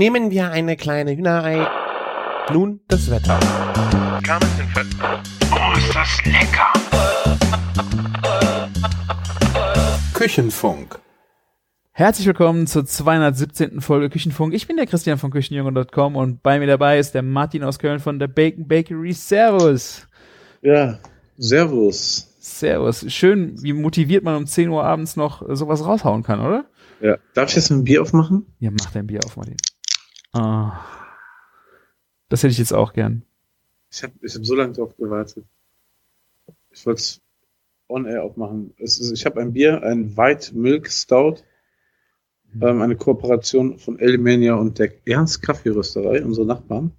Nehmen wir eine kleine Hühnerei. Nun das Wetter. Oh, ist das lecker! Küchenfunk. Herzlich willkommen zur 217. Folge Küchenfunk. Ich bin der Christian von Küchenjunge.com und bei mir dabei ist der Martin aus Köln von der Bacon Bakery. Servus. Ja, Servus. Servus. Schön, wie motiviert man um 10 Uhr abends noch sowas raushauen kann, oder? Ja. Darf ich jetzt ein Bier aufmachen? Ja, mach dein Bier auf, Martin. Ah. Das hätte ich jetzt auch gern. Ich habe ich hab so lange drauf gewartet. Ich wollte es on air aufmachen. Es ist, ich habe ein Bier, ein White Milk Stout, ähm, eine Kooperation von Elimania und der Ernst Kaffeerösterei, unsere Nachbarn.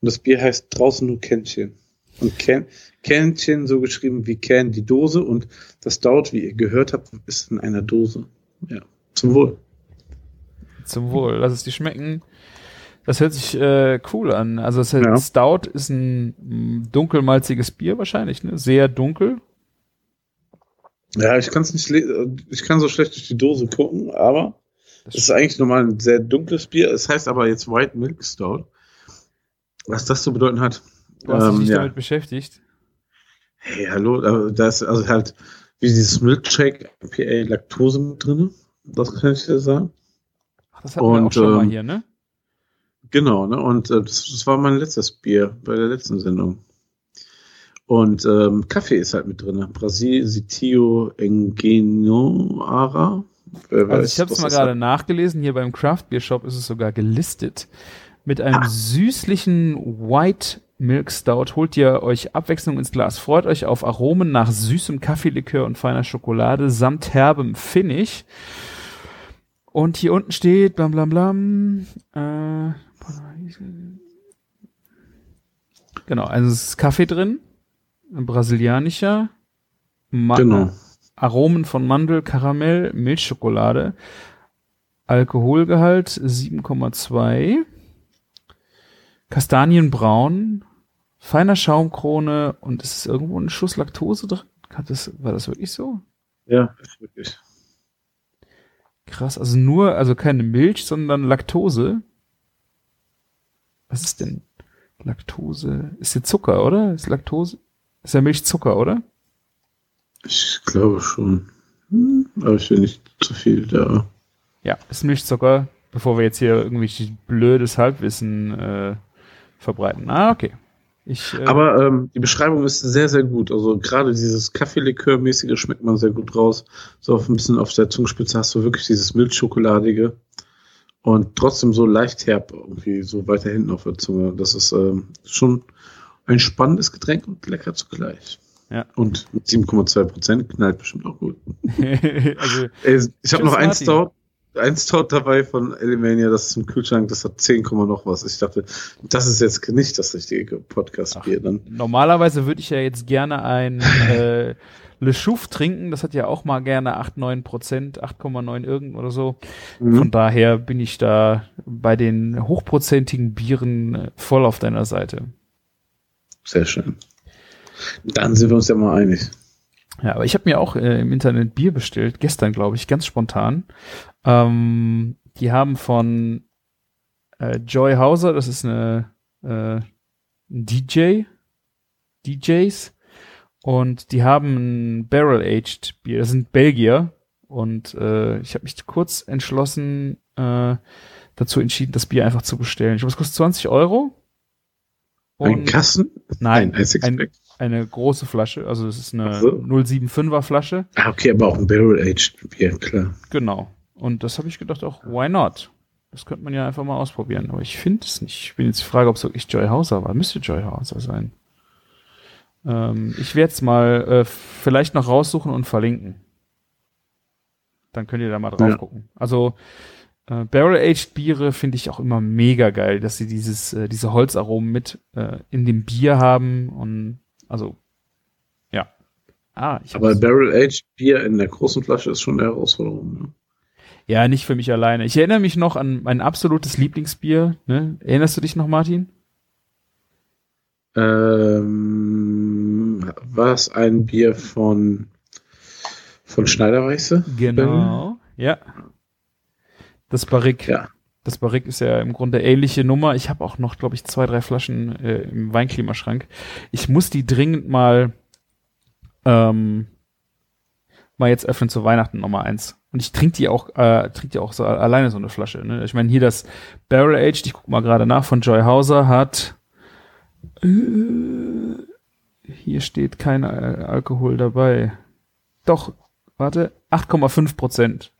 Und das Bier heißt draußen nur Kännchen. Und Ken, Kännchen so geschrieben wie Can die Dose und das Stout, wie ihr gehört habt, ist in einer Dose. Ja, zum Wohl. Zum Wohl. Lass es dir schmecken. Das hört sich äh, cool an. Also es Ja. Stout ist ein dunkelmalziges Bier wahrscheinlich, ne? Sehr dunkel. Ja, ich kann es nicht, le- ich kann so schlecht durch die Dose gucken, aber es ist eigentlich normal ein sehr dunkles Bier. Es heißt aber jetzt White Milk Stout. Was das zu bedeuten hat. Du hast dich ähm, nicht ja. damit beschäftigt. Hey, hallo, äh, da ist also halt wie dieses Milkshake IPA Laktose mit drin. Das kann ich dir sagen. Ach, das hatten wir auch Und, schon mal ähm, hier, ne? Genau, ne? Und äh, das, das war mein letztes Bier bei der letzten Sendung. Und ähm, Kaffee ist halt mit drin. Brasil Sitio Engenoara. Wer Also ich habe es mal gerade nachgelesen, hier beim Craft Beer Shop ist es sogar gelistet. Mit einem süßlichen White Milk Stout holt ihr euch Abwechslung ins Glas. Freut euch auf Aromen nach süßem Kaffeelikör und feiner Schokolade samt herbem Finish. Und hier unten steht blam blam blam. Äh, genau, also es ist Kaffee drin, ein brasilianischer. Ma Genau. Aromen von Mandel, Karamell, Milchschokolade. Alkoholgehalt 7,2. Kastanienbraun. Feiner Schaumkrone und es ist irgendwo ein Schuss Laktose drin. Hat das, war das wirklich so? Ja, ist wirklich. Krass, also nur, also keine Milch, sondern Laktose. Was ist denn Laktose? Ist ja Zucker, oder? Ist Laktose? Ist ja Milch Zucker, oder? Ich glaube schon. Hm, Aber ich will nicht zu viel da. Ja, ist Milchzucker, bevor wir jetzt hier irgendwie blödes Halbwissen äh, verbreiten. Ah, okay. Ich, äh, Aber ähm, die Beschreibung ist sehr, sehr gut. Also gerade dieses Kaffeelikör-mäßige schmeckt man sehr gut raus. So auf ein bisschen auf der Zungenspitze hast du wirklich dieses Milchschokoladige und trotzdem so leicht herb irgendwie so weiter hinten auf der Zunge. Das ist ähm, schon ein spannendes Getränk und lecker zugleich. Ja. Und mit 7,2 Prozent knallt bestimmt auch gut. also, Ey, ich habe noch ein Martin. Stout, ein Stout dabei von Elimania, das ist im Kühlschrank, das hat 10, Komma noch was. Ich dachte, das ist jetzt nicht das richtige Podcast-Bier. Dann normalerweise würde ich ja jetzt gerne ein äh, Le Chouf trinken. Das hat ja auch mal gerne 8, 9 Prozent, 8,9 irgend oder so. Mhm. Von daher bin ich da bei den hochprozentigen Bieren äh, voll auf deiner Seite. Sehr schön. Dann sind wir uns ja mal einig. Ja, aber ich habe mir auch äh, im Internet Bier bestellt, gestern glaube ich, ganz spontan. Ähm, die haben von äh, Joy Hauser, das ist eine äh, ein DJ, DJs, und die haben ein Barrel-Aged Bier. Das sind Belgier. Und äh, ich habe mich kurz entschlossen, äh, dazu entschieden, das Bier einfach zu bestellen. Ich glaube, es kostet 20 Euro. Ein Kasten? Nein, ein, ein. Eine große Flasche. Also es ist eine so. 075er Flasche. Ah, okay, aber auch ein Barrel-Aged Bier, klar. Genau. Und das habe ich gedacht auch, why not? Das könnte man ja einfach mal ausprobieren. Aber ich finde es nicht. Ich bin jetzt die Frage, ob es wirklich Joy Hauser war. Müsste Joy Hauser sein. Ähm, ich werde es mal äh, vielleicht noch raussuchen und verlinken. Dann könnt ihr da mal drauf Ja. gucken. Also äh, Barrel-Aged Biere finde ich auch immer mega geil, dass sie dieses, äh, diese Holzaromen mit äh, in dem Bier haben und also ja. Ah, ich Aber hab's- Barrel-Aged Bier in der großen Flasche ist schon eine Herausforderung. Ne? Ja, nicht für mich alleine. Ich erinnere mich noch an mein absolutes Lieblingsbier. Ne? Erinnerst du dich noch, Martin? Ähm, war es ein Bier von, von Schneiderweiße? Genau. Ja. Das Barrique. Ja. Das Barrique ist ja im Grunde ähnliche Nummer. Ich habe auch noch, glaube ich, zwei, drei Flaschen äh, im Weinklimaschrank. Ich muss die dringend mal ähm, mal jetzt öffnen zu Weihnachten Nummer eins. Und ich trinke die auch, äh, trinke die auch so alleine so eine Flasche. Ne? Ich meine, hier das Barrel Aged, ich guck mal gerade nach, von Joy Hauser hat äh, hier steht kein Al Alkohol dabei. Doch, warte, 8,5 Prozent.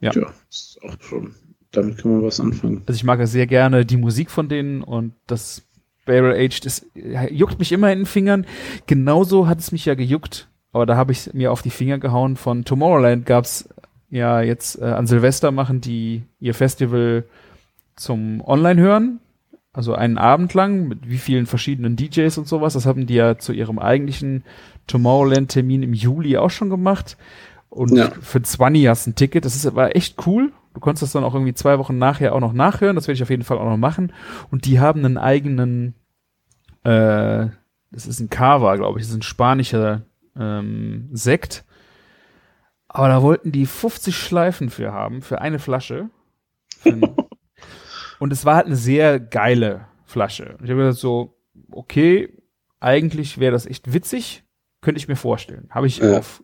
Ja. ja, ist auch schon, damit kann man was anfangen. Also ich mag ja sehr gerne die Musik von denen und das Barrel Aged ist, juckt mich immer in den Fingern. Genauso hat es mich ja gejuckt, aber da habe ich mir auf die Finger gehauen. Von Tomorrowland gab's ja jetzt äh, an Silvester machen die ihr Festival zum Online-Hören. Also einen Abend lang mit wie vielen verschiedenen DJs und sowas. Das haben die ja zu ihrem eigentlichen Tomorrowland-Termin im Juli auch schon gemacht. Und ja. für 20 hast ein Ticket. Das ist aber echt cool. Du konntest das dann auch irgendwie zwei Wochen nachher auch noch nachhören. Das werde ich auf jeden Fall auch noch machen. Und die haben einen eigenen, äh, das ist ein Cava, glaube ich. Das ist ein spanischer ähm, Sekt. Aber da wollten die 50 Schleifen für haben, für eine Flasche. Und es war halt eine sehr geile Flasche. Und ich habe gesagt so, okay, eigentlich wäre das echt witzig, könnte ich mir vorstellen. Habe ich ja. auf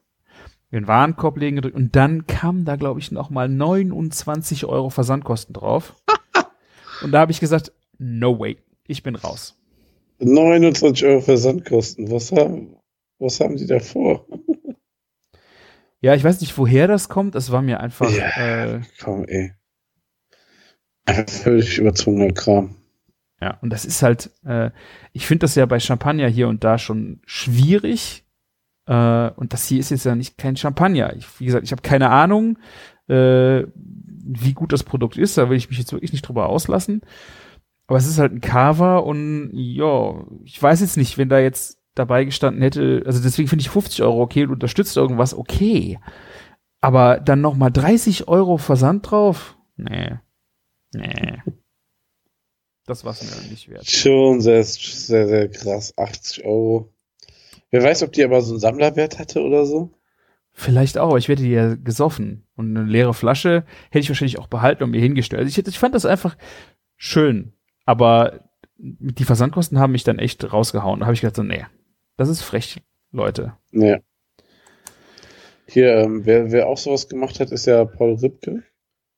den Warenkorb legen gedrückt und dann kam da, glaube ich, noch mal 29 Euro Versandkosten drauf. und da habe ich gesagt, no way, ich bin raus. 29 Euro Versandkosten, was haben, was haben die da vor? ja, ich weiß nicht, woher das kommt, es war mir einfach. Ja, äh, komm, ey. Völlig überzwungener Kram. Ja, und das ist halt, äh, ich finde das ja bei Champagner hier und da schon schwierig, äh, und das hier ist jetzt ja nicht kein Champagner. Ich, wie gesagt, ich habe keine Ahnung, äh, wie gut das Produkt ist. Da will ich mich jetzt wirklich nicht drüber auslassen. Aber es ist halt ein Carver und ja, ich weiß jetzt nicht, wenn da jetzt dabei gestanden hätte, also deswegen finde ich 50 Euro okay, du unterstützt irgendwas, okay. Aber dann noch mal 30 Euro Versand drauf? Nee. Nee. Das war's mir nicht wert. Schon sehr, sehr, sehr krass. 80 Euro. Wer weiß, ob die aber so einen Sammlerwert hatte oder so. Vielleicht auch, aber ich werde die ja gesoffen. Und eine leere Flasche hätte ich wahrscheinlich auch behalten und mir hingestellt. Also ich, ich fand das einfach schön. Aber die Versandkosten haben mich dann echt rausgehauen. Da habe ich gedacht so, nee, das ist frech, Leute. Ja. Hier, ähm, wer, wer auch sowas gemacht hat, ist ja Paul Ripke.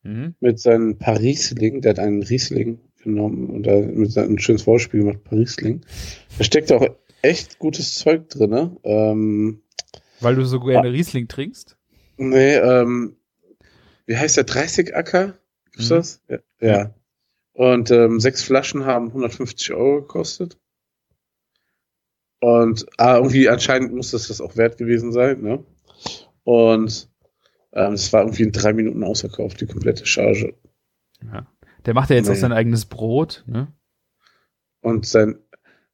Mhm. Mit seinem Parisling. Der hat einen Riesling genommen und da mit seinem ein schönes Vorspiel gemacht, Parisling. Da steckt auch echt gutes Zeug drin. Ne? Ähm, Weil du so gerne ah, Riesling trinkst? Nee, ähm, wie heißt der? 30 Acker? Gibt's mhm. das? Ja. ja. Und ähm, sechs Flaschen haben 150 Euro gekostet. Und ah, irgendwie anscheinend muss das das auch wert gewesen sein, ne? Und ähm, es war irgendwie in drei Minuten ausverkauft, die komplette Charge. Ja. Der macht ja jetzt naja. auch sein eigenes Brot, ne? Und sein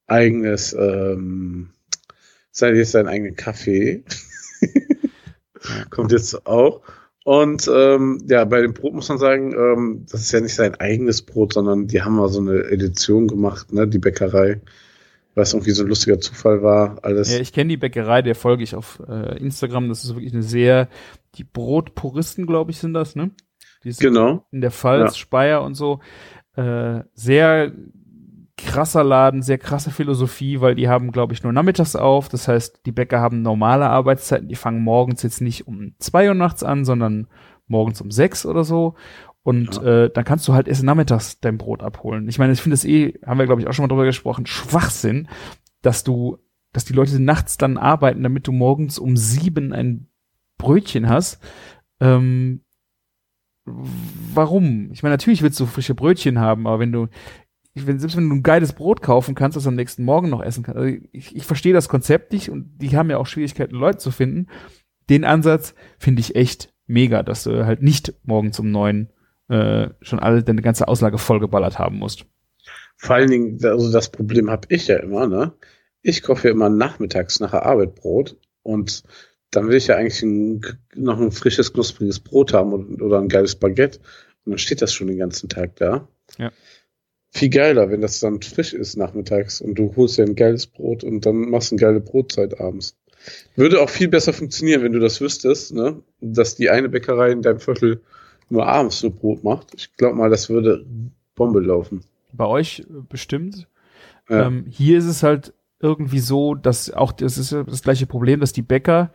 eigenes, ähm, sein, jetzt seinen eigenen Kaffee. Kommt jetzt auch. Und ähm, ja, bei dem Brot muss man sagen, ähm, das ist ja nicht sein eigenes Brot, sondern die haben mal so eine Edition gemacht, ne, die Bäckerei. Was irgendwie so ein lustiger Zufall war, alles. Ja, ich kenne die Bäckerei, der folge ich auf äh, Instagram. Das ist wirklich eine sehr, die Brotpuristen, glaube ich, sind das, ne? Die sind genau. In der Pfalz, ja. Speyer und so. Äh, sehr krasser Laden, sehr krasse Philosophie, weil die haben, glaube ich, nur nachmittags auf. Das heißt, die Bäcker haben normale Arbeitszeiten. Die fangen morgens jetzt nicht um zwei Uhr nachts an, sondern morgens um sechs oder so. Und ja. äh, dann kannst du halt erst nachmittags dein Brot abholen. Ich meine, ich finde es eh, haben wir, glaube ich, auch schon mal drüber gesprochen, Schwachsinn, dass du, dass die Leute nachts dann arbeiten, damit du morgens um sieben ein Brötchen hast. Ähm, warum? Ich meine, natürlich willst du frische Brötchen haben, aber wenn du ich, wenn, selbst wenn du ein geiles Brot kaufen kannst, das am nächsten Morgen noch essen kannst. Also ich, ich verstehe das Konzept nicht und die haben ja auch Schwierigkeiten, Leute zu finden. Den Ansatz finde ich echt mega, dass du halt nicht morgen zum neuen äh, schon alle deine ganze Auslage vollgeballert haben musst. Vor allen Dingen, also das Problem habe ich ja immer, ne? Ich kaufe ja immer nachmittags nach der Arbeit Brot und dann will ich ja eigentlich ein, noch ein frisches, knuspriges Brot haben oder, oder ein geiles Baguette. Und dann steht das schon den ganzen Tag da. Ja viel geiler, wenn das dann frisch ist nachmittags und du holst dir ein geiles Brot und dann machst eine geile Brotzeit abends. Würde auch viel besser funktionieren, wenn du das wüsstest, ne? dass die eine Bäckerei in deinem Viertel nur abends so Brot macht, ich glaube mal, das würde Bombe laufen. Bei euch äh, bestimmt. Ja. Ähm, hier ist es halt irgendwie so, dass auch das ist das gleiche Problem, dass die Bäcker,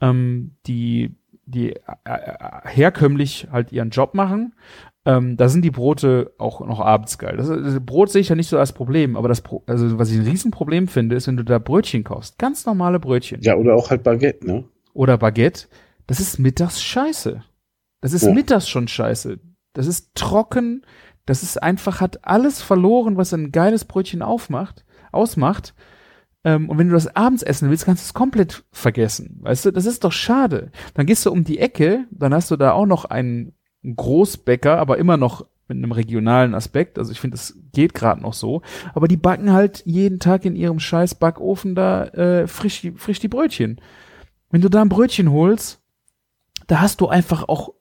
ähm, die die äh, äh, herkömmlich halt ihren Job machen, ähm, da sind die Brote auch noch abends geil. Das, das Brot sehe ich ja nicht so als Problem, aber das, Pro- also was ich ein Riesenproblem finde, ist, wenn du da Brötchen kaufst, ganz normale Brötchen Ja, oder auch halt Baguette, ne? oder Baguette, das ist mittags scheiße. Das ist Ja. mittags schon scheiße. Das ist trocken, das ist einfach, hat alles verloren, was ein geiles Brötchen aufmacht, ausmacht. Ähm, und wenn du das abends essen willst, kannst du es komplett vergessen. Weißt du, das ist doch schade. Dann gehst du um die Ecke, dann hast du da auch noch einen Großbäcker, aber immer noch mit einem regionalen Aspekt. Also ich finde, es geht gerade noch so. Aber die backen halt jeden Tag in ihrem scheiß Backofen da äh, frisch, die, frisch die Brötchen. Wenn du da ein Brötchen holst, da hast du einfach auch,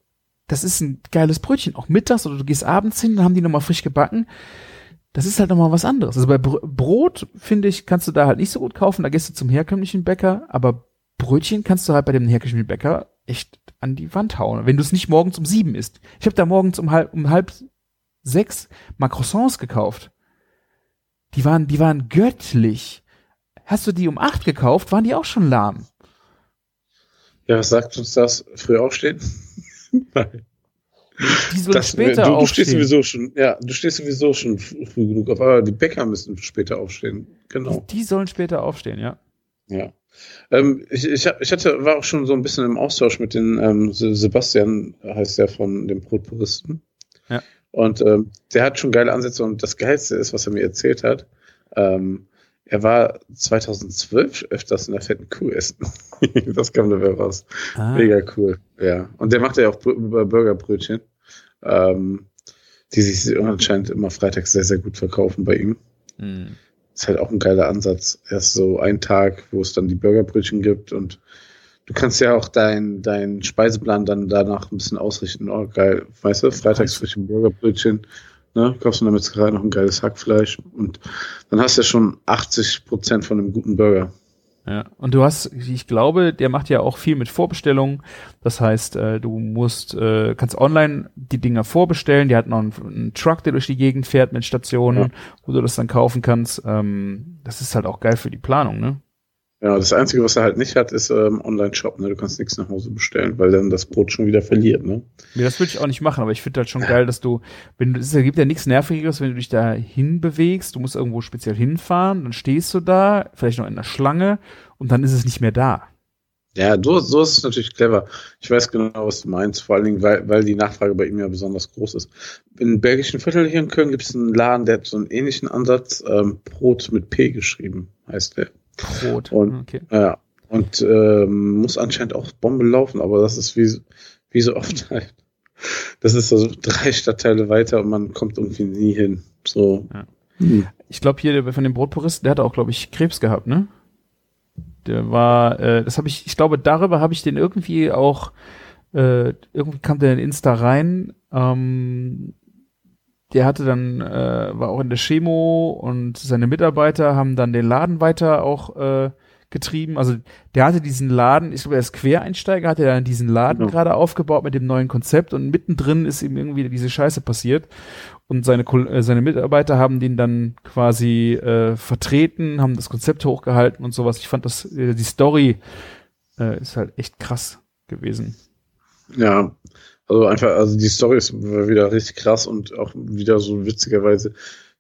das ist ein geiles Brötchen, auch mittags oder du gehst abends hin, dann haben die nochmal frisch gebacken. Das ist halt nochmal was anderes. Also bei Br Brot, finde ich, kannst du da halt nicht so gut kaufen, da gehst du zum herkömmlichen Bäcker, aber Brötchen kannst du halt bei dem herkömmlichen Bäcker echt an die Wand hauen, wenn du es nicht morgens um sieben isst. Ich habe da morgens um halb, um halb sechs mal Croissants gekauft. Die waren, die waren göttlich. Hast du die um acht gekauft, waren die auch schon lahm. Ja, was sagt uns das? Früh aufstehen? Nein. Die sollen Das, später du, du stehst aufstehen. sowieso schon, ja, du stehst sowieso schon früh genug auf, aber die Bäcker müssen später aufstehen. Genau. Die sollen später aufstehen, ja. Ja. Ähm, ich, ich, ich hatte, war auch schon so ein bisschen im Austausch mit den ähm, Se- Sebastian, heißt der von dem Brotpuristen. Ja. Und ähm, der hat schon geile Ansätze und das Geilste ist, was er mir erzählt hat. Ähm, er war 2012 öfters in der fetten Kuh essen. das kam dabei raus. Ah. Mega cool. Ja. Und der macht ja auch Bur- Bur- Burgerbrötchen, ähm, die sich anscheinend immer freitags sehr, sehr gut verkaufen bei ihm. Hm. Ist halt auch ein geiler Ansatz. Erst so ein Tag, wo es dann die Burgerbrötchen gibt und du kannst ja auch deinen dein Speiseplan dann danach ein bisschen ausrichten. Oh, geil. Weißt du, freitags frische Burgerbrötchen, ne? Kaufst du der Metzgerei noch ein geiles Hackfleisch und dann hast du ja schon 80 Prozent von einem guten Burger. Ja, und du hast, ich glaube, der macht ja auch viel mit Vorbestellungen. Das heißt, äh, du musst, äh, kannst online die Dinger vorbestellen. Der hat noch einen, einen Truck, der durch die Gegend fährt mit Stationen, Ja. wo du das dann kaufen kannst. Ähm, das ist halt auch geil für die Planung, ne? Ja, das Einzige, was er halt nicht hat, ist ähm, Online-Shop. Ne? Du kannst nichts nach Hause bestellen, weil dann das Brot schon wieder verliert. Ne? Nee, das würde ich auch nicht machen, aber ich finde halt schon geil, dass du, wenn du, es gibt ja nichts Nervigeres, wenn du dich da hinbewegst, du musst irgendwo speziell hinfahren, dann stehst du da, vielleicht noch in der Schlange und dann ist es nicht mehr da. Ja, so, so ist es natürlich clever. Ich weiß genau, was du meinst, vor allen Dingen, weil, weil die Nachfrage bei ihm ja besonders groß ist. In belgischen Viertel hier in Köln gibt es einen Laden, der hat so einen ähnlichen Ansatz, ähm, Brot mit P geschrieben, heißt der. Brot. Und- okay. Ja, und ähm, muss anscheinend auch Bombe laufen, aber das ist wie, wie so oft halt. Das ist so drei Stadtteile weiter und man kommt irgendwie nie hin. So. Ja. Hm. Ich glaube hier der- von dem Brotpuristen, der hat auch, glaube ich, Krebs gehabt, ne? Der war, äh, das habe ich, ich glaube, darüber habe ich den irgendwie auch, äh, irgendwie kam der in Insta rein. Ähm, der hatte dann, äh, war auch in der Chemo und seine Mitarbeiter haben dann den Laden weiter auch äh, getrieben. Also der hatte diesen Laden, ich glaube, er ist Quereinsteiger, hatte dann diesen Laden Genau. gerade aufgebaut mit dem neuen Konzept und mittendrin ist ihm irgendwie diese Scheiße passiert. Und seine, äh, seine Mitarbeiter haben den dann quasi äh, vertreten, haben das Konzept hochgehalten und sowas. Ich fand das, äh, die Story äh, ist halt echt krass gewesen. Ja, also einfach, also die Story ist wieder richtig krass und auch wieder so witzigerweise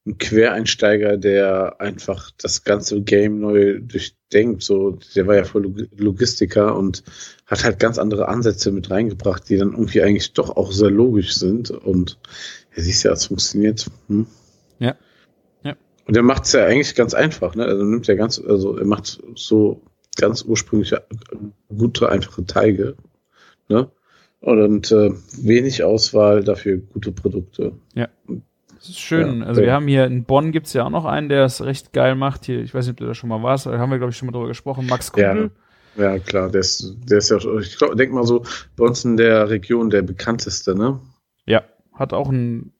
ein Quereinsteiger, der einfach das ganze Game neu durchdenkt. So, der war ja voll Log- Logistiker und hat halt ganz andere Ansätze mit reingebracht, die dann irgendwie eigentlich doch auch sehr logisch sind. Und ja, siehst ja, es funktioniert. Hm? Ja. Ja. Und er macht es ja eigentlich ganz einfach, ne? Also nimmt er ganz, also er macht so ganz ursprüngliche, gute, einfache Teige, ne? Und äh, wenig Auswahl, dafür gute Produkte. Das ist schön. Ja, also wir ja. haben hier in Bonn gibt's ja auch noch einen, der es recht geil macht. Hier, ich weiß nicht, ob du da schon mal warst, da haben wir, glaube ich, schon mal drüber gesprochen. Max Ja. Kugel. Ja, klar, der ist, der ist ja, ich glaub, denk mal so, bei uns in der Region der bekannteste, ne? Ja, hat auch ein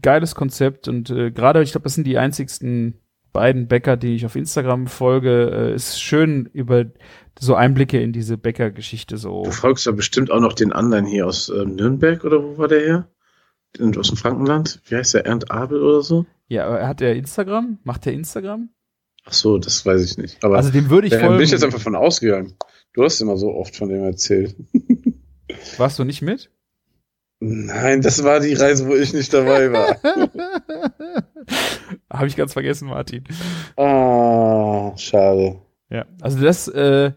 geiles Konzept und äh, gerade, ich glaube, das sind die einzigsten beiden Bäcker, die ich auf Instagram folge, äh, ist schön über so Einblicke in diese Bäckergeschichte so. Du folgst ja bestimmt auch noch den anderen hier aus äh, Nürnberg oder wo war der her? Und aus dem Frankenland? Wie heißt der? Ernst Abel oder so? Ja, aber hat er Instagram? Macht er Instagram? Ach so, das weiß ich nicht. Aber also dem würde ich da folgen. bin ich jetzt einfach von ausgegangen. Du hast immer so oft von dem erzählt. Warst du nicht mit? Nein, das war die Reise, wo ich nicht dabei war. Habe ich ganz vergessen, Martin. Ah, schade. Ja, also das, äh,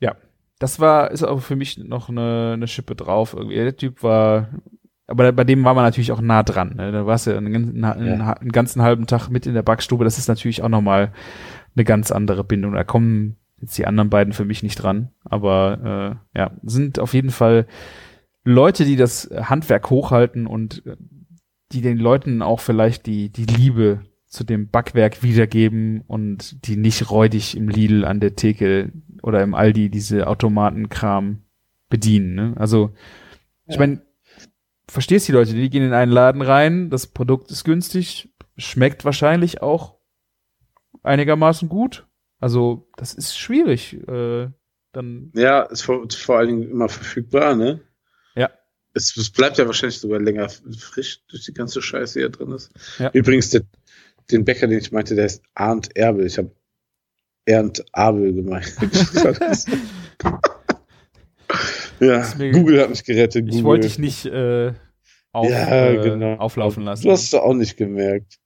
ja, das war, ist auch für mich noch eine, eine Schippe drauf. Irgendwie. Der Typ war, aber bei dem war man natürlich auch nah dran. Ne? Da warst du einen, einen, Ja. einen ganzen halben Tag mit in der Backstube. Das ist natürlich auch nochmal eine ganz andere Bindung. Da kommen jetzt die anderen beiden für mich nicht dran. Aber äh, ja, sind auf jeden Fall Leute, die das Handwerk hochhalten und äh, die den Leuten auch vielleicht die, die Liebe zu dem Backwerk wiedergeben und die nicht räudig im Lidl an der Theke oder im Aldi diese Automatenkram bedienen. Ne? Also, ich Ja. meine, verstehst die Leute, die gehen in einen Laden rein, das Produkt ist günstig, schmeckt wahrscheinlich auch einigermaßen gut. Also, das ist schwierig. Äh, dann Ja, ist vor, vor allen Dingen immer verfügbar, ne? Es, es bleibt ja wahrscheinlich sogar länger frisch durch die ganze Scheiße, die hier drin ist. Ja. Übrigens, der, den Bäcker, den ich meinte, der heißt Arndt Erbel. Ich habe Ernst Abel gemeint. ja, Ist Google hat mich gerettet. ich Google. wollte dich nicht äh, auf, Ja, äh, genau. auflaufen lassen. Du hast es auch nicht gemerkt.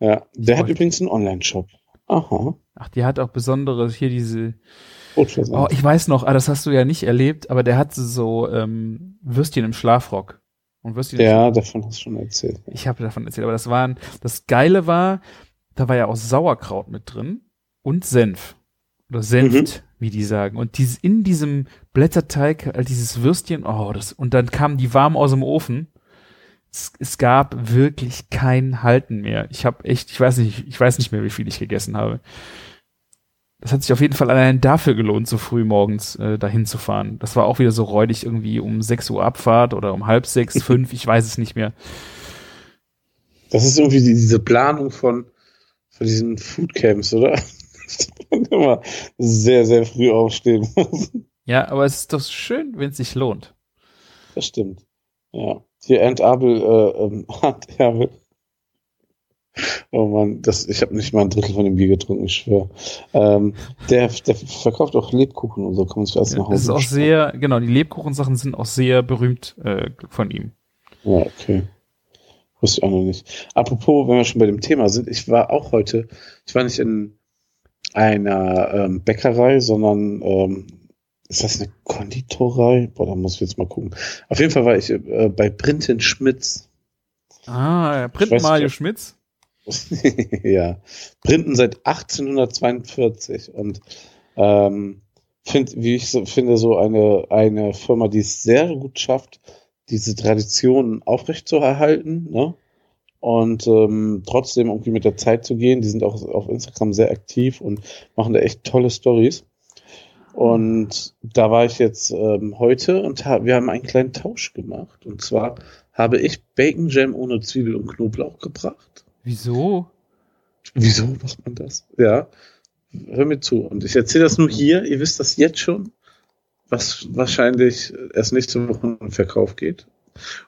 Ja, der hat wollte- übrigens einen Online-Shop. Aha. Ach, die hat auch besondere, hier diese. Oh, ich weiß noch, ah, das hast du ja nicht erlebt, aber der hatte so ähm, Würstchen im Schlafrock. Und Würstchen ja, davon hast du schon erzählt. Ich habe davon erzählt, aber das waren, das Geile war, da war ja auch Sauerkraut mit drin und Senf. Oder Senft, wie die sagen. Und dieses, in diesem Blätterteig, halt dieses Würstchen, oh, das, und dann kamen die warm aus dem Ofen. Es, es gab wirklich kein Halten mehr. Ich habe echt, ich weiß nicht, ich weiß nicht mehr, wie viel ich gegessen habe. Das hat sich auf jeden Fall allein dafür gelohnt, so früh morgens äh, dahin zu fahren. Das war auch wieder so räudig irgendwie um 6 Uhr Abfahrt oder um halb sechs, fünf, ich weiß es nicht mehr. Das ist irgendwie die, diese Planung von, von diesen Foodcamps, oder? Immer sehr, sehr früh aufstehen. Ja, aber es ist doch schön, wenn es sich lohnt. Das stimmt. Ja. Hier Ernst Abel, äh, ähm, Arndt Erbel. Oh Mann, das, ich habe nicht mal ein Drittel von dem Bier getrunken, ich schwöre. Ähm, der, der verkauft auch Lebkuchen und so, kann man sich alles nach Hause Das ist auch bestellen. sehr, genau, die Lebkuchensachen sind auch sehr berühmt äh, von ihm. Ja, okay. Wusste ich auch noch nicht. Apropos, wenn wir schon bei dem Thema sind, ich war auch heute, ich war nicht in einer ähm, Bäckerei, sondern ähm, ist das eine Konditorei? Boah, da muss ich jetzt mal gucken. Auf jeden Fall war ich äh, bei Brinten Schmitz. Ah, Print weiß Mario. Schmitz. ja, Printen seit 1842 und ähm, find, wie ich so, finde, so eine, eine Firma, die es sehr gut schafft, diese Tradition aufrechtzuerhalten, ne? Und ähm, trotzdem irgendwie mit der Zeit zu gehen. Die sind auch auf Instagram sehr aktiv und machen da echt tolle Stories. Und da war ich jetzt ähm, heute und ha wir haben einen kleinen Tausch gemacht. Und zwar habe ich Bacon Jam ohne Zwiebel und Knoblauch gebracht. Wieso? Wieso macht man das? Ja, hör mir zu. Und ich erzähle das nur hier. Ihr wisst das jetzt schon, was wahrscheinlich erst nächste Woche in Verkauf geht.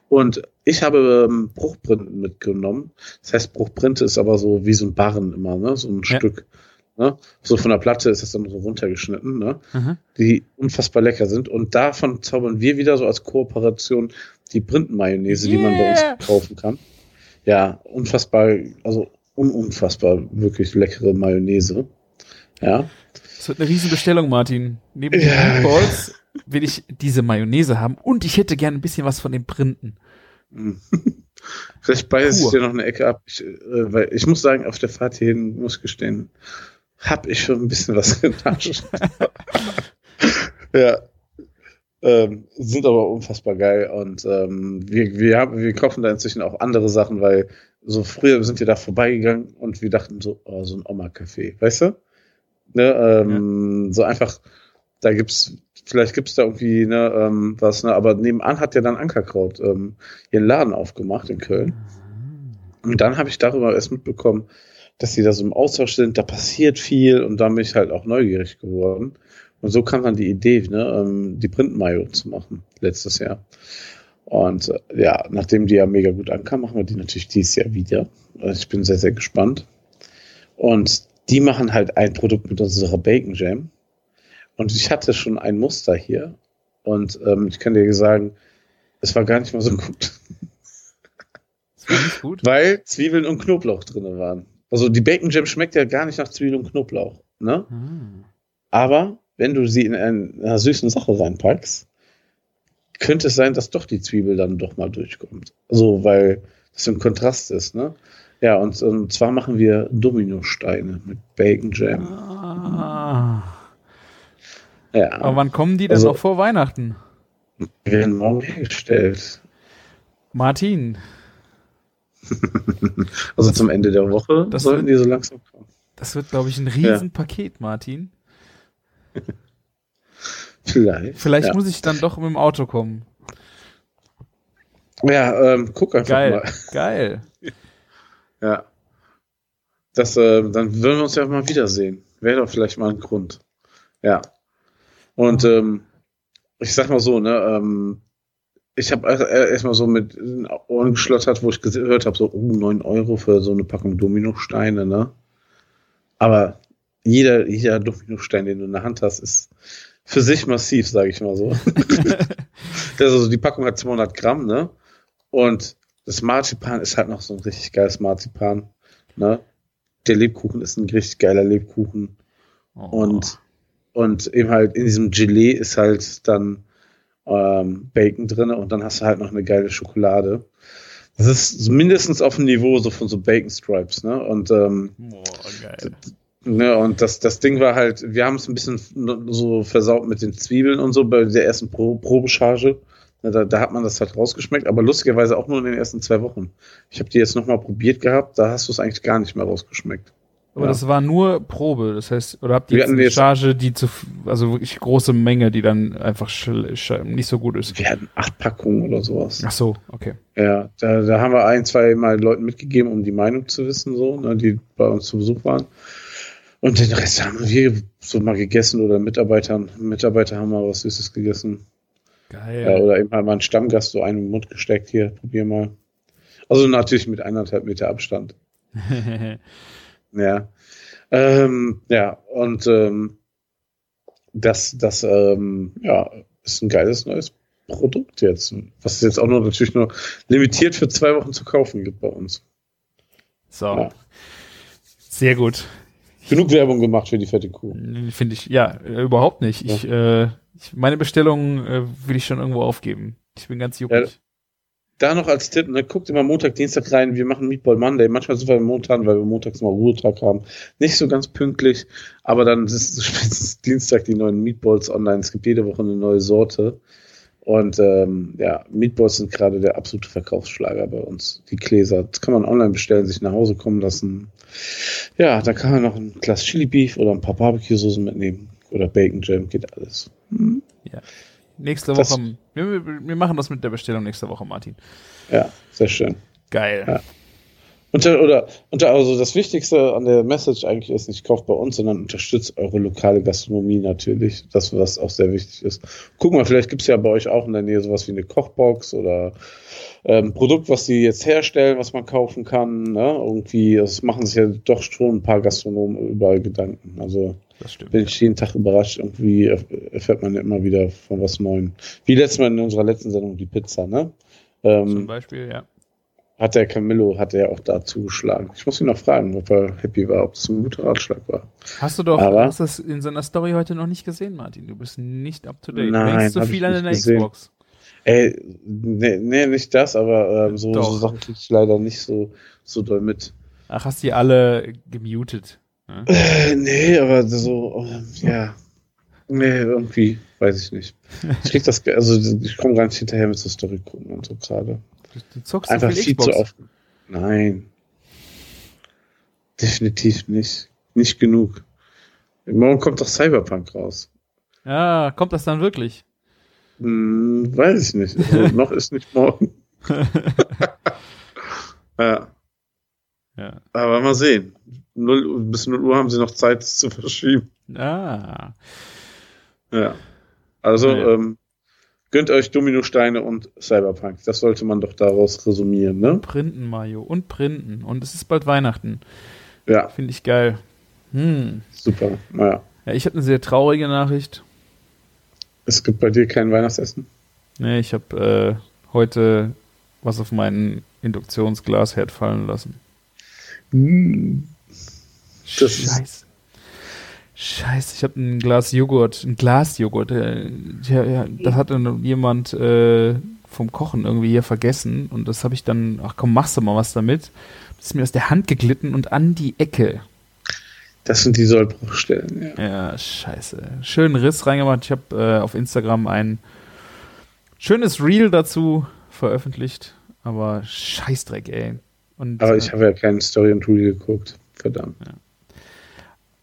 Und ich habe ähm, Bruchprinten mitgenommen. Das heißt, Bruchprinte ist aber so wie so ein Barren immer, ne? So ein Ja. Stück. Ne? So von der Platte ist das dann so runtergeschnitten, ne? Mhm. die unfassbar lecker sind. Und davon zaubern wir wieder so als Kooperation die Printenmayonnaise, die man bei Yeah. uns kaufen kann. Ja, unfassbar, also un unfassbar wirklich leckere Mayonnaise. Ja. Das wird eine riesen Bestellung, Martin. Neben Ja. den Meatballs will ich diese Mayonnaise haben und ich hätte gerne ein bisschen was von den Printen. Hm. Vielleicht beiße ich dir noch eine Ecke ab. Ich, äh, weil ich muss sagen, auf der Fahrt hierhin, muss ich gestehen, hab ich schon ein bisschen was genascht. ja. Ähm, sind aber unfassbar geil und ähm, wir, wir, haben, wir kaufen da inzwischen auch andere Sachen, weil so früher sind wir da vorbeigegangen und wir dachten so, oh, so ein Oma-Café, weißt du? Ne, ähm, So einfach, da gibt's, vielleicht gibt's da irgendwie ne, ähm, was, ne, aber nebenan hat ja dann Ankerkraut ähm, ihren Laden aufgemacht in Köln. Und dann habe ich darüber erst mitbekommen, dass sie da so im Austausch sind, da passiert viel und da bin ich halt auch neugierig geworden. Und so kam dann die Idee, ne, ähm, die Print-Mayo zu machen, letztes Jahr. Und äh, ja, nachdem die ja mega gut ankam, machen wir die natürlich dieses Jahr wieder. Also ich bin sehr, sehr gespannt. Und die machen halt ein Produkt mit unserer Bacon Jam. Und ich hatte schon ein Muster hier. Und ähm, ich kann dir sagen, es war gar nicht mal so gut. War nicht gut. Weil Zwiebeln und Knoblauch drin waren. Also die Bacon Jam schmeckt ja gar nicht nach Zwiebeln und Knoblauch. Ne? Ah. Aber wenn du sie in eine süßen Sache reinpackst, könnte es sein, dass doch die Zwiebel dann doch mal durchkommt. Also, weil das ein Kontrast ist, ne? Ja, und, und zwar machen wir Dominosteine mit Bacon Jam. Ah. Ja, Aber wann kommen die denn Also- noch vor Weihnachten? die werden morgen hergestellt. Martin, Also zum Ende der Woche das sollten die so langsam kommen. das wird, glaube ich, ein Riesenpaket, Martin. Vielleicht. Vielleicht ja. muss ich dann doch mit dem Auto kommen. Ja, ähm, guck einfach Geil, mal. geil. Ja. Das, äh, dann würden wir uns ja mal wiedersehen. Wäre doch vielleicht mal ein Grund. Ja. Und ähm, ich sag mal so, ne, ähm, ich habe erstmal so mit den Ohren geschlottert, wo ich gehört habe, so, oh, 9 Euro für so eine Packung Dominosteine, ne? Aber jeder, jeder Dominostein, den du in der Hand hast, ist für sich massiv, sage ich mal so. also die Packung hat 200 Gramm, ne? Und das Marzipan ist halt noch so ein richtig geiles Marzipan, ne? Der Lebkuchen ist ein richtig geiler Lebkuchen. Oh. Und, und eben halt in diesem Gelee ist halt dann ähm, Bacon drin und dann hast du halt noch eine geile Schokolade. Das ist mindestens auf dem Niveau so von so Bacon Stripes, ne? Und ähm, Boah, geil. Ne, und das, das Ding war halt, wir haben es ein bisschen so versaut mit den Zwiebeln und so bei der ersten Pro Probecharge. Ne, da, da hat man das halt rausgeschmeckt, aber lustigerweise auch nur in den ersten zwei Wochen. Ich habe die jetzt nochmal probiert gehabt, da hast du es eigentlich gar nicht mehr rausgeschmeckt. Aber Ja. das war nur Probe, das heißt, oder habt ihr jetzt eine jetzt- Charge, die zu, also wirklich große Menge, die dann einfach nicht so gut ist? Wir hatten acht Packungen oder sowas. Ach so, okay. Ja, da, da haben wir ein, zwei Mal Leuten mitgegeben, um die Meinung zu wissen, so, ne, die bei uns zu Besuch waren. Und den Rest haben wir so mal gegessen oder Mitarbeitern. Mitarbeiter haben mal was Süßes gegessen. Ja, Geil. oder eben halt mal einen Stammgast so einen im Mund gesteckt, hier, probier mal. Also natürlich mit eineinhalb Meter Abstand. Ja. Ähm, ja, und ähm, das, das ähm, ja, ist ein geiles neues Produkt jetzt. Was es jetzt auch nur natürlich nur limitiert für zwei Wochen zu kaufen gibt bei uns. so. Ja. Sehr gut. Genug Werbung gemacht für die fette Kuh. Finde ich, ja, äh, überhaupt nicht. Ich, äh, ich, meine Bestellung äh, will ich schon irgendwo aufgeben. Ich bin ganz juckig. Da noch als Tipp, ne, guckt immer Montag, Dienstag rein. Wir machen Meatball Monday. Manchmal sind wir Montag, weil wir montags mal Ruhetag haben. Nicht so ganz pünktlich, aber dann ist spätestens Dienstag die neuen Meatballs online. Es gibt jede Woche eine neue Sorte. Und ähm, ja, Meatballs sind gerade der absolute Verkaufsschlager bei uns. Die Gläser. Das kann man online bestellen, sich nach Hause kommen lassen. Ja, da kann man noch ein Glas Chili Beef oder ein paar Barbecue-Soßen mitnehmen. Oder Bacon Jam, geht alles. Nächste Das- Woche. Wir, wir, wir machen das mit der Bestellung nächste Woche, Martin. Ja, sehr schön. Geil. Ja. Unter, oder, unter, also das Wichtigste an der Message eigentlich ist, nicht kauft bei uns, sondern unterstützt eure lokale Gastronomie natürlich. Das, was auch sehr wichtig ist. Guck mal, vielleicht gibt's ja bei euch auch in der Nähe sowas wie eine Kochbox oder ähm, Produkt, was die jetzt herstellen, was man kaufen kann. Ne? Irgendwie, das machen sich ja doch schon ein paar Gastronomen überall Gedanken. Also Das stimmt. bin ich jeden Tag überrascht. Irgendwie erf- erfährt man ja immer wieder von was Neuem. Wie letztes Mal in unserer letzten Sendung die Pizza, ne? Zum Ähm, Beispiel, ja. Hat der Camillo, hat er ja auch da zugeschlagen. Ich muss ihn noch fragen, ob er happy war, ob es ein guter Ratschlag war. Hast du doch Aber- hast das in seiner Story heute noch nicht gesehen, Martin. Du bist nicht up to date. Nein, du hängst so viel ich an nicht deiner gesehen. Xbox. Ey, nee, nee nicht das, aber ähm, so, Doch. so Sachen krieg ich leider nicht so, so doll mit. Ach, hast die alle gemutet. ne? Äh, nee, aber so, ähm, ja. Nee, irgendwie, weiß ich nicht. Ich krieg das, also ich komme gar nicht hinterher mit so Story gucken und so gerade. Du, du zockst Einfach so viel viel Xbox. zu oft. Nein. Definitiv nicht. Nicht genug. Morgen kommt doch Cyberpunk raus. Ja, kommt das dann wirklich? Hm, weiß ich nicht. Also, noch ist nicht morgen. ja, Ja. aber mal sehen. 0, bis 0 Uhr haben sie noch Zeit, es zu verschieben. Ah. Ja. Also, Ja, ja. ähm, gönnt euch Dominosteine und Cyberpunk. Das sollte man doch daraus resümieren, ne? Printen, Mario. Und printen. Und es ist bald Weihnachten. Ja, Finde ich geil. Hm. super. Naja. Ja, ich habe eine sehr traurige Nachricht. Es gibt bei dir kein Weihnachtsessen? Nee, ich habe äh, heute was auf meinen Induktionsglasherd fallen lassen. Das ist- Scheiße. Ich habe ein Glas Joghurt, ein Glas Joghurt. Äh, ja, ja, das hatte jemand äh, vom Kochen irgendwie hier vergessen und das habe ich dann, ach komm, machst du mal was damit. Das ist mir aus der Hand geglitten und an die Ecke. Das sind die Sollbruchstellen, ja. Ja, scheiße. Schönen Riss reingemacht. Ich habe äh, auf Instagram ein schönes Reel dazu veröffentlicht, aber Scheißdreck, ey. Und, Aber äh, ich habe ja keine Story und Reel geguckt. Verdammt.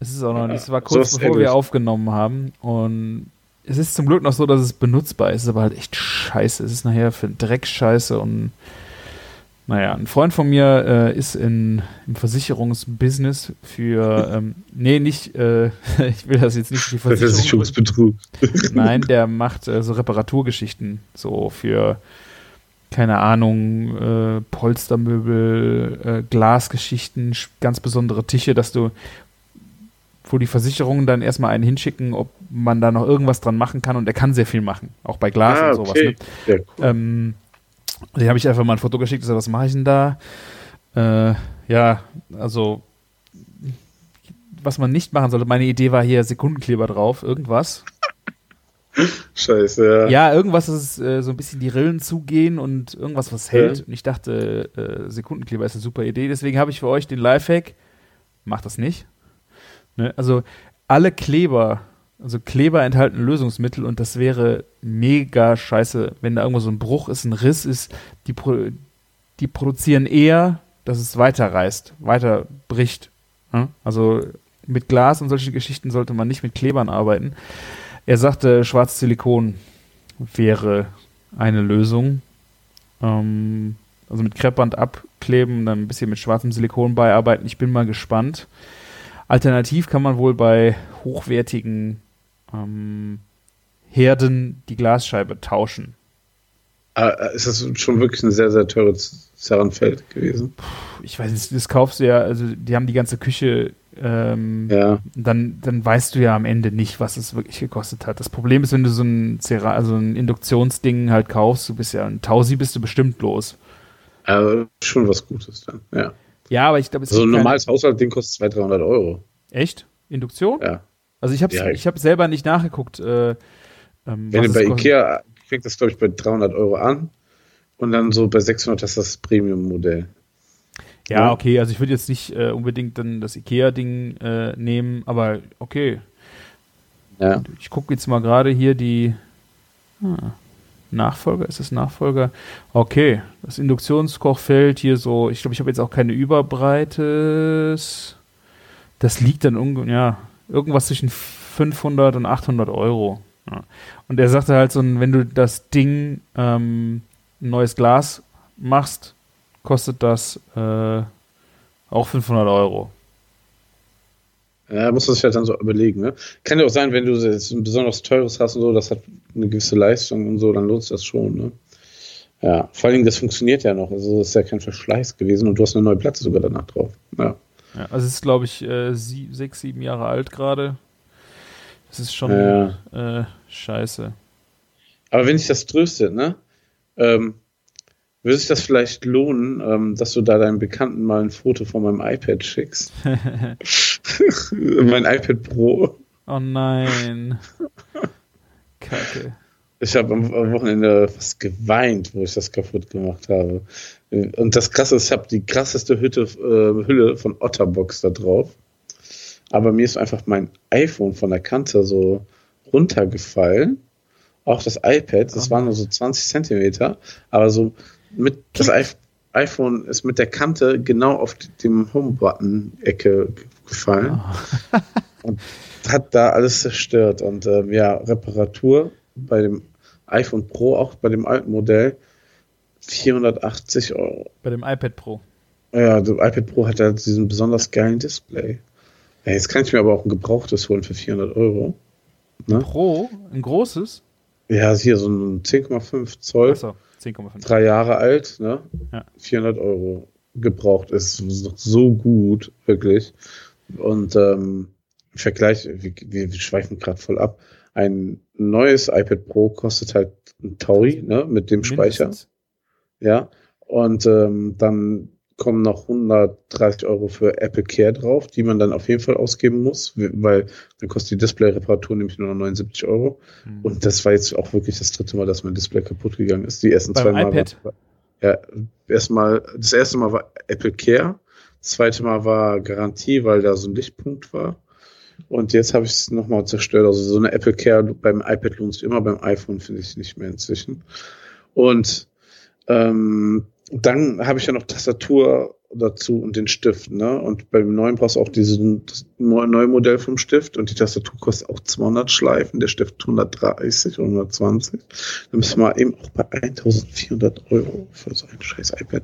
Es ist auch noch es Ja, war so kurz ist bevor wir aufgenommen haben und es ist zum Glück noch so, dass es benutzbar ist, ist aber halt echt scheiße. Es ist nachher für Dreckscheiße und naja, ein Freund von mir äh, ist in, im Versicherungsbusiness für, ähm, nee, nicht, äh, ich will das jetzt nicht für die Versicherung. Versicherungsbetrug. Nein, der macht äh, so Reparaturgeschichten, so für, keine Ahnung, äh, Polstermöbel, äh, Glasgeschichten, sch- ganz besondere Tische, dass du, wo die Versicherungen dann erstmal einen hinschicken, ob man da noch irgendwas dran machen kann und er kann sehr viel machen, auch bei Glas Ah, und sowas. okay. Ne? Cool. Ähm, den habe ich einfach mal ein Foto geschickt, so, was mache ich denn da? Äh, ja, also was man nicht machen sollte, meine Idee war hier Sekundenkleber drauf, irgendwas. Scheiße, ja. Ja, irgendwas, dass äh, so ein bisschen die Rillen zugehen und irgendwas, was hält. Ja. Und ich dachte, äh, Sekundenkleber ist eine super Idee. Deswegen habe ich für euch den Lifehack. Macht das nicht. Ne? Also alle Kleber, also Kleber enthalten Lösungsmittel und das wäre mega scheiße, wenn da irgendwo so ein Bruch ist, ein Riss ist. Die, pro die produzieren eher, dass es weiter reißt, weiter bricht. Ne? Also mit Glas und solche Geschichten sollte man nicht mit Klebern arbeiten. Er sagte, schwarzes Silikon wäre eine Lösung. Ähm, also mit Kreppband abkleben, dann ein bisschen mit schwarzem Silikon beiarbeiten. Ich bin mal gespannt. Alternativ kann man wohl bei hochwertigen ähm, Herden die Glasscheibe tauschen. Ah, ist das schon wirklich ein sehr, sehr teures Zerrenfeld gewesen? Ich weiß nicht, das kaufst du ja, also die haben die ganze Küche, ähm, Ja. dann, dann weißt du ja am Ende nicht, was es wirklich gekostet hat. Das Problem ist, wenn du so ein, Cera also ein Induktionsding halt kaufst, du bist ja ein Tausi, bist du bestimmt los. Aber schon was Gutes dann, ja. Ja, aber ich glaube, es So ein normales Haushaltsding kostet 200, 300 Euro. Echt? Induktion? Ja. Also ich habe Ja. ich hab selber nicht nachgeguckt. Äh, ähm, Wenn du bei. Ikea, fängt das glaube ich bei 300 Euro an und dann so bei 600 hast du das Premium-Modell. Ja, Ja. okay, also ich würde jetzt nicht äh, unbedingt dann das Ikea-Ding äh, nehmen, aber okay. Ja. Ich gucke jetzt mal gerade hier die ah, Nachfolger, ist das Nachfolger? Okay, das Induktionskochfeld hier so, ich glaube, ich habe jetzt auch keine Überbreites. Das liegt dann ja, irgendwas zwischen 500 und 800 Euro. Ja. Und er sagte halt so, wenn du das Ding ähm, ein neues Glas machst, kostet das äh, auch 500 Euro. Ja, muss man sich halt dann so überlegen. Ne? Kann ja auch sein, wenn du jetzt ein besonders teures hast und so, das hat eine gewisse Leistung und so, dann lohnt sich das schon. Ne? Ja, vor allen Dingen, das funktioniert ja noch. Also, das ist ja kein Verschleiß gewesen und du hast eine neue Platte sogar danach drauf. Ja. Ja, also es ist, glaube ich, äh, sie, sechs, sieben Jahre alt gerade. Das ist schon Ja. äh, scheiße. Aber wenn sich das tröstet, ne? Ähm, würde sich das vielleicht lohnen, ähm, dass du da deinen Bekannten mal ein Foto von meinem iPad schickst? mein iPad Pro. Oh nein. Kacke. Ich habe am am Wochenende fast geweint, wo ich das kaputt gemacht habe. Und das Krasse ist, ich habe die krasseste Hütte, äh, Hülle von Otterbox da drauf. Aber mir ist einfach mein iPhone von der Kante so runtergefallen. Auch das iPad, das Oh waren nur so 20 Zentimeter, aber so mit das iPh- iPhone ist mit der Kante genau auf dem Home-Button-Ecke gefallen. und hat da alles zerstört. Und ähm, ja, Reparatur bei dem iPhone Pro, auch bei dem alten Modell, 480 Euro. Bei dem iPad Pro. Ja, das iPad Pro hat halt diesen besonders geilen Display. Ja, jetzt kann ich mir aber auch ein gebrauchtes holen für 400 Euro. Ne? Pro, ein großes? Ja, hier so ein 10,5 Zoll, Achso, 10,5. drei Jahre alt, ne? Ja. 400 Euro gebraucht. ist noch so gut, wirklich. Und ähm, im Vergleich, wir, wir schweifen gerade voll ab. Ein neues iPad Pro kostet halt ein Taui, ne? Mit dem Speicher. Mindestens. Ja. Und ähm, dann kommen noch 130 Euro für Apple Care drauf, die man dann auf jeden Fall ausgeben muss, weil dann kostet die Display-Reparatur nämlich nur noch 79 Euro. Hm. Und das war jetzt auch wirklich das dritte Mal, dass mein Display kaputt gegangen ist. Die ersten Beim zwei Mal. iPad? War, ja, erstmal, das erste Mal war Apple Care, das zweite Mal war Garantie, weil da so ein Lichtpunkt war. Und jetzt habe ich es nochmal zerstört. Also so eine Apple Care beim iPad lohnt sich immer, beim iPhone finde ich nicht mehr inzwischen. Und ähm, dann habe ich ja noch Tastatur dazu und den Stift, ne? Und beim neuen brauchst du auch diesen das neue Modell vom Stift und die Tastatur kostet auch 200 Schleifen, der Stift 130 oder 120. Dann bist du mal eben auch bei 1400 Euro für so ein scheiß iPad.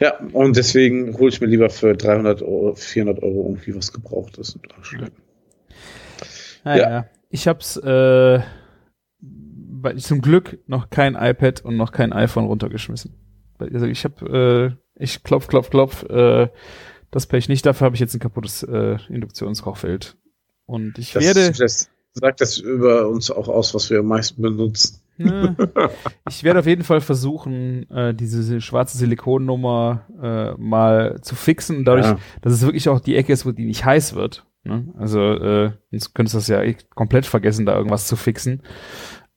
Ja, und deswegen hole ich mir lieber für 300 Euro, 400 Euro irgendwie was Gebrauchtes und Arschlecken. Naja, Ja. ich hab's äh, zum Glück noch kein iPad und noch kein iPhone runtergeschmissen. Also ich habe, äh, ich klopf, klopf, klopf, äh, das Pech nicht. Dafür habe ich jetzt ein kaputtes äh, Induktionskochfeld. Und ich Das, werde, das sagt das über uns auch aus, was wir am meisten benutzen. ne, ich werde auf jeden Fall versuchen, äh, diese schwarze Silikonnummer äh, mal zu fixen. Dadurch, Ja. dass es wirklich auch die Ecke ist, wo die nicht heiß wird. Ne? Also äh, sonst könntest du das ja echt komplett vergessen, da irgendwas zu fixen.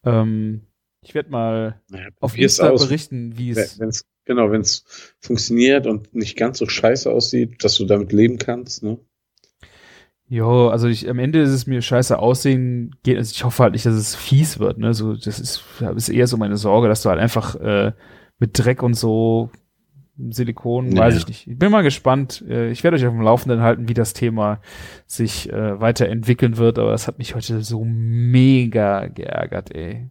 Ähm, ich werde mal Naja, auf Insta aus. berichten, wie es. Genau, wenn es funktioniert und nicht ganz so scheiße aussieht, dass du damit leben kannst, ne? Jo, also ich, am Ende ist es mir scheiße aussehen. Geht, also ich hoffe halt nicht, dass es fies wird. Ne, so das ist, ist eher so meine Sorge, dass du halt einfach äh, mit Dreck und so Silikon, Nee. weiß ich nicht. Ich bin mal gespannt. Äh, ich werde euch auf dem Laufenden halten, wie das Thema sich äh, weiterentwickeln wird. Aber es hat mich heute so mega geärgert, ey.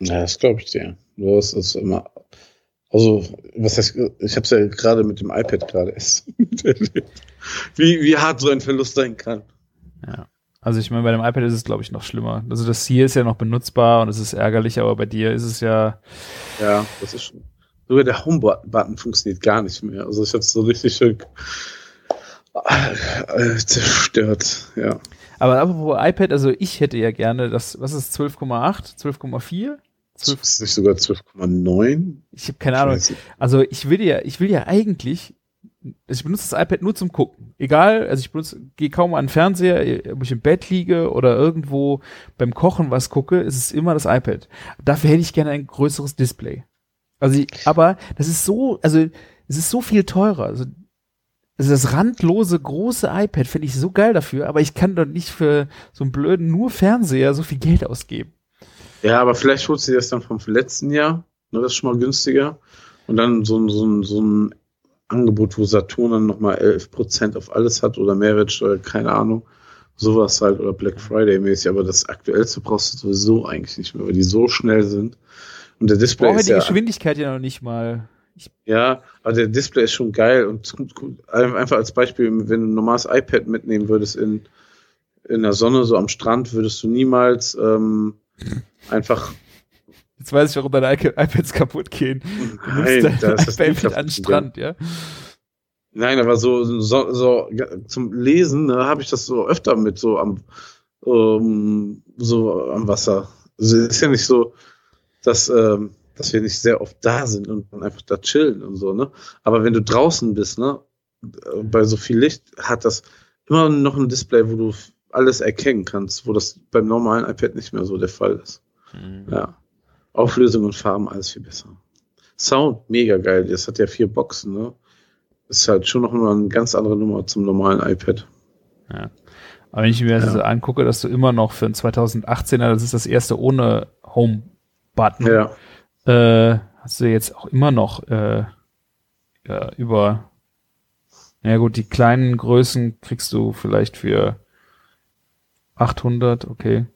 Ja, das glaube ich dir. Hast es immer. Also, was heißt, ich habe es ja gerade mit dem iPad gerade erst. Wie, wie hart so ein Verlust sein kann. Ja. Also ich meine, bei dem iPad ist es, glaube ich, noch schlimmer. Also das hier ist ja noch benutzbar und es ist ärgerlich, aber bei dir ist es ja. Ja, das ist schon. Sogar der Home-Button funktioniert gar nicht mehr. Also ich habe es so richtig schön äh, zerstört. Ja. Aber apropos iPad, also ich hätte ja gerne das, was ist 12,8, 12,4? Das ist nicht sogar 12,9. Ich habe keine Ahnung. Also ich will ja, ich will ja eigentlich, also ich benutze das iPad nur zum Gucken. Egal, also ich benutze, gehe kaum an den Fernseher, ob ich im Bett liege oder irgendwo beim Kochen was gucke, ist es immer das iPad. Dafür hätte ich gerne ein größeres Display. Also, ich, aber das ist so, also es ist so viel teurer. Also, also das randlose große iPad finde ich so geil dafür, aber ich kann doch nicht für so einen blöden nur Fernseher so viel Geld ausgeben. Ja, aber vielleicht holst du dir das dann vom letzten Jahr. Ne, das ist schon mal günstiger. Und dann so, ein- so, ein- so ein Angebot, wo Saturn dann nochmal 11% auf alles hat oder Mehrwertsteuer, keine Ahnung. Sowas halt oder Black Friday mäßig. Aber das aktuellste brauchst du sowieso eigentlich nicht mehr, weil die so schnell sind. Und der Ich Display brauche ist die ja, Geschwindigkeit ja noch nicht mal. Ich, ja, aber der Display ist schon geil und einfach als Beispiel, wenn du ein normales iPad mitnehmen würdest in, in der Sonne, so am Strand, würdest du niemals ähm, einfach jetzt weiß ich, warum deine iP- iPads kaputt gehen. Du Nein, nimmst da dein ist das iPad nie mit an den Strand, ja? Nein, aber so, so, so zum Lesen ne, habe ich das so öfter mit so am ähm, so am Wasser. Also es ist ja nicht so, dass, ähm, dass wir nicht sehr oft da sind und dann einfach da chillen und so, ne? Aber wenn du draußen bist, ne, äh, bei so viel Licht hat das immer noch ein Display, wo du alles erkennen kannst, wo das beim normalen iPad nicht mehr so der Fall ist. Ja. Auflösung und Farben, alles viel besser. Sound, mega geil. Das hat ja vier Boxen, ne? Ist halt schon noch mal eine ganz andere Nummer zum normalen iPad. Ja. Aber wenn ich mir das Ja. so angucke, dass du immer noch für ein 2018er, das ist das erste ohne Home-Button, Ja. äh, hast du jetzt auch immer noch äh, ja, über, ja gut, die kleinen Größen kriegst du vielleicht für 800, okay.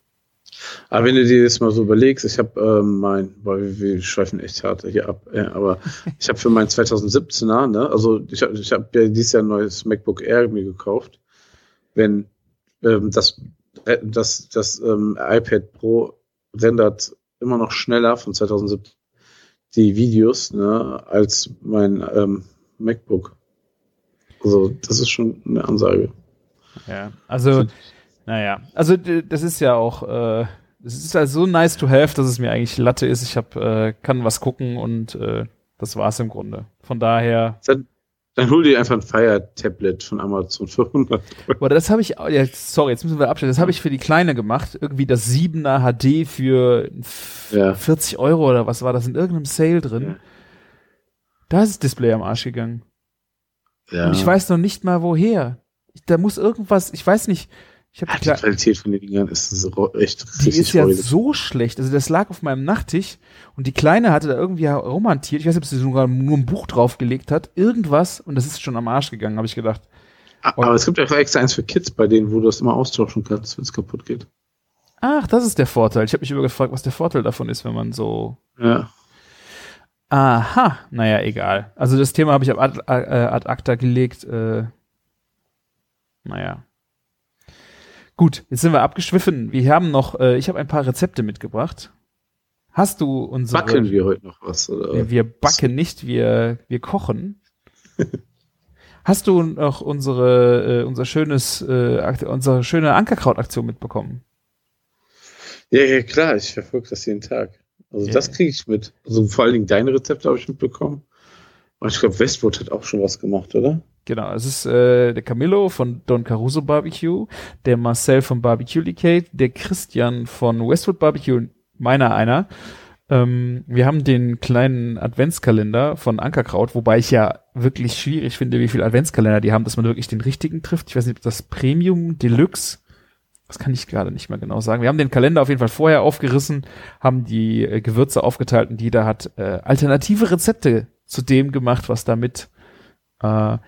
Aber wenn du dir das mal so überlegst, ich habe ähm, mein, boah, wir, wir schweifen echt hart hier ab, äh, aber ich habe für mein 2017er, ne, also ich habe ich hab ja dieses Jahr ein neues MacBook Air mir gekauft. Wenn ähm, das, äh, das, das ähm, iPad Pro rendert immer noch schneller von 2017 die Videos, ne, als mein ähm, MacBook. Also, das ist schon eine Ansage. Ja, also, naja, also das ist ja auch, äh, es ist halt so nice to have, dass es mir eigentlich Latte ist. Ich hab, äh, kann was gucken und äh, das war's im Grunde. Von daher. Dann, dann hol dir einfach ein Fire-Tablet von Amazon für 100 Euro. Oder das habe ich, ja, sorry, jetzt müssen wir abstellen. Das habe ich für die Kleine gemacht. Irgendwie das 7er HD für ja. 40 Euro oder was war das in irgendeinem Sale drin. Ja. Da ist das Display am Arsch gegangen. Ja. Und ich weiß noch nicht mal woher. Da muss irgendwas, ich weiß nicht, ich hab ja, die, die Qualität von den Dingern ist so echt Die ist ja so schlecht. Also das lag auf meinem Nachttisch und die Kleine hatte da irgendwie romantiert. Ich weiß nicht, ob sie sogar nur ein Buch draufgelegt hat. Irgendwas und das ist schon am Arsch gegangen, habe ich gedacht. Aber und es gibt ja auch extra eins für Kids, bei denen, wo du das immer austauschen kannst, wenn es kaputt geht. Ach, das ist der Vorteil. Ich habe mich immer gefragt, was der Vorteil davon ist, wenn man so. Ja. Aha, naja, egal. Also das Thema habe ich ad, ad, ad acta gelegt. Äh, naja. Gut, jetzt sind wir abgeschwiffen. Wir haben noch, äh, ich habe ein paar Rezepte mitgebracht. Hast du unsere... Backen wir heute noch was? Oder? Wir, wir backen nicht, wir, wir kochen. Hast du noch unsere, äh, unser schönes, äh, unsere schöne Ankerkrautaktion mitbekommen? Ja, ja, klar, ich verfolge das jeden Tag. Also yeah. das kriege ich mit. Also vor allen Dingen deine Rezepte habe ich mitbekommen. Und ich glaube, Westwood hat auch schon was gemacht, oder? Genau, es ist äh, der Camillo von Don Caruso Barbecue, der Marcel von Barbecue Decade, der Christian von Westwood Barbecue, meiner einer. Ähm, wir haben den kleinen Adventskalender von Ankerkraut, wobei ich ja wirklich schwierig finde, wie viele Adventskalender die haben, dass man wirklich den richtigen trifft. Ich weiß nicht, ob das Premium, Deluxe, das kann ich gerade nicht mehr genau sagen. Wir haben den Kalender auf jeden Fall vorher aufgerissen, haben die äh, Gewürze aufgeteilt und jeder hat äh, alternative Rezepte zu dem gemacht, was damit äh,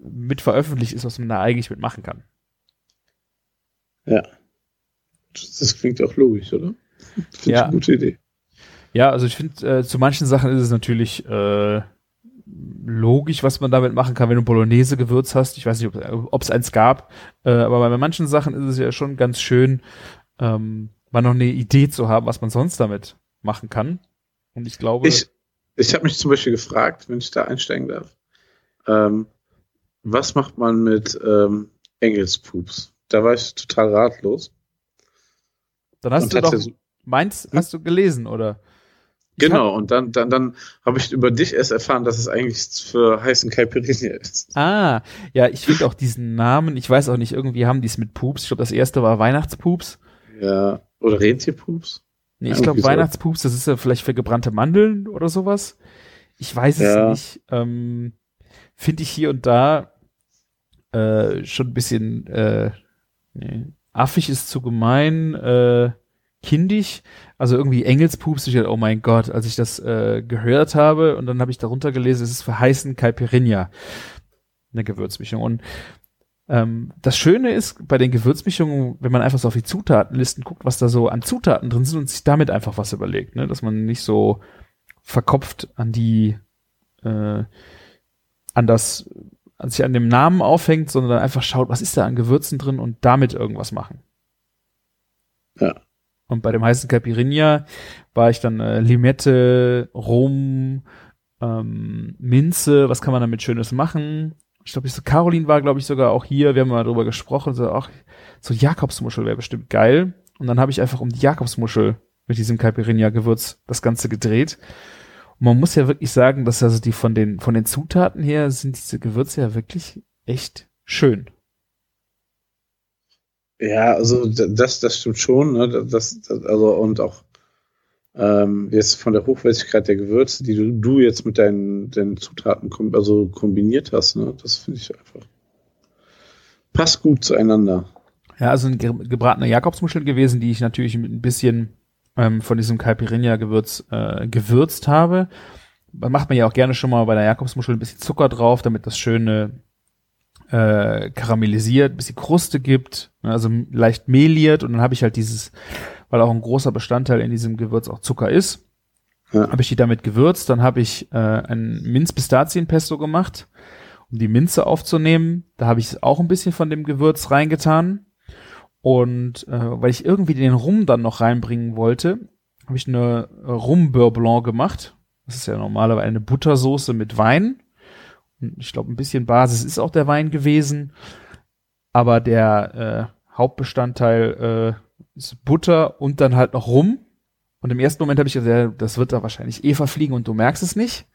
mit veröffentlicht ist, was man da eigentlich mitmachen kann. Ja. Das klingt auch logisch, oder? Finde ja. eine gute Idee. Ja, also ich finde, äh, zu manchen Sachen ist es natürlich äh, logisch, was man damit machen kann, wenn du Bolognese-Gewürz hast. Ich weiß nicht, ob es eins gab, äh, aber bei manchen Sachen ist es ja schon ganz schön, ähm, mal noch eine Idee zu haben, was man sonst damit machen kann. Und ich glaube. Ich, ich habe mich zum Beispiel gefragt, wenn ich da einsteigen darf. Ähm, was macht man mit ähm, Engelspups? Da war ich total ratlos. Dann hast und du doch so, meins hm? hast du gelesen, oder? Genau, und dann, dann, dann habe ich über dich erst erfahren, dass es eigentlich für heißen Caipirinha ist. Ah, ja, ich finde auch diesen Namen, ich weiß auch nicht, irgendwie haben die es mit Pups. Ich glaube, das erste war Weihnachtspups. Ja, oder Rentierpups. Nee, ich glaube, Weihnachtspups, das ist ja vielleicht für gebrannte Mandeln oder sowas. Ich weiß ja. es nicht. Ähm, finde ich hier und da äh, schon ein bisschen äh, affig ist zu gemein, äh, kindisch. Also irgendwie Engelspups, ich dachte, oh mein Gott, als ich das äh, gehört habe und dann habe ich darunter gelesen, es ist für heißen Caipirinha eine Gewürzmischung. Und ähm, das Schöne ist bei den Gewürzmischungen, wenn man einfach so auf die Zutatenlisten guckt, was da so an Zutaten drin sind und sich damit einfach was überlegt, ne? dass man nicht so verkopft an die äh, an das, an sich an dem Namen aufhängt, sondern einfach schaut, was ist da an Gewürzen drin und damit irgendwas machen. Ja. Und bei dem heißen Caipirinha war ich dann äh, Limette, Rum, ähm, Minze, was kann man damit Schönes machen? Ich glaube, so Caroline war, glaube ich, sogar auch hier. Wir haben mal drüber gesprochen. So, auch so Jakobsmuschel wäre bestimmt geil. Und dann habe ich einfach um die Jakobsmuschel mit diesem Caipirinha-Gewürz das Ganze gedreht. Und man muss ja wirklich sagen, dass also die von den, von den Zutaten her sind diese Gewürze ja wirklich echt schön. Ja, also das, das stimmt schon, ne? Das, das, also und auch ähm, jetzt von der Hochwertigkeit der Gewürze, die du, du jetzt mit deinen, deinen Zutaten kom also kombiniert hast, ne? Das finde ich einfach. Passt gut zueinander. Ja, also ein gebratener Jakobsmuschel gewesen, die ich natürlich mit ein bisschen ähm, von diesem Caipirinha-Gewürz äh, gewürzt habe. Man macht man ja auch gerne schon mal bei der Jakobsmuschel ein bisschen Zucker drauf, damit das schöne äh, karamellisiert, ein bisschen Kruste gibt, ne, also leicht mehliert und dann habe ich halt dieses weil auch ein großer Bestandteil in diesem Gewürz auch Zucker ist. Ja. Habe ich die damit gewürzt, dann habe ich äh, ein Minz-Pistazien-Pesto gemacht, um die Minze aufzunehmen. Da habe ich auch ein bisschen von dem Gewürz reingetan. Und äh, weil ich irgendwie den Rum dann noch reinbringen wollte, habe ich eine äh, Rum-Beurre Blanc gemacht. Das ist ja normalerweise eine Buttersoße mit Wein. Und ich glaube, ein bisschen Basis ist auch der Wein gewesen. Aber der äh, Hauptbestandteil äh, ist Butter und dann halt noch Rum. Und im ersten Moment habe ich gesagt, ja, das wird da wahrscheinlich eh verfliegen und du merkst es nicht.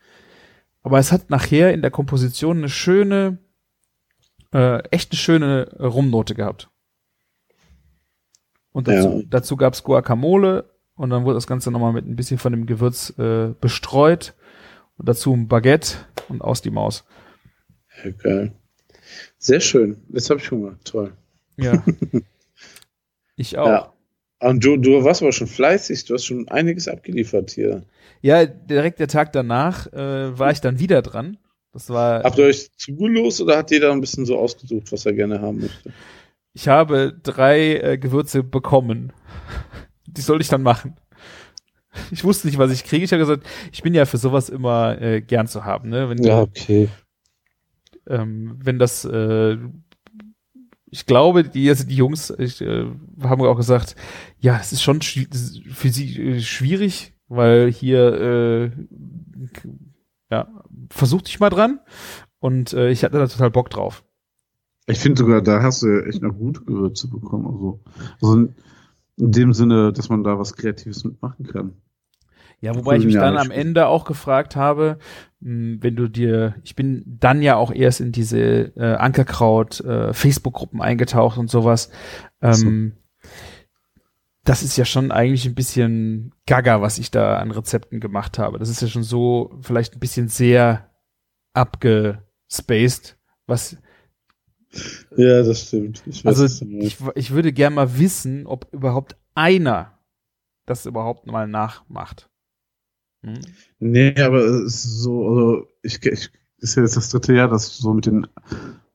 Aber es hat nachher in der Komposition eine schöne, äh, echt eine schöne Rumnote gehabt. Und dazu, Ja. dazu gab's Guacamole und dann wurde das Ganze nochmal mit ein bisschen von dem Gewürz äh, bestreut. Und dazu ein Baguette und aus die Maus. Ja, geil. Sehr schön. Jetzt habe ich Hunger. Toll. Ja. ich auch. Ja. Und du, du warst aber schon fleißig. Du hast schon einiges abgeliefert hier. Ja, direkt der Tag danach äh, war ich dann wieder dran. Das war, Habt ihr euch zugelost oder hat jeder ein bisschen so ausgesucht, was er gerne haben möchte? Ich habe drei äh, Gewürze bekommen. Die soll ich dann machen. Ich wusste nicht, was ich kriege. Ich habe gesagt, ich bin ja für sowas immer äh, gern zu haben. Ne? Wenn, okay. ähm, wenn das, äh, ich glaube, die, also die Jungs ich, äh, haben auch gesagt, ja, es ist schon für sie äh, schwierig, weil hier, äh, ja, versuch dich mal dran. Und äh, ich hatte da total Bock drauf. Ich finde sogar, da hast du echt noch gute Gewürze bekommen. Also, also in, in dem Sinne, dass man da was Kreatives mitmachen kann. Ja, wobei ich mich dann am. Ende auch gefragt habe, mh, wenn du dir, ich bin dann ja auch erst in diese äh, Ankerkraut äh, Facebook-Gruppen eingetaucht und sowas. Ähm, Das ist ja schon eigentlich ein bisschen gaga, was ich da an Rezepten gemacht habe. Das ist ja schon so vielleicht ein bisschen sehr abgespaced, was Ja, das stimmt. Ich also ich, ich würde gern mal wissen, ob überhaupt einer das überhaupt mal nachmacht. Hm? Nee, aber es ist so, also ich, ich ist ja jetzt das dritte Jahr, dass so mit den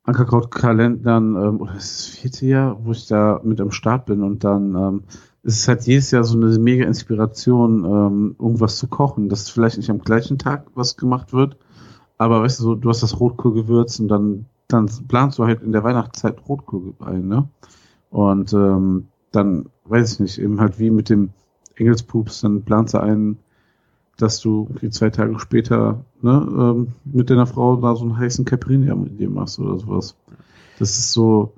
Ankerkraut-Kalendern, ähm, oder ist das vierte Jahr, wo ich da mit am Start bin und dann ähm, ist es halt jedes Jahr so eine mega Inspiration, ähm, irgendwas zu kochen, dass vielleicht nicht am gleichen Tag was gemacht wird, aber weißt du, so, du hast das Rotkohlgewürz und dann, dann planst du halt in der Weihnachtszeit Rotkohl ein, ne? Und ähm, dann, weiß ich nicht, eben halt wie mit dem Engelspups, dann planst du einen, dass du irgendwie zwei Tage später ne, ähm, mit deiner Frau da so einen heißen Caipirinha mit dir machst oder sowas. Das ist so,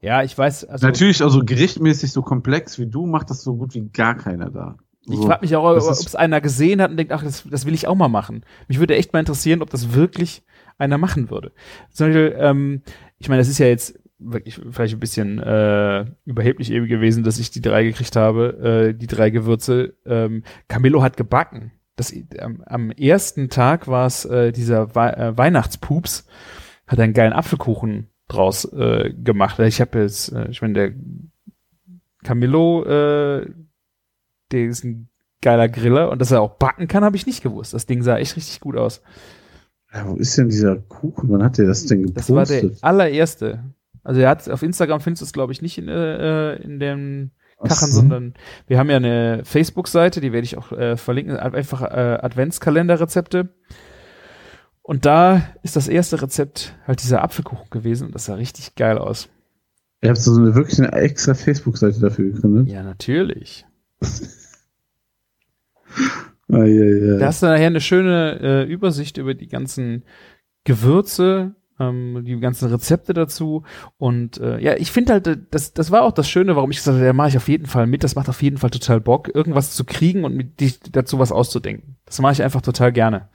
Ja, ich weiß, also natürlich also gerichtmäßig so komplex wie du, macht das so gut wie gar keiner da. Ich So. frage mich auch, ob es einer gesehen hat und denkt, ach, das, das will ich auch mal machen. Mich würde echt mal interessieren, ob das wirklich einer machen würde. Zum Beispiel, ähm, ich meine, das ist ja jetzt wirklich vielleicht ein bisschen äh, überheblich eben gewesen, dass ich die drei gekriegt habe, äh, die drei Gewürze. Ähm, Camillo hat gebacken. Das, am, am ersten Tag war es äh, dieser Wei äh, Weihnachtspups, hat einen geilen Apfelkuchen draus äh, gemacht. Ich habe jetzt, äh, ich meine, der Camillo, äh, der ist ein geiler Griller und dass er auch backen kann, habe ich nicht gewusst. Das Ding sah echt richtig gut aus. Ja, wo ist denn dieser Kuchen? Wann hat der das denn Das war der gepostet? allererste. Also er hat auf Instagram findest du es glaube ich nicht in, äh, in dem Ach Kachen, so. sondern wir haben ja eine Facebook-Seite, die werde ich auch äh, verlinken, einfach äh, Adventskalender-Rezepte. Und da ist das erste Rezept halt dieser Apfelkuchen gewesen und das sah richtig geil aus. Ihr habt so eine wirklich eine extra Facebook-Seite dafür gegründet. Ja, natürlich. Ah, ja, ja. Da hast du nachher eine schöne äh, Übersicht über die ganzen Gewürze, ähm, die ganzen Rezepte dazu. Und äh, ja, ich finde halt, äh, das, das war auch das Schöne, warum ich gesagt habe, da mache ich auf jeden Fall mit. Das macht auf jeden Fall total Bock, irgendwas zu kriegen und mit dich dazu was auszudenken. Das mache ich einfach total gerne.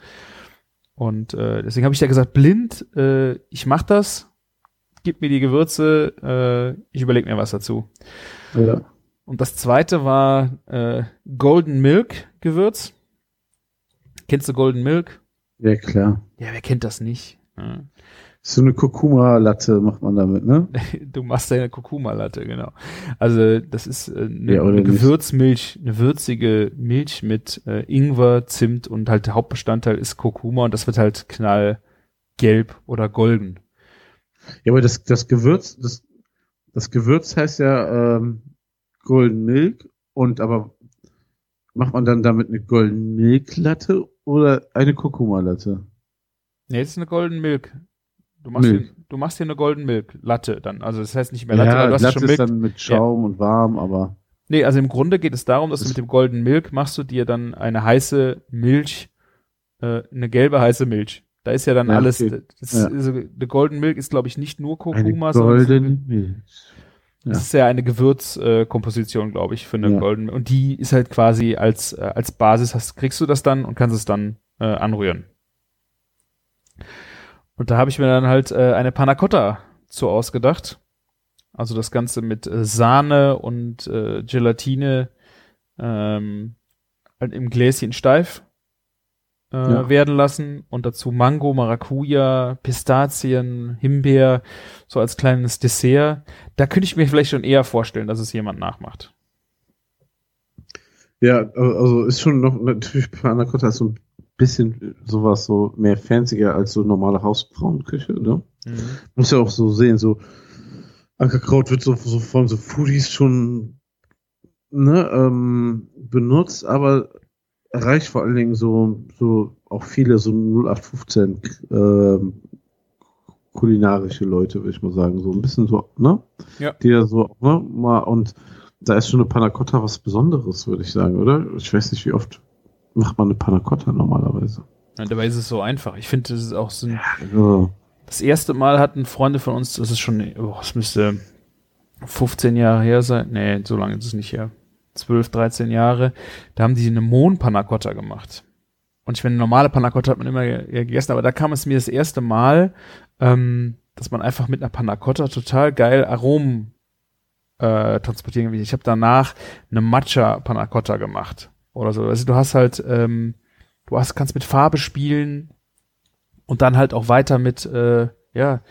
Und äh, deswegen habe ich ja gesagt, blind, äh, ich mach das, gib mir die Gewürze, äh, ich überlege mir was dazu. ja. Und das zweite war äh, Golden Milk Gewürz. Kennst du Golden Milk? ja, klar. Ja, wer kennt das nicht? Ja. So eine Kurkuma-Latte macht man damit, ne? Du machst deine Kurkuma-Latte, genau. Also das ist äh, eine, Ja, eine? Gewürzmilch, eine würzige Milch mit äh, Ingwer, Zimt und halt der Hauptbestandteil ist Kurkuma und das wird halt knallgelb oder golden. Ja, aber das, das Gewürz, das, das Gewürz heißt ja ähm, Golden Milk und aber macht man dann damit eine Golden Milk Latte oder eine Kurkuma Latte? Nee, das ist eine Golden Milk. Du machst, Milk. Hier, du machst hier eine Golden Milk Latte dann. Also das heißt nicht mehr Latte, ja, weil du hast Latte schon ist Milk. dann mit Schaum und warm, aber Nee, also im Grunde geht es darum, dass du mit dem Golden Milk machst du dir dann eine heiße Milch, äh, eine gelbe heiße Milch. Da ist ja dann Ja, alles, okay. das, Ja. also, der Golden Milk ist glaube ich nicht nur eine Kurkuma, sondern Golden Milch. Ja. das ist ja eine Gewürzkomposition, äh, glaube ich, für eine Ja. Golden. Und die ist halt quasi als, äh, als Basis, hast, kriegst du das dann und kannst es dann äh, anrühren. Und da habe ich mir dann halt äh, eine Panna Cotta zu ausgedacht. Also das Ganze mit äh, Sahne und äh, Gelatine ähm, halt im Gläschen steif äh, Ja. werden lassen und dazu Mango, Maracuja, Pistazien, Himbeer, so als kleines Dessert. Da könnte ich mir vielleicht schon eher vorstellen, dass es jemand nachmacht. Ja, also ist schon noch natürlich Panna Cotta ist so ein bisschen sowas so mehr fancier als so normale Hausfrauenküche, ne? Muss ja auch so sehen, so Ankerkraut wird so, so von so Foodies schon ne, ähm, benutzt, aber erreicht vor allen Dingen so, so auch viele so 0815 ähm, kulinarische Leute, würde ich mal sagen. So ein bisschen so, ne? Ja. Die ja so, ne, mal und da ist schon eine Panna Cotta was Besonderes, würde ich sagen, oder? Ich weiß nicht, wie oft macht man eine Panna Cotta normalerweise. Ja, dabei ist es so einfach. Ich finde, das ist auch so ein, Ja. das erste Mal hatten Freunde von uns, das ist schon, oh, es müsste 15 Jahre her sein. Nee, so lange ist es nicht her. 12, 13 Jahre. Da haben die eine Mohn-Panna Cotta gemacht. Und ich meine, normale Panna Cotta hat man immer ge- gegessen, aber da kam es mir das erste Mal, ähm, dass man einfach mit einer Panna Cotta total geil Aromen äh, transportieren kann. Ich habe danach eine Matcha Panna Cotta gemacht oder so. Also du hast halt, ähm, du hast, kannst mit Farbe spielen und dann halt auch weiter mit, äh, ja,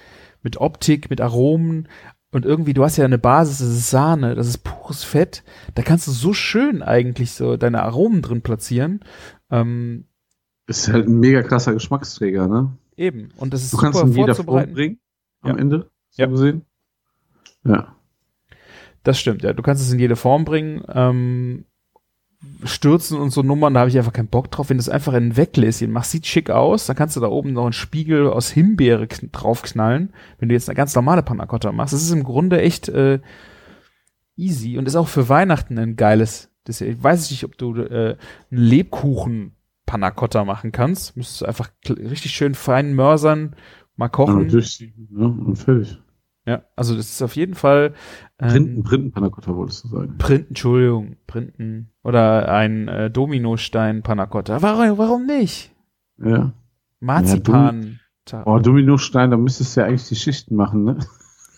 mit Optik, mit Aromen und irgendwie, du hast ja eine Basis, das ist Sahne, das ist pures Fett. Da kannst du so schön eigentlich so deine Aromen drin platzieren. Ähm, Ist halt ein mega krasser Geschmacksträger, ne? eben. Und das ist Du kannst super in jeder Form vorzubereiten. bringen, am Ja. Ende, so Ja. gesehen. Ja. Das stimmt, ja. Du kannst es in jede Form bringen. Ähm, Stürzen und so Nummern, da habe ich einfach keinen Bock drauf. Wenn du es einfach in ein Weggläschen machst, sieht schick aus, dann kannst du da oben noch einen Spiegel aus Himbeere kn- draufknallen. Wenn du jetzt eine ganz normale Panna Cotta machst, das ist im Grunde echt äh, easy und ist auch für Weihnachten ein geiles Dessert. Ich weiß nicht, ob du äh, einen Lebkuchen Panna Cotta machen kannst. Müsstest du einfach richtig schön fein mörsern, mal kochen. Ja, durchziehen, ne? Und fertig. Ja, also das ist auf jeden Fall ähm, Printen, Printen Panna Cotta wolltest du sagen. Printen, Entschuldigung, Printen. Oder ein äh, Dominostein Panna Cotta. Warum, warum nicht? Ja. Marzipan. Oh, Dominostein, da müsstest du ja eigentlich die Schichten machen, ne?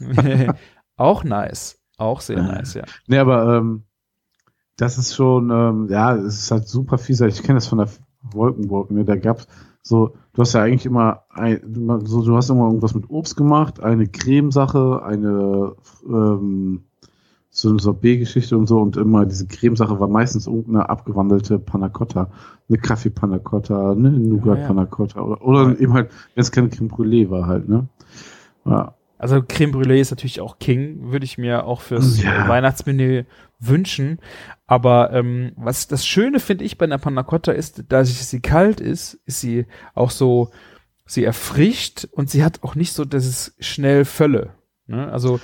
auch nice. Auch sehr Ja. nice, ja. Nee, aber ähm, das ist schon, ähm, ja, es ist halt super fies. Ich kenne das von der Wolkenburg, ne? Da gab's so, du hast ja eigentlich immer ein, so, du hast immer irgendwas mit Obst gemacht, eine Cremesache, eine ähm, so eine Sorbet-Geschichte und so und immer diese Cremesache war meistens irgendeine abgewandelte Panna Cotta, eine Kaffee Panna Cotta, eine Nougat. Panna Cotta oder, oder eben halt, wenn es keine Creme Brûlée war halt, ne? Ja. Also Creme Brûlée ist natürlich auch King, würde ich mir auch fürs Ja. Weihnachtsmenü wünschen. Aber ähm, was das Schöne finde ich bei einer Panna Cotta ist, da sie kalt ist, ist sie auch so, sie erfrischt und sie hat auch nicht so dieses schnell Völle. Ne? Also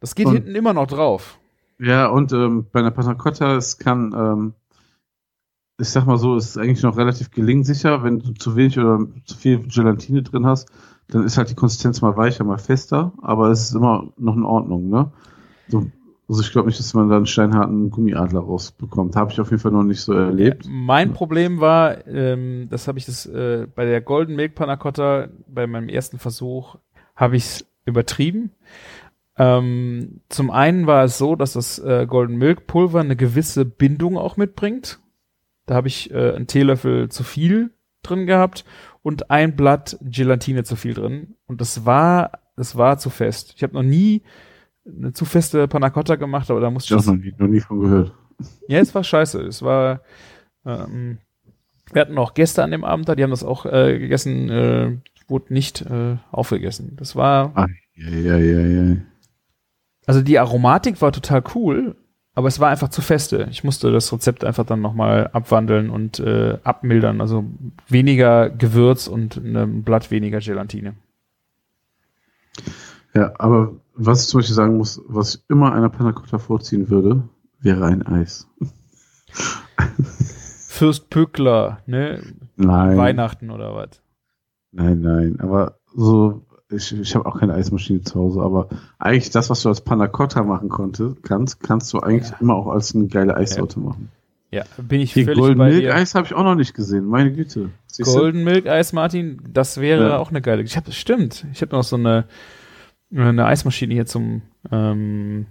das geht Und- hinten immer noch drauf. Ja, und ähm, bei einer Panna Cotta, es kann, ähm, ich sag mal so, es ist eigentlich noch relativ gelingsicher, wenn du zu wenig oder zu viel Gelatine drin hast, dann ist halt die Konsistenz mal weicher, mal fester, aber es ist immer noch in Ordnung, ne? So, also ich glaube nicht, dass man da einen steinharten Gummiadler rausbekommt. Habe ich auf jeden Fall noch nicht so erlebt. Mein Problem war, ähm, das habe ich das äh, bei der Golden Milk Panna Cotta, bei meinem ersten Versuch, habe ich es übertrieben. Ähm, zum einen war es so, dass das äh, Golden Milk Pulver eine gewisse Bindung auch mitbringt. Da habe ich äh, einen Teelöffel zu viel drin gehabt und ein Blatt Gelatine zu viel drin. Und das war, das war zu fest. Ich habe noch nie eine zu feste Panna Cotta gemacht, aber da musste Ich das nie, noch nie von gehört. ja, es war scheiße. Es war. Ähm, wir hatten auch Gäste an dem Abend da, die haben das auch äh, gegessen, äh, wurde nicht äh, aufgegessen. Das war. Ah, ja, ja, ja, ja. Also die Aromatik war total cool, aber es war einfach zu feste. Ich musste das Rezept einfach dann nochmal abwandeln und äh, abmildern. Also weniger Gewürz und ein Blatt weniger Gelatine. Ja, aber was ich zum Beispiel sagen muss, was ich immer einer Panna Cotta vorziehen würde, wäre ein Eis. Fürst Pückler, ne? Nein. Weihnachten oder was? Nein, nein. Aber so, ich, ich habe auch keine Eismaschine zu Hause, aber eigentlich das, was du als Panna Cotta machen konnte, kannst, kannst du eigentlich Ja. immer auch als eine geile Eissorte machen. Ja, bin ich Die völlig Golden bei Milk dir. Eis habe ich auch noch nicht gesehen. Meine Güte. Siehst du? Golden Milk Eis, Martin, das wäre Ja. auch eine geile. Ich habe, stimmt. Ich habe noch so eine eine Eismaschine hier zum ähm,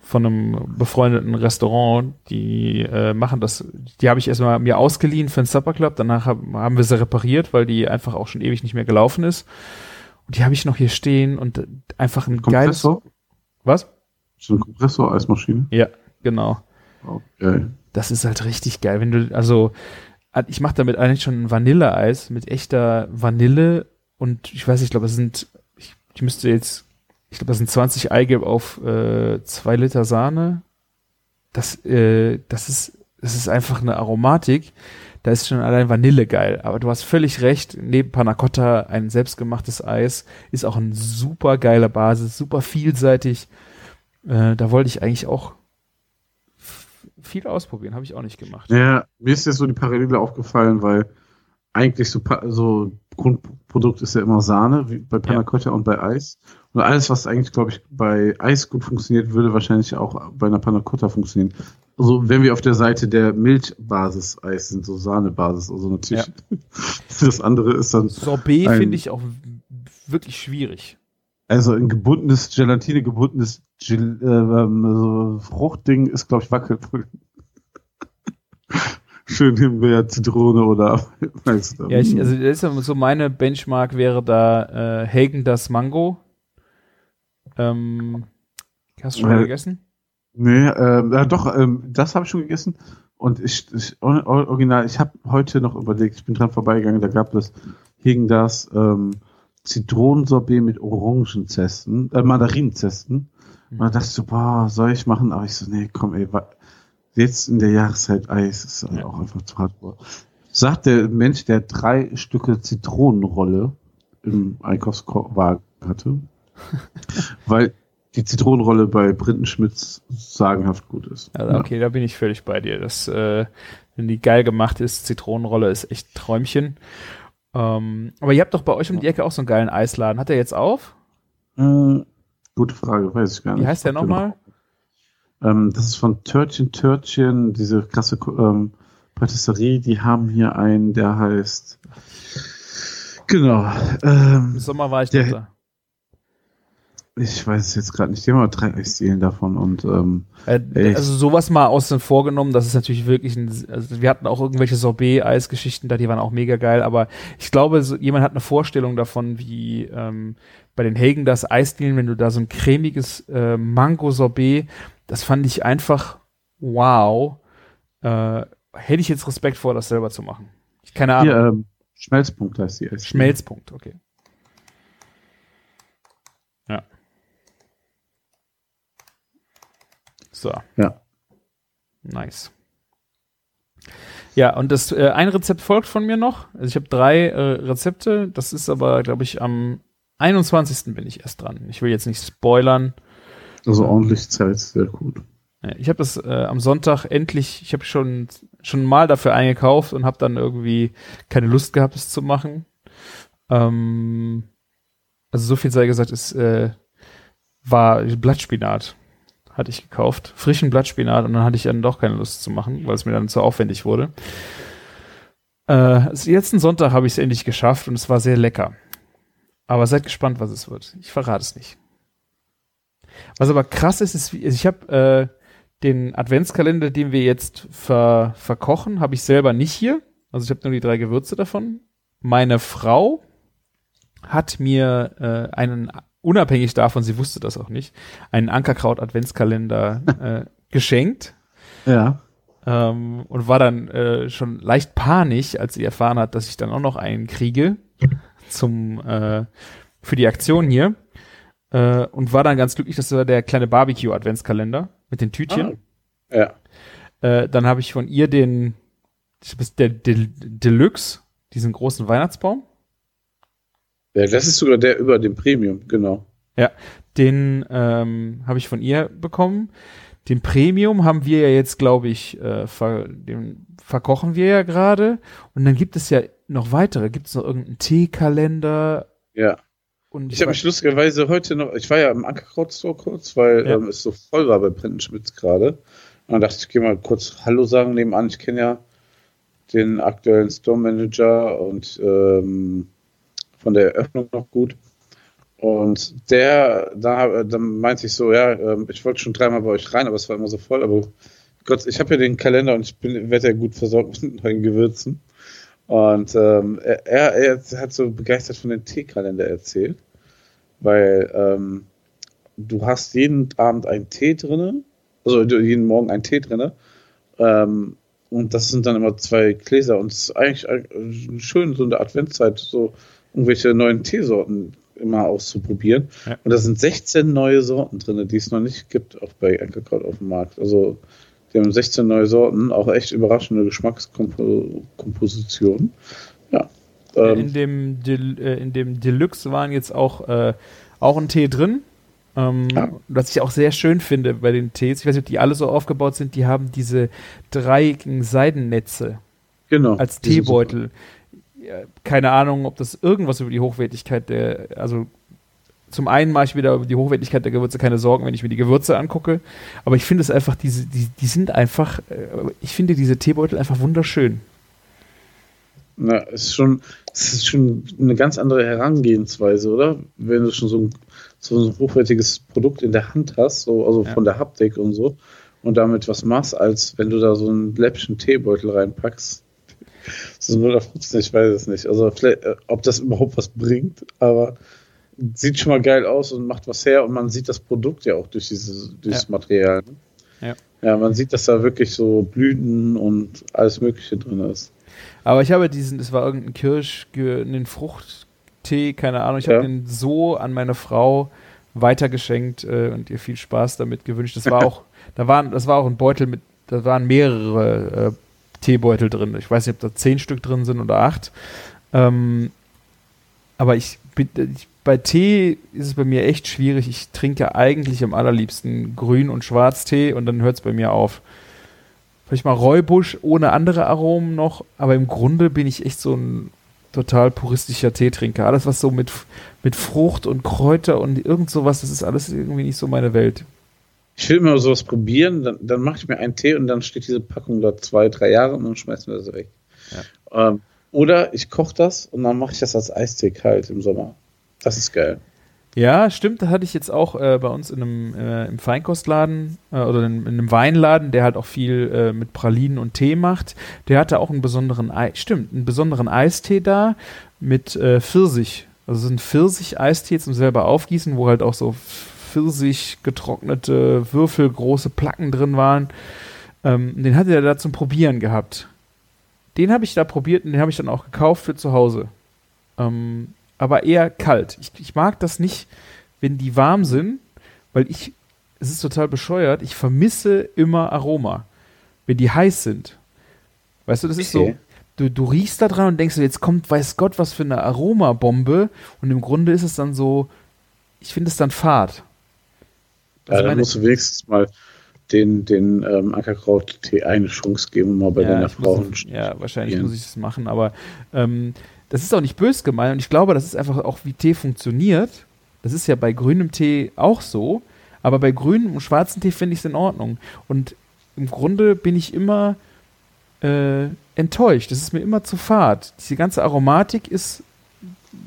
von einem befreundeten Restaurant, die äh, machen das, die habe ich erstmal mir ausgeliehen für den Supper Club, danach hab, haben wir sie repariert, weil die einfach auch schon ewig nicht mehr gelaufen ist. Und die habe ich noch hier stehen und äh, einfach ein geiles. Kompressor? Was? So eine Kompressor-Eismaschine? Ja, genau. Okay. Das ist halt richtig geil. Wenn du, also, ich mache damit eigentlich schon ein Vanilleeis mit echter Vanille und ich weiß ich glaube, es sind, ich, ich müsste jetzt, ich glaube, das sind 20 Eigelb auf äh, zwei Liter Sahne. Das, äh, das ist, das ist einfach eine Aromatik. Da ist schon allein Vanille geil. Aber du hast völlig recht. Neben Panna Cotta ein selbstgemachtes Eis ist auch ein super geiler Basis, super vielseitig. Äh, da wollte ich eigentlich auch viel ausprobieren, habe ich auch nicht gemacht. Ja, mir ist jetzt so die Parallele aufgefallen, weil eigentlich so, so Grundprodukt ist ja immer Sahne, wie bei Panna Ja. Und bei Eis. Und alles, was eigentlich, glaube ich, bei Eis gut funktioniert, würde wahrscheinlich auch bei einer Panna Cotta funktionieren. Also, wenn wir auf der Seite der Milchbasis-Eis sind, so Sahnebasis, also natürlich. Das andere ist dann, Sorbet finde ich auch wirklich schwierig. also ein gebundenes, Gelatine gebundenes Gel, äh, ähm, so Fruchtding ist, glaube ich, Wackelpudding. Schön Himbeer, Zitrone oder weißt du, Ja, ich, also das ist ja so meine Benchmark wäre da äh, Hagen das Mango. Ähm, hast du schon mal Äh, gegessen? Nee, ähm, ja, doch, ähm, das habe ich schon gegessen. Und ich, ich or- or- original, ich habe heute noch überlegt, ich bin dran vorbeigegangen, da gab es hing das ähm, Zitronensorbet mit Orangenzesten, äh, Mandarinenzesten. Und da dachte ich so, boah, soll ich machen? Aber ich so, nee, komm, ey, jetzt in der Jahreszeit Eis ist Ja. auch einfach zu hart. Sagt der Mensch, der drei Stücke Zitronenrolle im Einkaufswagen hatte, weil die Zitronenrolle bei Brindenschmitz sagenhaft gut ist. Also, okay, da bin ich völlig bei dir. Das, äh, wenn die geil gemacht ist, Zitronenrolle ist echt Träumchen. Ähm, aber ihr habt doch bei euch um die Ecke auch so einen geilen Eisladen. Hat der jetzt auf? Hm, gute Frage, weiß ich gar nicht. Wie heißt der nochmal? noch- Ähm, das ist von Törtchen Törtchen, diese krasse ähm, Patisserie. Die haben hier einen, der heißt. Genau. Ähm, Im Sommer war ich Der- da. Ich weiß es jetzt gerade nicht. Die haben aber drei Eisdielen davon und ähm, Äh, also sowas mal außen vorgenommen, das ist natürlich wirklich ein, also wir hatten auch irgendwelche Sorbet-Eisgeschichten da, die waren auch mega geil, aber ich glaube, so, jemand hat eine Vorstellung davon, wie ähm, bei den Hagen das Eisdielen, wenn du da so ein cremiges äh, Mango-Sorbet, das fand ich einfach wow. Äh, hätte ich jetzt Respekt vor, das selber zu machen. Ich keine Ahnung. hier ähm, Schmelzpunkt heißt die Eisdiele. Schmelzpunkt, okay. So. Ja. Nice. Ja, und das äh, ein Rezept folgt von mir noch. Also ich habe drei äh, Rezepte. Das ist aber, glaube ich, am 21. bin ich erst dran. Ich will jetzt nicht spoilern. Also ordentlich Zeit, sehr gut. Ich habe das äh, am Sonntag endlich, ich habe schon schon mal dafür eingekauft und habe dann irgendwie keine Lust gehabt, es zu machen. Ähm, also so viel sei gesagt, es äh, war Blattspinat hatte ich gekauft, frischen Blattspinat und dann hatte ich dann doch keine Lust zu machen, weil es mir dann zu aufwendig wurde. Äh, also letzten Sonntag habe ich es endlich geschafft und es war sehr lecker. Aber seid gespannt, was es wird. Ich verrate es nicht. Was aber krass ist, ist, ich habe äh, den Adventskalender, den wir jetzt ver verkochen, habe ich selber nicht hier. Also ich habe nur die drei Gewürze davon. Meine Frau hat mir äh, einen, unabhängig davon, sie wusste das auch nicht, einen Ankerkraut-Adventskalender äh, geschenkt Ja. ähm, und war dann äh, schon leicht panisch, als sie erfahren hat, dass ich dann auch noch einen kriege zum äh, für die Aktion hier. Äh, und war dann ganz glücklich, das war der kleine Barbecue-Adventskalender mit den Tütchen. Ah, ja. Äh, dann habe ich von ihr den der, der Deluxe, diesen großen Weihnachtsbaum. Ja, das ist sogar der über dem Premium, genau. Ja, den ähm, habe ich von ihr bekommen. Den Premium haben wir ja jetzt, glaube ich, äh, ver den verkochen wir ja gerade. Und dann gibt es ja noch weitere. Gibt es noch irgendeinen Teekalender? Ja. Und ich, habe mich lustigerweise heute noch, ich war ja im Ankerkraut-Store kurz, weil ja. ähm, es so voll war bei Printenschmitz gerade. Und dann dachte ich, ich gehe mal kurz Hallo sagen nebenan. Ich kenne ja den aktuellen Store Manager und ähm, von der Eröffnung noch gut. Und der, da, da meinte ich so, ja, ähm, ich wollte schon dreimal bei euch rein, aber es war immer so voll. Aber Gott, ich habe ja den Kalender und ich bin, werde ja gut versorgt mit neuen Gewürzen. Und ähm, er, er hat so begeistert von dem Teekalender erzählt, weil ähm, du hast jeden Abend einen Tee drinne, also jeden Morgen einen Tee drinne. Ähm, und das sind dann immer zwei Gläser und es ist eigentlich schön, so in der Adventszeit so irgendwelche neuen Teesorten immer auszuprobieren. Ja. Und da sind 16 neue Sorten drin, die es noch nicht gibt, auch bei Ankerkraut auf dem Markt. Also die haben 16 neue Sorten, auch echt überraschende Geschmackskompositionen. Ja. Ähm, in, dem Del äh, in dem Deluxe waren jetzt auch, äh, auch ein Tee drin. Ähm, ja. Was ich auch sehr schön finde bei den Tees, ich weiß nicht, ob die alle so aufgebaut sind, die haben diese dreieckigen Seidennetze genau, als Teebeutel. Keine Ahnung, ob das irgendwas über die Hochwertigkeit der, also zum einen mache ich wieder über die Hochwertigkeit der Gewürze keine Sorgen, wenn ich mir die Gewürze angucke, aber ich finde es einfach, diese, die, die sind einfach, äh, ich finde diese Teebeutel einfach wunderschön. Na, es ist schon, es ist schon eine ganz andere Herangehensweise, oder? Wenn du schon so ein so ein hochwertiges Produkt in der Hand hast, so, also ja. von der Haptik und so, und damit was machst, als wenn du da so ein Läppchen Teebeutel reinpackst. So nur davon, ich weiß es nicht. Also vielleicht, äh, ob das überhaupt was bringt, aber sieht schon mal geil aus und macht was her und man sieht das Produkt ja auch durch dieses, durchs ja. Material. Ne? Ja. ja, man sieht, dass da wirklich so Blüten und alles Mögliche drin ist. Aber ich habe diesen, es war irgendein Kirsch, einen Frucht, Tee, keine Ahnung. Ich ja. habe den so an meine Frau weitergeschenkt äh, und ihr viel Spaß damit gewünscht. Das war auch, da waren, das war auch ein Beutel mit, da waren mehrere äh, Teebeutel drin. Ich weiß nicht, ob da zehn Stück drin sind oder acht. Ähm, aber ich, ich, bei Tee ist es bei mir echt schwierig. Ich trinke eigentlich am allerliebsten Grün- und Schwarztee und dann hört es bei mir auf. Vielleicht mal Räubusch ohne andere Aromen noch, aber im Grunde bin ich echt so ein total puristischer Teetrinker. Alles, was so mit, mit Frucht und Kräuter und irgend sowas, das ist alles irgendwie nicht so meine Welt. Ich will immer sowas probieren, dann, dann mache ich mir einen Tee und dann steht diese Packung da zwei, drei Jahre und dann schmeißen wir das weg. Ja. Ähm, oder ich koche das und dann mache ich das als Eistee kalt im Sommer. Das ist geil. Ja, stimmt. Da hatte ich jetzt auch äh, bei uns in einem äh, im Feinkostladen äh, oder in, in, einem Weinladen, der halt auch viel äh, mit Pralinen und Tee macht. Der hatte auch einen besonderen, Ei stimmt, einen besonderen Eistee da mit äh, Pfirsich. Also so ein Pfirsich-Eistee zum selber aufgießen, wo halt auch so Pfirsich getrocknete Würfel, große Placken drin waren. Ähm, den hatte er da zum Probieren gehabt. Den habe ich da probiert und den habe ich dann auch gekauft für zu Hause. Ähm, aber eher kalt. Ich, ich mag das nicht, wenn die warm sind, weil ich, es ist total bescheuert, ich vermisse immer Aroma, wenn die heiß sind. Weißt du, das ist so, du, du riechst da dran und denkst, jetzt kommt, weiß Gott, was für eine Aromabombe und im Grunde ist es dann so, ich finde es dann fad. Also ja, dann musst du wenigstens mal den, den ähm, Ackerkraut-Tee eine Chance geben, mal bei ja, deiner Frau. Ja, wahrscheinlich muss ich das machen, aber ähm, das ist auch nicht bös gemeint und ich glaube, das ist einfach auch, wie Tee funktioniert. Das ist ja bei grünem Tee auch so, aber bei grünem und schwarzem Tee finde ich es in Ordnung. Und im Grunde bin ich immer äh, enttäuscht. Das ist mir immer zu fad. Diese ganze Aromatik ist,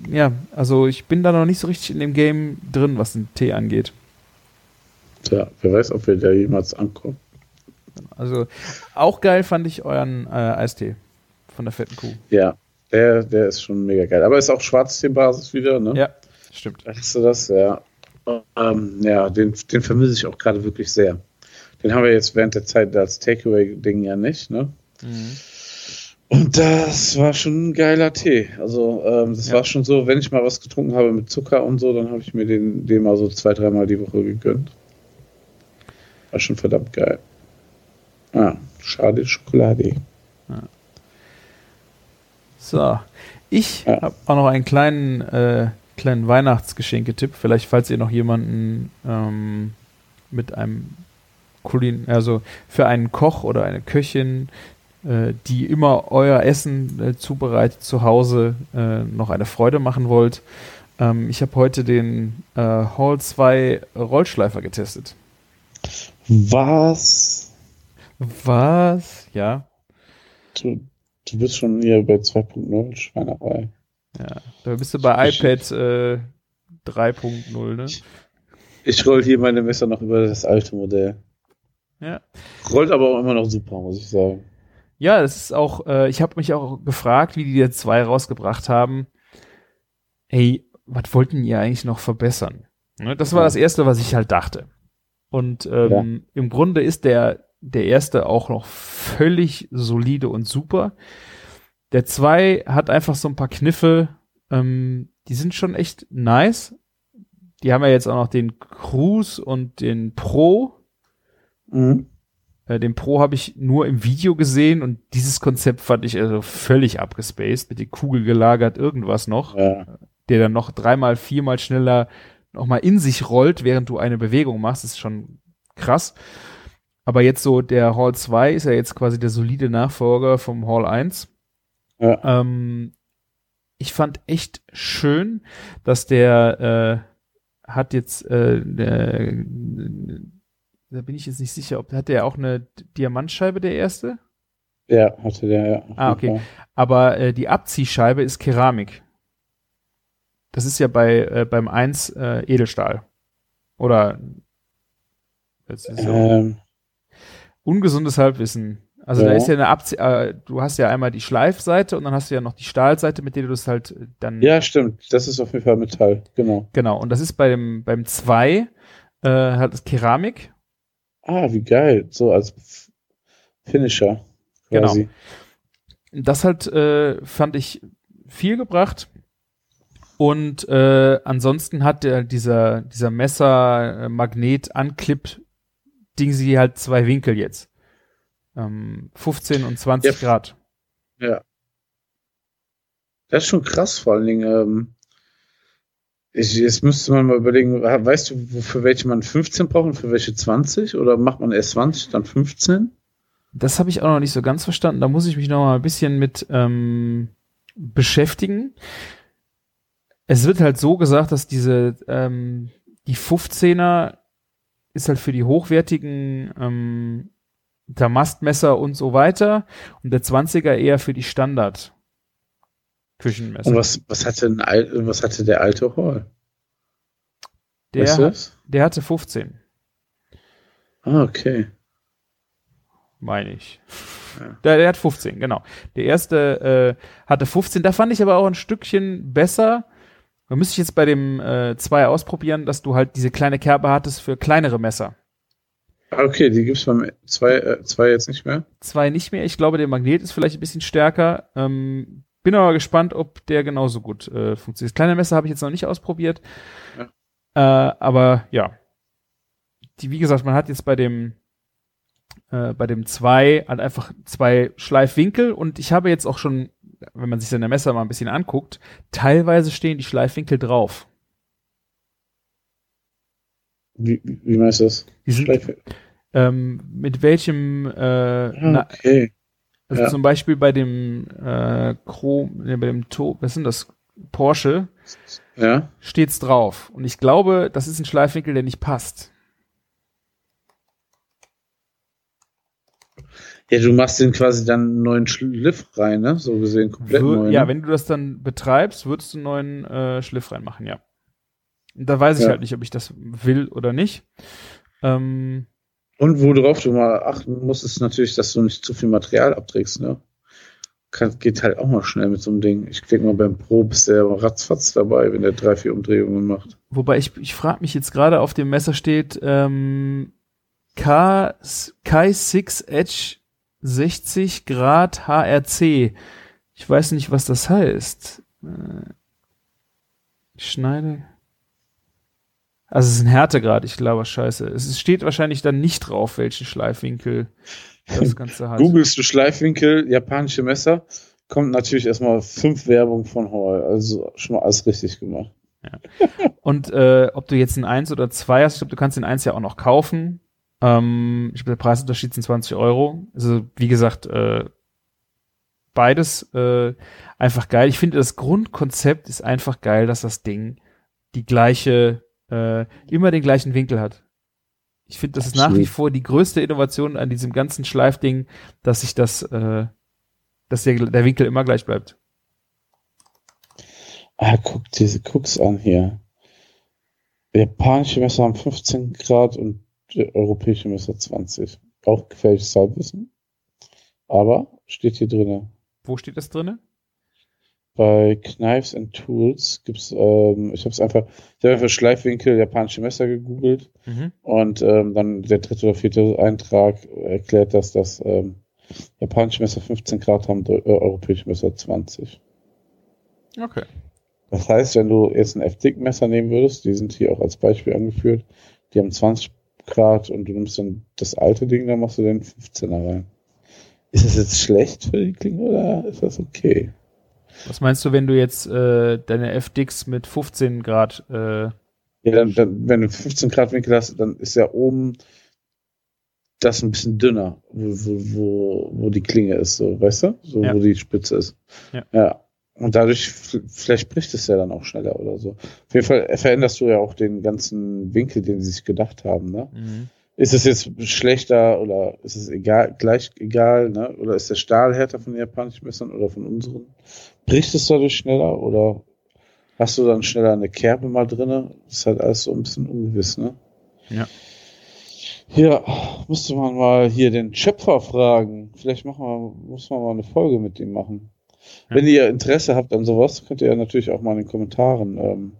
ja, also ich bin da noch nicht so richtig in dem Game drin, was den Tee angeht. Tja, wer weiß, ob wir da jemals ankommen. Also auch geil fand ich euren äh, Eistee von der fetten Kuh. Ja, der, der ist schon mega geil. Aber ist auch Schwarztee-Basis wieder, ne? Ja, stimmt. Hast du das? Ja. Ähm, ja, den, den vermisse ich auch gerade wirklich sehr. Den haben wir jetzt während der Zeit als Takeaway-Ding ja nicht, ne? Mhm. Und das war schon ein geiler Tee. Also ähm, das Ja. war schon so, wenn ich mal was getrunken habe mit Zucker und so, dann habe ich mir den, den mal so zwei, dreimal die Woche gegönnt. War schon verdammt geil. Ah, schade Schokolade. So. Ich Ja. habe auch noch einen kleinen, äh, kleinen Weihnachtsgeschenketipp. Vielleicht, falls ihr noch jemanden ähm, mit einem Kulin, also für einen Koch oder eine Köchin, äh, die immer euer Essen äh, zubereitet zu Hause, äh, noch eine Freude machen wollt. Ähm, ich habe heute den äh, Hall 2 Rollschleifer getestet. Was? Was? Ja. Du, du bist schon hier bei 2.0 Schweinerei. Ja. Da bist du bei iPad äh, 3.0, ne? Ich roll hier meine Messer noch über das alte Modell. Ja. Rollt aber auch immer noch super, muss ich sagen. Ja, das ist auch, äh, ich habe mich auch gefragt, wie die jetzt zwei rausgebracht haben. Ey, was wollten ihr eigentlich noch verbessern? Ne, das war das Erste, was ich halt dachte. Und ähm, im Grunde ist der, der erste auch noch völlig solide und super. Der zwei hat einfach so ein paar Kniffe, ähm, die sind schon echt nice. Die haben ja jetzt auch noch den Cruise und den Pro. Mhm. Äh, den Pro habe ich nur im Video gesehen und dieses Konzept fand ich also völlig abgespaced, mit der Kugel gelagert, irgendwas noch, Ja. der dann noch dreimal, viermal schneller nochmal in sich rollt, während du eine Bewegung machst, ist schon krass. Aber jetzt so der Hall 2 ist ja jetzt quasi der solide Nachfolger vom Hall 1. Ja. Ähm, ich fand echt schön, dass der äh, hat jetzt äh, äh, da bin ich jetzt nicht sicher, ob hat der auch eine Diamantscheibe der erste, Ja, hatte der, ja. Ah, okay. Aber äh, die Abziehscheibe ist Keramik. Das ist ja bei äh, beim 1 äh, Edelstahl. Oder das ist ja Ähm, ungesundes Halbwissen. Also Ja. da ist ja eine Abzie äh, du hast ja einmal die Schleifseite und dann hast du ja noch die Stahlseite, mit der du das halt äh, dann ja, stimmt. Das ist auf jeden Fall Metall. Genau. genau und das ist bei dem beim 2 äh, halt das Keramik Ah, wie geil. So als Finisher. Genau. Quasi. das halt äh, fand ich viel gebracht. Und äh, ansonsten hat der, dieser, dieser Messer äh, Magnet Anclip Ding sie halt zwei Winkel jetzt. Ähm, 15 und 20 Ja. Grad. Ja. Das ist schon krass, vor allen Dingen. Ähm, ich, jetzt müsste man mal überlegen, weißt du, für welche man 15 braucht und für welche 20? Oder macht man erst 20, dann 15? Das habe ich auch noch nicht so ganz verstanden. Da muss ich mich noch mal ein bisschen mit ähm, beschäftigen. Es wird halt so gesagt, dass diese ähm, die 15er ist halt für die hochwertigen ähm, Damastmesser und so weiter und der 20er eher für die Standard Küchenmesser. Und was, was, hatte ein was hatte der alte Hall? der, weißt du der hatte 15, Ah, okay. meine ich. Ja. Der, der hat 15, genau. Der erste äh, hatte 15. Da fand ich aber auch ein Stückchen besser. Da müsste ich jetzt bei dem äh, 2 ausprobieren, dass du halt diese kleine Kerbe hattest für kleinere Messer. Ah, Okay, die gibt's beim 2 äh, zwei jetzt nicht mehr. Zwei nicht mehr. Ich glaube, der Magnet ist vielleicht ein bisschen stärker. Ähm, bin aber gespannt, ob der genauso gut äh, funktioniert. Kleine Messer habe ich jetzt noch nicht ausprobiert. Äh, aber ja. Die, wie gesagt, man hat jetzt bei dem äh, bei dem 2 halt einfach zwei Schleifwinkel und ich habe jetzt auch schon, wenn man sich seine Messer mal ein bisschen anguckt, teilweise stehen die Schleifwinkel drauf. Wie, wie meinst du das? Die sind, ähm, mit welchem äh, Ah, na, okay. Also Ja. zum Beispiel bei dem äh, Chrom, bei dem to was sind das? Porsche Ja. steht's drauf. Und ich glaube, das ist ein Schleifwinkel, der nicht passt. Ja, du machst den quasi dann einen neuen Schliff rein, ne? So gesehen, komplett Wür- neu. ja, ne? wenn du das dann betreibst, würdest du einen neuen äh, Schliff reinmachen, ja. Und da weiß ich Ja. halt nicht, ob ich das will oder nicht. Ähm, Und worauf du mal achten musst, ist natürlich, dass du nicht zu viel Material abträgst, ne? Kann, geht halt auch mal schnell mit so einem Ding. Ich denke mal, beim Pro bist ja ratzfatz dabei, wenn der drei, vier Umdrehungen macht. wobei ich, ich frage mich jetzt gerade, auf dem Messer steht ähm, K, Kai 6 Edge 60 Grad HRC. Ich weiß nicht, was das heißt. Äh, Ich schneide. Also es ist ein Härtegrad, ich glaube, scheiße. Es steht wahrscheinlich dann nicht drauf, welchen Schleifwinkel das Ganze hat. Googlest du Schleifwinkel, japanische Messer, kommt natürlich erstmal fünf Werbung von Hall. Also schon mal alles richtig gemacht. Und äh, ob du jetzt ein 1 oder 2 hast, ich glaube, du kannst den 1 ja auch noch kaufen. Ähm, ich glaube, der Preisunterschied sind 20 Euro. Also, wie gesagt, äh, beides äh, einfach geil. Ich finde, das Grundkonzept ist einfach geil, dass das Ding die gleiche, äh, immer den gleichen Winkel hat. Ich finde, das ist nach wie vor die größte Innovation an diesem ganzen Schleifding, dass sich das, äh, dass der, der Winkel immer gleich bleibt. Ah, guck diese Cooks an hier. Japanische Messer haben 15 Grad und äh, europäische Messer 20. Auch gefährliches Halbwissen. Aber steht hier drinne. Wo steht das drinne? Bei Knives and Tools gibt's, ähm, ich habe es einfach, ich habe einfach Schleifwinkel japanische Messer gegoogelt und ähm, dann der dritte oder vierte Eintrag erklärt, dass das ähm, japanische Messer 15 Grad haben, äh, europäische Messer 20. Okay. Das heißt, wenn du jetzt ein F-Dick-Messer nehmen würdest, die sind hier auch als Beispiel angeführt, die haben 20 Grad und du nimmst dann das alte Ding, dann machst du den 15er rein. Ist das jetzt schlecht für die Klinge oder ist das okay? Was meinst du, wenn du jetzt äh, deine FDX mit 15 Grad äh, Ja, dann, dann, wenn du 15 Grad Winkel hast, dann ist ja oben das ein bisschen dünner, wo, wo, wo, wo die Klinge ist, so, weißt du? So, Ja. wo die Spitze ist. Ja. ja. Und dadurch, vielleicht bricht es ja dann auch schneller oder so. Auf jeden Fall veränderst du ja auch den ganzen Winkel, den sie sich gedacht haben, ne? Ist es jetzt schlechter oder ist es egal, gleich egal, ne? Oder ist der Stahl härter von den japanischen Messern oder von unseren? Bricht es dadurch schneller oder hast du dann schneller eine Kerbe mal drinne? Das ist halt alles so ein bisschen ungewiss, ne? Ja. Ja, müsste man mal hier den Schöpfer fragen. Vielleicht machen wir, muss man mal eine Folge mit dem machen. Ja. Wenn ihr Interesse habt an sowas, könnt ihr ja natürlich auch mal in den Kommentaren ähm,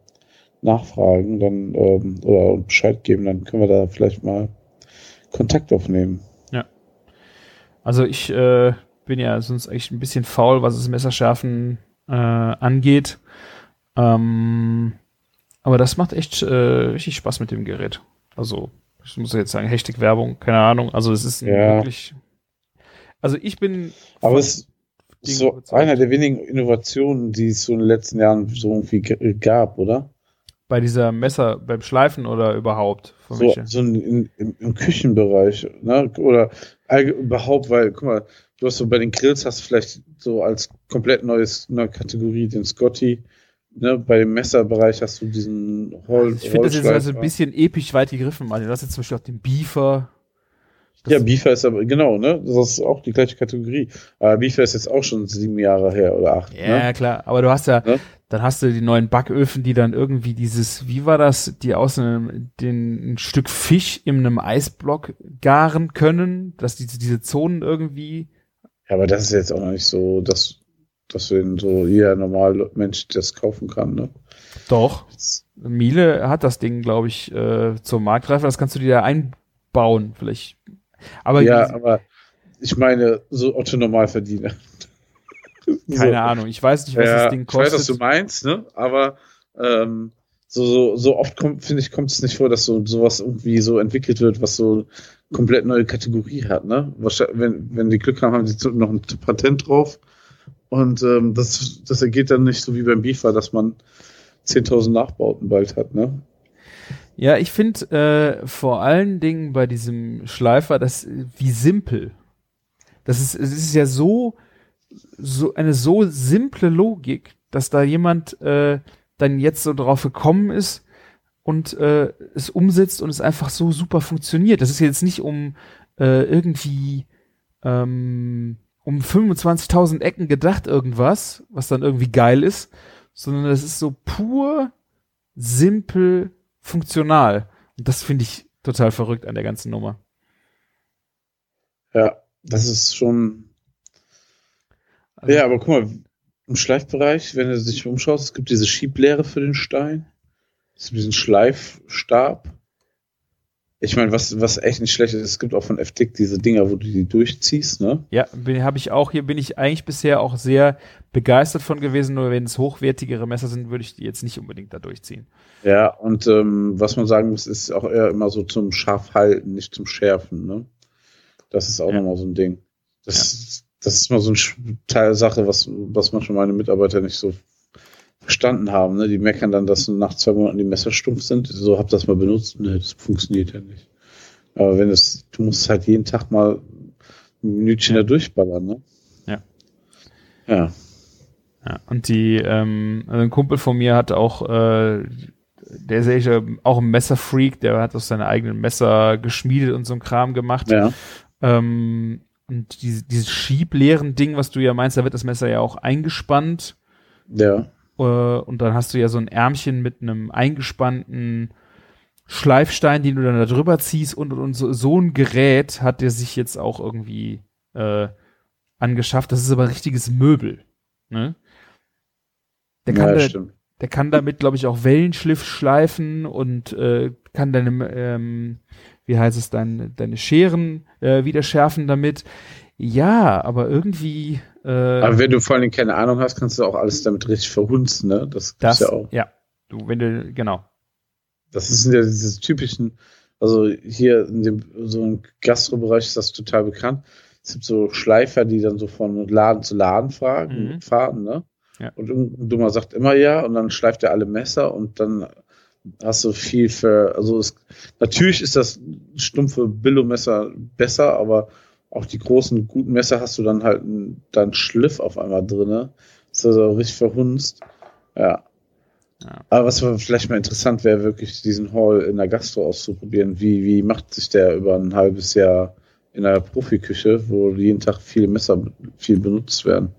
nachfragen, dann ähm, oder Bescheid geben, dann können wir da vielleicht mal Kontakt aufnehmen. Also ich äh, bin ja sonst eigentlich ein bisschen faul, was das Messerschärfen äh, angeht. Ähm, aber das macht echt äh, richtig Spaß mit dem Gerät. Also ich muss jetzt sagen, Hashtag Werbung, keine Ahnung. Also es ist Ja. wirklich. Also ich bin. Aber es ist Dingen so überzeugt. einer der wenigen Innovationen, die es so in den letzten Jahren so irgendwie g- gab, oder? bei dieser Messer beim Schleifen oder überhaupt. So, so in, in, im, Küchenbereich, ne? Oder überhaupt, weil, guck mal, du hast so bei den Grills hast du vielleicht so als komplett neues neue Kategorie den Scotty. Ne? Bei dem Messerbereich hast du diesen Hol Also ich finde das jetzt also ein bisschen episch weit gegriffen. Also du hast jetzt zum Beispiel auch den Beaver. Ja, Beefer ist aber, genau, ne? Das ist auch die gleiche Kategorie. Aber Beefer ist jetzt auch schon sieben Jahre her oder acht. Ja, Ne? klar. Aber du hast ja, Ne? dann hast du die neuen Backöfen, die dann irgendwie dieses, wie war das, die aus einem, den, ein Stück Fisch in einem Eisblock garen können, dass diese, diese Zonen irgendwie, Ja, aber das ist jetzt auch noch nicht so, dass, dass wenn so jeder normale Mensch das kaufen kann, ne? doch. Miele hat das Ding, glaube ich, äh, zur Marktreife, das kannst du dir da einbauen, vielleicht. Aber ja, aber ich meine, so Otto Normalverdiener. keine so. Ahnung, ich weiß nicht, was ja, das Ding Ich weiß, was kostet. du meinst, ne? Aber ähm, so, so, so oft kommt, finde ich, kommt es nicht vor, dass so sowas irgendwie so entwickelt wird, was so komplett neue Kategorie hat, ne? Wahrscheinlich, wenn, wenn die Glück haben, haben sie noch ein Patent drauf. Und ähm, das, das ergeht dann nicht so wie beim Beaver, dass man 10.000 Nachbauten bald hat, ne? Ja, ich finde äh, vor allen Dingen bei diesem Schleifer, das wie simpel. Das ist, es ist ja so, so eine so simple Logik, dass da jemand äh, dann jetzt so drauf gekommen ist und äh, es umsetzt und es einfach so super funktioniert. Das ist jetzt nicht um äh, irgendwie ähm, um 25.000 Ecken gedacht irgendwas, was dann irgendwie geil ist, sondern das ist so pur simpel funktional. Und das finde ich total verrückt an der ganzen Nummer. Ja, das ist schon. Also, Ja, aber guck mal, im Schleifbereich, wenn du dich umschaust, es gibt diese Schieblehre für den Stein. Es gibt diesen Schleifstab. Ich meine, was, was echt nicht schlecht ist, es gibt auch von FTIC diese Dinger, wo du die durchziehst, ne? Ja, habe ich auch. Hier bin ich eigentlich bisher auch sehr begeistert von gewesen. Nur wenn es hochwertigere Messer sind, würde ich die jetzt nicht unbedingt da durchziehen. Ja, und ähm, was man sagen muss, ist auch eher immer so zum Scharfhalten, nicht zum Schärfen, ne? Das ist auch Ja. nochmal so ein Ding. Das, das ist mal so eine Teil Sache, was, was manchmal meine Mitarbeiter nicht so verstanden haben. Ne? Die meckern dann, dass nach zwei Monaten die Messer stumpf sind. So hab das mal benutzt. Ne, das funktioniert ja nicht. Aber wenn es, du musst halt jeden Tag mal ein Minütchen da durchballern, ne? Ja. Ja. Ja, und die, ähm, also ein Kumpel von mir hat auch, äh, der ist echt, äh, auch ein Messerfreak, der hat auch seine eigenen Messer geschmiedet und so ein Kram gemacht. Ja. Ähm, und diese, dieses schiebleeren Ding, was du ja meinst, da wird das Messer ja auch eingespannt. Ja. Äh, und dann hast du ja so ein Ärmchen mit einem eingespannten Schleifstein, den du dann da drüber ziehst und, und, so, so ein Gerät hat der sich jetzt auch irgendwie äh, angeschafft. Das ist aber ein richtiges Möbel. Ne? Der kann, ja, da, der kann damit, glaube ich, auch Wellenschliff schleifen und äh, kann deine, ähm, wie heißt es, deine, deine Scheren äh, wieder schärfen damit. Ja, aber irgendwie äh, Aber wenn du vor allem keine Ahnung hast, kannst du auch alles damit richtig verhunzen, ne? Das das, ja auch. ja, du, wenn du, genau. Das sind ja diese typischen, also hier in dem so im Gastrobereich ist das total bekannt. Es gibt so Schleifer, die dann so von Laden zu Laden fragen, Mhm. fahren, ne? Ja. Und irgendein Dummer sagt immer ja und dann schleift er alle Messer und dann hast du viel für, also es, natürlich ist das stumpfe Billo-Messer besser, aber auch die großen guten Messer hast du dann halt einen, dann Schliff auf einmal drinne. Das ist also richtig verhunzt. Ja. Ja. Aber was vielleicht mal interessant wäre, wirklich diesen Hall in der Gastro auszuprobieren. Wie, wie macht sich der über ein halbes Jahr in der Profiküche, wo jeden Tag viele Messer viel benutzt werden?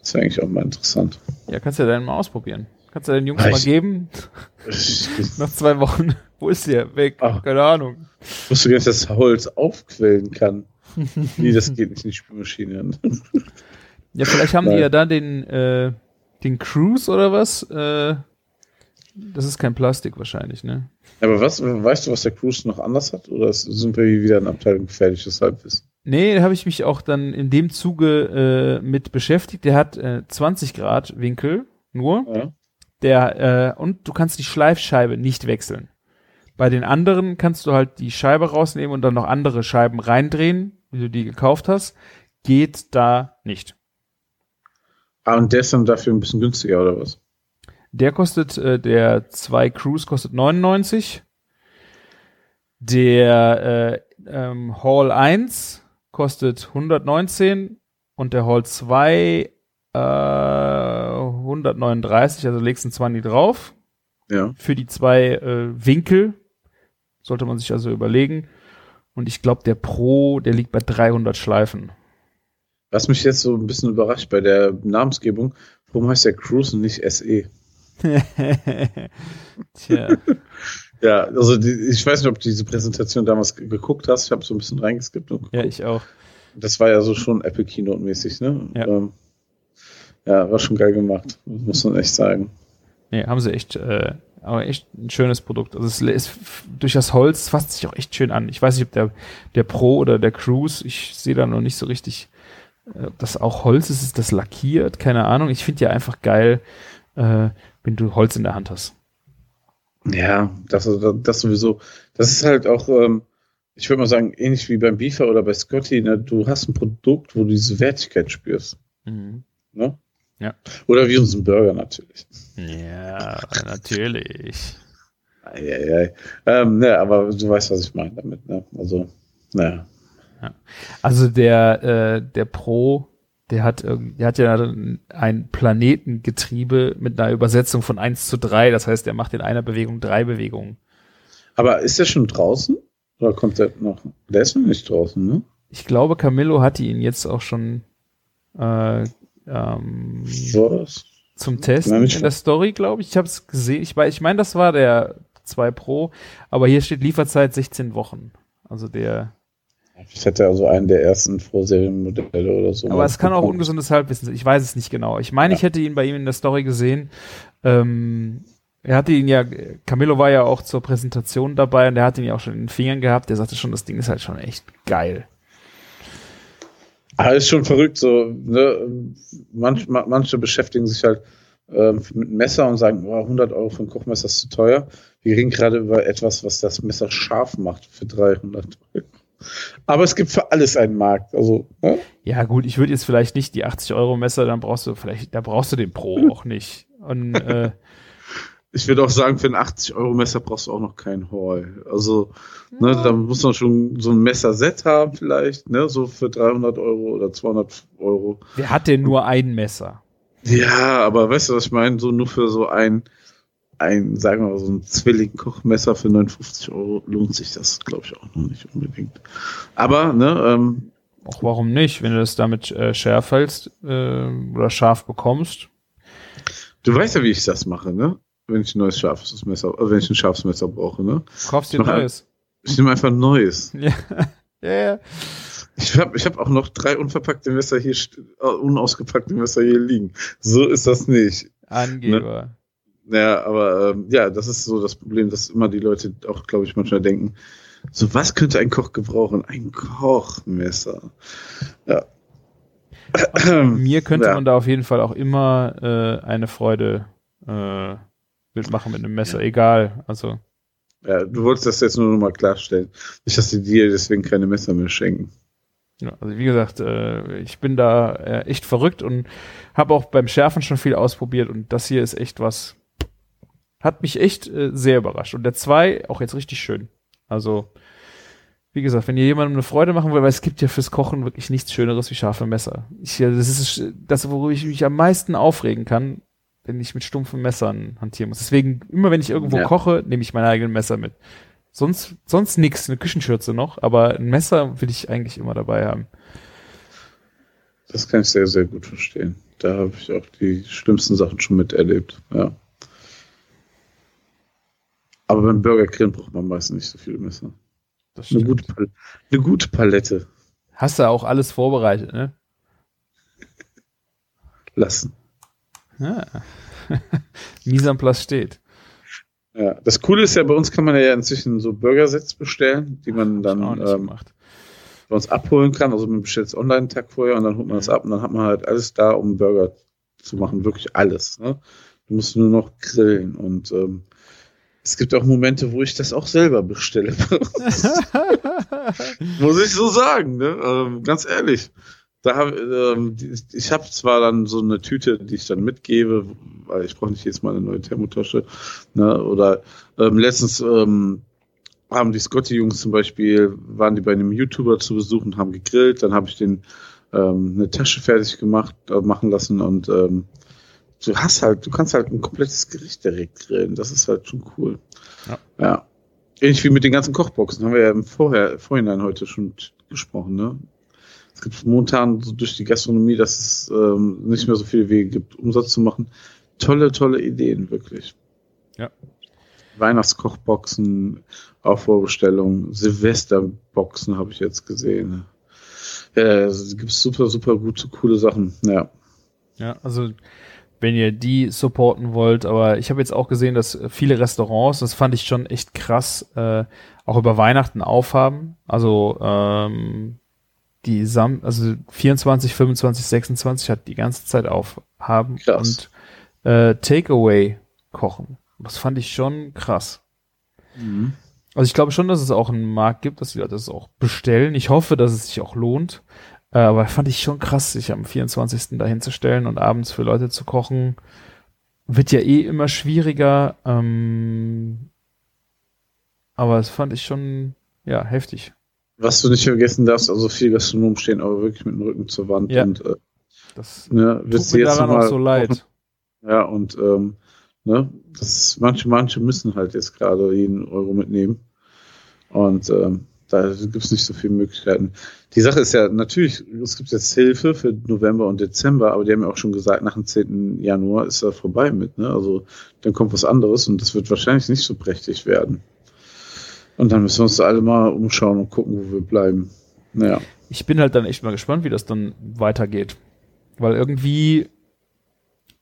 Das wäre eigentlich auch mal interessant. Ja, kannst du ja dann mal ausprobieren. Kannst du den Jungs Ah, mal ich- geben? Ich, Nach zwei Wochen. Wo ist der? Weg. Ach. Keine Ahnung. ich wusste gar nicht, dass Holz aufquellen kann. Wie, das geht nicht in die Spülmaschine. Ja, vielleicht haben die Nein. ja da den, äh, den Cruise oder was? Äh, das ist kein Plastik wahrscheinlich, ne? Aber was, weißt du, was der Cruise noch anders hat? Oder sind wir wieder in Abteilung gefährliches Halbwissen? Nee, da habe ich mich auch dann in dem Zuge äh, mit beschäftigt. Der hat äh, 20 Grad Winkel nur. Ja. Der, äh, und du kannst die Schleifscheibe nicht wechseln. Bei den anderen kannst du halt die Scheibe rausnehmen und dann noch andere Scheiben reindrehen, wie du die gekauft hast. Geht da nicht. Ah, und der ist dann dafür ein bisschen günstiger, oder was? Der kostet, äh, der 2 Cruise kostet 99. Der äh, ähm, Hall 1 kostet 119 und der Hall 2 äh, 139, also legst du einen 20 drauf. Ja. Für die zwei äh, Winkel sollte man sich also überlegen. Und ich glaube, der Pro, der liegt bei 300 Schleifen. Was mich jetzt so ein bisschen überrascht bei der Namensgebung, warum heißt der Cruise und nicht SE? Tja. Ja, also die, ich weiß nicht, ob du diese Präsentation damals ge- geguckt hast. Ich habe so ein bisschen reingeskippt. Ja, ich auch. das war ja so schon Apple Keynote mäßig, ne? Ja. Ähm, ja, war schon geil gemacht, muss man echt sagen. Nee, haben sie echt, äh, aber echt ein schönes Produkt. Also es ist durch das Holz fasst sich auch echt schön an. Ich weiß nicht, ob der, der Pro oder der Cruise, ich sehe da noch nicht so richtig, äh, ob das auch Holz ist, ist das lackiert, keine Ahnung. Ich finde ja einfach geil, äh, wenn du Holz in der Hand hast. Ja, das, das sowieso. Das ist halt auch, ähm, ich würde mal sagen, ähnlich wie beim Beaver oder bei Scotty, ne? du hast ein Produkt, wo du diese Wertigkeit spürst. Mhm. Ne? Ja. Oder wie unseren Burger natürlich. Ja, natürlich. Eieiei. Ähm, ne, aber du weißt, was ich meine damit. Ne? Also, naja. Also der, äh, der Pro, der hat, der hat ja ein Planetengetriebe mit einer Übersetzung von 1 zu 3. Das heißt, der macht in einer Bewegung drei Bewegungen. Aber ist der schon draußen? Oder kommt der noch? Der ist noch nicht draußen, ne? Ich glaube, Camillo hatte ihn jetzt auch schon äh, ähm, Was? Zum Testen Nein, nicht in der Story, glaube ich. Ich habe es gesehen. Ich, ich meine, das war der 2 Pro, aber hier steht Lieferzeit 16 Wochen. Also der. Ich hätte also einen der ersten Vorserienmodelle oder so. Aber es kann auch ungesundes Halbwissen sein. Ich weiß es nicht genau. Ich meine, Ja. ich hätte ihn bei ihm in der Story gesehen. Ähm, er hatte ihn ja, Camillo war ja auch zur Präsentation dabei und der hat ihn ja auch schon in den Fingern gehabt. Der sagte schon, das Ding ist halt schon echt geil. Ah, ist schon verrückt, so, ne? Manch, manche beschäftigen sich halt ähm, mit Messer und sagen, oh, 100 Euro für ein Kochmesser ist zu teuer. Wir reden gerade über etwas, was das Messer scharf macht für 300 Euro. Aber es gibt für alles einen Markt. Also, ne? Ja, gut, ich würde jetzt vielleicht nicht die 80 Euro Messer, dann brauchst du vielleicht, da brauchst du den Pro auch nicht. Und äh, ich würde auch sagen, für ein 80 Euro Messer brauchst du auch noch kein Hall. Also, ne, ja. da muss man schon so ein Messerset haben vielleicht, ne, so für 300 Euro oder 200 Euro. Wer hat denn nur ein Messer? Ja, aber weißt du, was ich meine? So nur für so ein, ein, sagen wir mal, so ein Zwilling-Kochmesser für 59 Euro lohnt sich das, glaube ich, auch noch nicht unbedingt. Aber, ne, ähm, Auch warum nicht, wenn du das damit äh, schärf hältst äh, oder scharf bekommst? Du weißt ja, wie ich das mache, ne? Wenn ich ein neues scharfes Messer, äh, wenn ich ein scharfes Messer brauche, ne? Kaufst dir ein neues. Ich nehme einfach ein neues. Ja, ja, ja. Ich habe ich hab auch noch drei unverpackte Messer hier, uh, unausgepackte Messer hier liegen. So ist das nicht. Angeber. Ne? Ja, aber ähm, ja, das ist so das Problem, dass immer die Leute auch, glaube ich, manchmal denken, so was könnte ein Koch gebrauchen? Ein Kochmesser. Ja. mir könnte ja. man da auf jeden Fall auch immer äh, eine Freude äh, mitmachen mit einem Messer, ja. egal. Also. Ja, du wolltest das jetzt nur noch mal klarstellen. Nicht, dass die dir deswegen keine Messer mehr schenken. Ja, also wie gesagt, äh, ich bin da äh, echt verrückt und habe auch beim Schärfen schon viel ausprobiert und das hier ist echt was, hat mich echt äh, sehr überrascht. Und der 2 auch jetzt richtig schön. Also, wie gesagt, wenn ihr jemandem eine Freude machen will, weil es gibt ja fürs Kochen wirklich nichts Schöneres wie scharfe Messer. Ich, das ist das, worüber ich mich am meisten aufregen kann, wenn ich mit stumpfen Messern hantieren muss. Deswegen, immer wenn ich irgendwo ja. koche, nehme ich mein eigenes Messer mit. Sonst, sonst nix, eine Küchenschürze noch, aber ein Messer will ich eigentlich immer dabei haben. Das kann ich sehr, sehr gut verstehen. Da habe ich auch die schlimmsten Sachen schon miterlebt, ja. Aber beim Burger Grill braucht man meistens nicht so viele Messer. eine, gute eine gute Palette. Hast du auch alles vorbereitet, ne? Lassen. Ja. Mise en place steht. Ja, das Coole ist ja, bei uns kann man ja inzwischen so Burgersets bestellen, die man dann ähm, bei uns abholen kann. Also man bestellt es online einen Tag vorher und dann holt man es ab und dann hat man halt alles da, um Burger zu machen. Wirklich alles. Ne? Du musst nur noch grillen und ähm, es gibt auch Momente, wo ich das auch selber bestelle. Muss ich so sagen, ne? Ähm, ganz ehrlich da hab, ähm, ich habe zwar dann so eine Tüte, die ich dann mitgebe, weil ich brauche nicht jetzt mal eine neue Thermotasche. Ne? Oder ähm, letztens ähm, haben die Scotty-Jungs zum Beispiel, waren die bei einem YouTuber zu Besuch und haben gegrillt. Dann habe ich den ähm, eine Tasche fertig gemacht, äh, machen lassen und ähm, du hast halt, du kannst halt ein komplettes Gericht direkt grillen. Das ist halt schon cool. Ja. ja. Ähnlich wie mit den ganzen Kochboxen, haben wir ja im Vorher, Vorhinein heute schon gesprochen, ne? Es gibt momentan so durch die Gastronomie, dass es ähm, nicht mehr so viele Wege gibt, Umsatz zu machen. Tolle, tolle Ideen, wirklich. Ja. Weihnachtskochboxen, Aufbaubestellungen, Silvesterboxen habe ich jetzt gesehen. Ja, also gibt super, super gute, coole Sachen. Ja. Ja, also wenn ihr die supporten wollt, aber ich habe jetzt auch gesehen, dass viele Restaurants, das fand ich schon echt krass, äh, auch über Weihnachten aufhaben. Also ähm, die Sam also 24, 25, 26 hat die ganze Zeit aufhaben krass. und äh, Takeaway kochen. Das fand ich schon krass. Mhm. Also ich glaube schon, dass es auch einen Markt gibt, dass die Leute das auch bestellen. Ich hoffe, dass es sich auch lohnt. Äh, aber fand ich schon krass, sich am 24. dahin zu stellen und abends für Leute zu kochen. Wird ja eh immer schwieriger. Ähm, aber das fand ich schon, ja, heftig. Was du nicht vergessen darfst, also viele Gastronomen stehen aber wirklich mit dem Rücken zur Wand ja. und äh, das ne, tut mir daran auch so leid. Ja, und ähm, ne, das manche, manche müssen halt jetzt gerade jeden Euro mitnehmen. Und ähm, da gibt es nicht so viele Möglichkeiten. Die Sache ist ja, natürlich, es gibt jetzt Hilfe für November und Dezember, aber die haben ja auch schon gesagt, nach dem 10. Januar ist da vorbei mit. Ne? Also dann kommt was anderes und das wird wahrscheinlich nicht so prächtig werden. Und dann müssen wir uns alle mal umschauen und gucken, wo wir bleiben. Naja. Ich bin halt dann echt mal gespannt, wie das dann weitergeht. Weil irgendwie,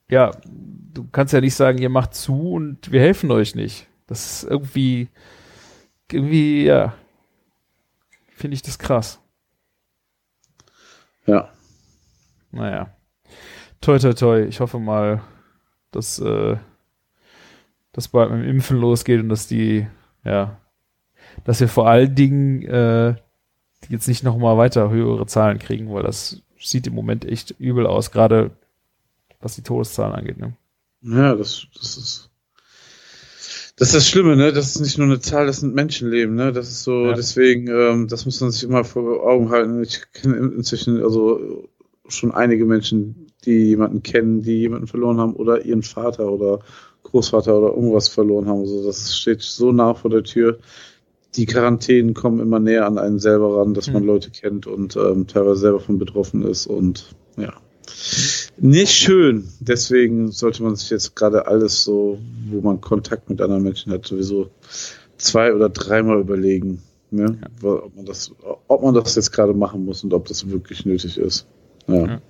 ja, du kannst ja nicht sagen, ihr macht zu und wir helfen euch nicht. Das ist irgendwie, irgendwie, ja, finde ich das krass. Ja. Naja. Toi, toi, toi. Ich hoffe mal, dass äh, das bald mit dem Impfen losgeht und dass die, ja, dass wir vor allen Dingen äh, jetzt nicht noch mal weiter höhere Zahlen kriegen, weil das sieht im Moment echt übel aus, gerade was die Todeszahlen angeht. Ne? Ja, das, das ist. Das ist das Schlimme, ne? Das ist nicht nur eine Zahl, das sind Menschenleben, ne? Das ist so, Ja. deswegen, ähm, das muss man sich immer vor Augen halten. Ich kenne inzwischen also schon einige Menschen, die jemanden kennen, die jemanden verloren haben oder ihren Vater oder Großvater oder irgendwas verloren haben. Also das steht so nah vor der Tür. Die Quarantänen kommen immer näher an einen selber ran, dass man Mhm. Leute kennt und ähm, teilweise selber von betroffen ist und ja. Nicht schön. Deswegen sollte man sich jetzt gerade alles so, wo man Kontakt mit anderen Menschen hat, sowieso zwei oder dreimal überlegen, ne? ob, man das, ob man das jetzt gerade machen muss und ob das wirklich nötig ist. Ja. Ja.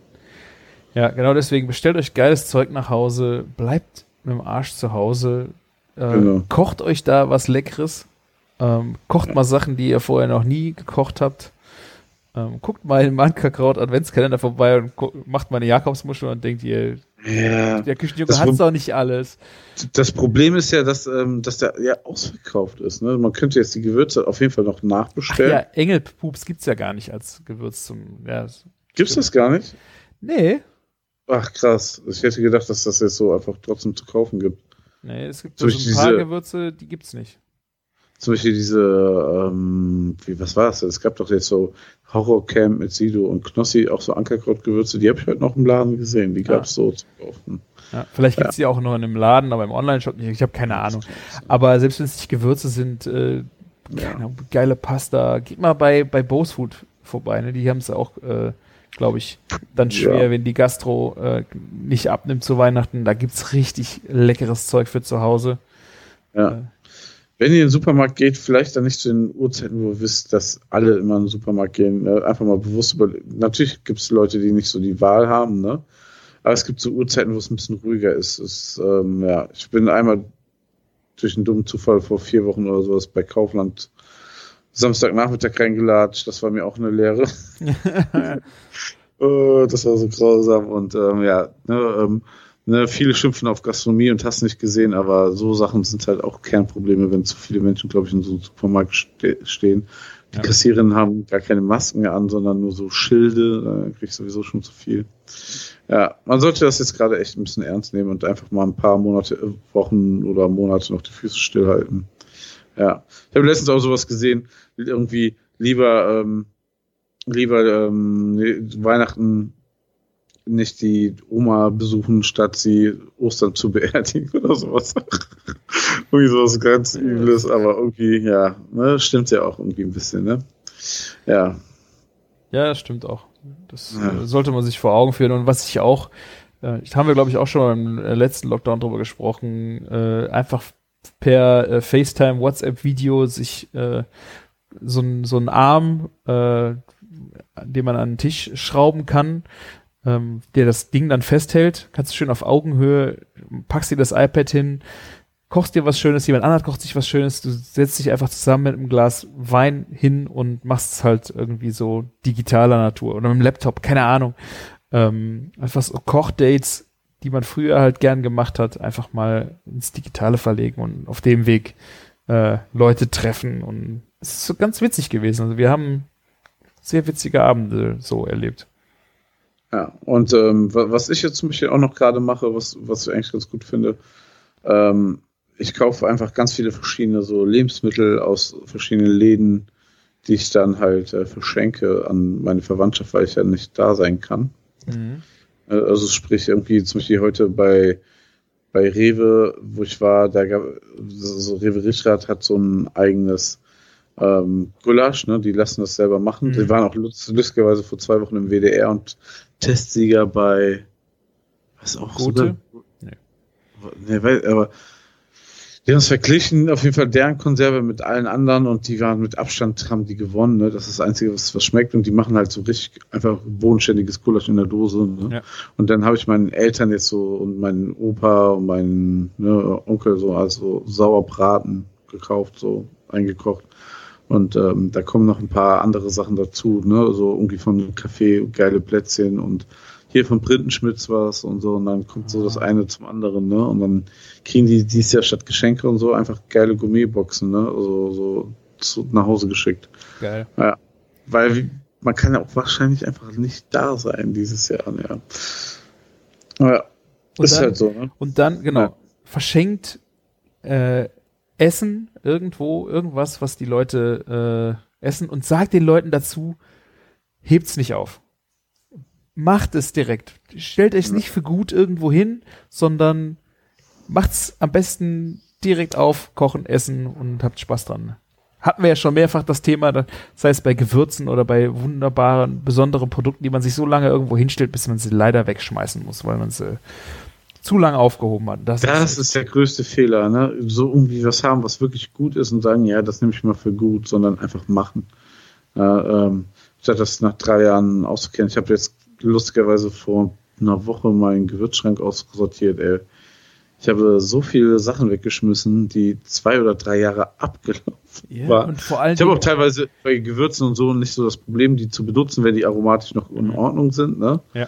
Ja, genau deswegen bestellt euch geiles Zeug nach Hause, bleibt mit dem Arsch zu Hause, äh, Genau. kocht euch da was Leckeres, ähm, kocht mal Sachen, die ihr vorher noch nie gekocht habt. Ähm, guckt mal im Mankakraut Adventskalender vorbei und macht mal eine Jakobsmuschel und denkt ihr, ja. der Küchenjunge Pro- doch nicht alles. Das Problem ist ja, dass, ähm, dass der ja ausverkauft ist. Ne? Man könnte jetzt die Gewürze auf jeden Fall noch Ach nachbestellen. ja, Engelpups gibt's ja gar nicht als Gewürz zum, ja, Gibt's das gar nicht? nee, Ach krass. Ich hätte gedacht, dass das jetzt so einfach trotzdem zu kaufen gibt. nee, es gibt so ich ein paar Gewürze, die gibt's nicht. Zum Beispiel diese, ähm, wie, was war das? denn? Es gab doch jetzt so Horrorcamp mit Sido und Knossi, auch so Ankerkrautgewürze, die habe ich heute noch im Laden gesehen. Die gab's so zu kaufen. Ja, vielleicht gibt's die auch noch in einem Laden, aber im Online-Shop nicht. Ich habe keine Ahnung. Aber selbst wenn es nicht Gewürze sind, äh, keine Ahnung, geile Pasta, geht mal bei, bei Bose Food vorbei. Ne? Die haben es auch, äh, glaube ich, dann schwer, Ja. wenn die Gastro äh, nicht abnimmt zu Weihnachten. Da gibt's richtig leckeres Zeug für zu Hause. Ja. Äh. Wenn ihr in den Supermarkt geht, vielleicht dann nicht zu den Uhrzeiten, wo ihr wisst, dass alle immer in den Supermarkt gehen. Ne? Einfach mal bewusst überlegen. Natürlich gibt es Leute, die nicht so die Wahl haben, ne? Aber es gibt so Uhrzeiten, wo es ein bisschen ruhiger ist. Es, ähm, ja, ich bin einmal durch einen dummen Zufall vor vier Wochen oder sowas bei Kaufland Samstagnachmittag reingelatscht. Das war mir auch eine Lehre. Oh, das war so grausam und ähm, ja, ne, ähm, ne, viele schimpfen auf Gastronomie und hast nicht gesehen, aber so Sachen sind halt auch Kernprobleme, wenn zu viele Menschen, glaube ich, in so einem Supermarkt ste stehen. Die Ja. Kassiererinnen haben gar keine Masken mehr an, sondern nur so Schilde, da krieg ich sowieso schon zu viel. Ja, man sollte das jetzt gerade echt ein bisschen ernst nehmen und einfach mal ein paar Monate, äh, Wochen oder Monate noch die Füße stillhalten. Ja, ich habe letztens auch sowas gesehen, irgendwie lieber ähm, lieber ähm, Weihnachten nicht die Oma besuchen, statt sie Ostern zu beerdigen oder sowas. irgendwie sowas ganz Übles, aber irgendwie, ja, ne, stimmt ja auch irgendwie ein bisschen, ne? Ja, Ja, das stimmt auch. Das Ja. äh, sollte man sich vor Augen führen. Und was ich auch, äh, haben wir, glaube ich, auch schon beim äh, letzten Lockdown drüber gesprochen, äh, einfach per äh, FaceTime, WhatsApp-Video sich äh, so ein so ein Arm, äh, den man an den Tisch schrauben kann, ähm, der das Ding dann festhält, kannst du schön auf Augenhöhe, packst dir das iPad hin, kochst dir was Schönes, jemand anderes kocht sich was Schönes, du setzt dich einfach zusammen mit einem Glas Wein hin und machst es halt irgendwie so digitaler Natur oder mit dem Laptop, keine Ahnung. Ähm, einfach so Kochdates, die man früher halt gern gemacht hat, einfach mal ins Digitale verlegen und auf dem Weg äh, Leute treffen und es ist so ganz witzig gewesen. Also wir haben sehr witzige Abende so erlebt. Ja. Und ähm, wa- was ich jetzt zum Beispiel auch noch gerade mache, was, was ich eigentlich ganz gut finde, ähm, ich kaufe einfach ganz viele verschiedene so Lebensmittel aus verschiedenen Läden, die ich dann halt äh, verschenke an meine Verwandtschaft, weil ich ja nicht da sein kann. Äh, Also sprich irgendwie zum Beispiel heute bei bei Rewe, wo ich war, da gab so Rewe Richtrat hat so ein eigenes ähm, Gulasch, ne? Die lassen das selber machen. Mhm. Die waren auch lust- lustigerweise vor zwei Wochen im WDR und Testsieger bei was auch Gute? sogar- Nee, weil, aber Die haben es verglichen, auf jeden Fall deren Konserve mit allen anderen und die waren mit Abstand, haben die gewonnen. Ne? Das ist das Einzige, was, was schmeckt und die machen halt so richtig einfach bodenständiges Gulasch in der Dose. Ne? Ja. Und dann habe ich meinen Eltern jetzt so und meinen Opa und meinen ne, Onkel so also Sauerbraten gekauft, so eingekocht. Und ähm, da kommen noch ein paar andere Sachen dazu, ne? So irgendwie von Kaffee, geile Plätzchen und hier von Printenschmitz was und so. Und dann kommt so das eine zum anderen, ne? Und dann kriegen die dies Jahr statt Geschenke und so einfach geile Gourmetboxen, ne? Also so zu, nach Hause geschickt. Geil. Ja. Weil wie- man kann ja auch wahrscheinlich einfach nicht da sein dieses Jahr, ja. Ja, Und ist dann- halt so, ne? Und dann, genau, Ja. verschenkt äh, Essen irgendwo, irgendwas, was die Leute äh, essen und sagt den Leuten dazu, hebt's nicht auf. Macht es direkt. Stellt euch nicht für gut irgendwo hin, sondern macht's am besten direkt auf, kochen, essen und habt Spaß dran. Hatten wir ja schon mehrfach das Thema, sei es bei Gewürzen oder bei wunderbaren, besonderen Produkten, die man sich so lange irgendwo hinstellt, bis man sie leider wegschmeißen muss, weil man sie zu lange aufgehoben hat. Das, Das ist der größte Fehler, ne? So irgendwie was haben, was wirklich gut ist und sagen, ja, das nehme ich mal für gut, sondern einfach machen. Ja, ähm, statt das nach drei Jahren auszukennen. Ich habe jetzt lustigerweise vor einer Woche meinen Gewürzschrank aussortiert, ey. Ich habe so viele Sachen weggeschmissen, die zwei oder drei Jahre abgelaufen ja, war. und vor allem Ich habe auch teilweise bei Gewürzen und so nicht so das Problem, die zu benutzen, wenn die aromatisch noch in Ordnung sind. Ne? Ja.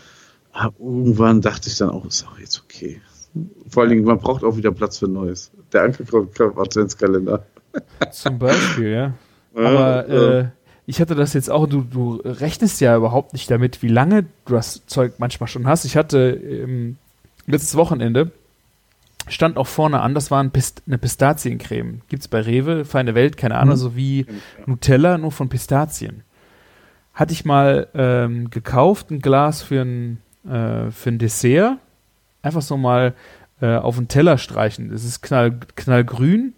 Aber irgendwann dachte ich dann auch, ist auch jetzt okay. Vor allen Dingen, man braucht auch wieder Platz für Neues. Der Ankerkraut-Adventskalender. zum Beispiel, ja. Aber äh, ich hatte das jetzt auch, du, du rechnest ja überhaupt nicht damit, wie lange du das Zeug manchmal schon hast. Ich hatte ähm, letztes Wochenende, stand auch vorne an, das war ein Pist eine Pistaziencreme. Gibt's bei Rewe, Feine Welt, keine Ahnung, Mhm. so wie Nutella, nur von Pistazien. Hatte ich mal ähm, gekauft, ein Glas für ein, äh, für ein Dessert. Einfach so mal äh, auf den Teller streichen. Es ist knall, knallgrün.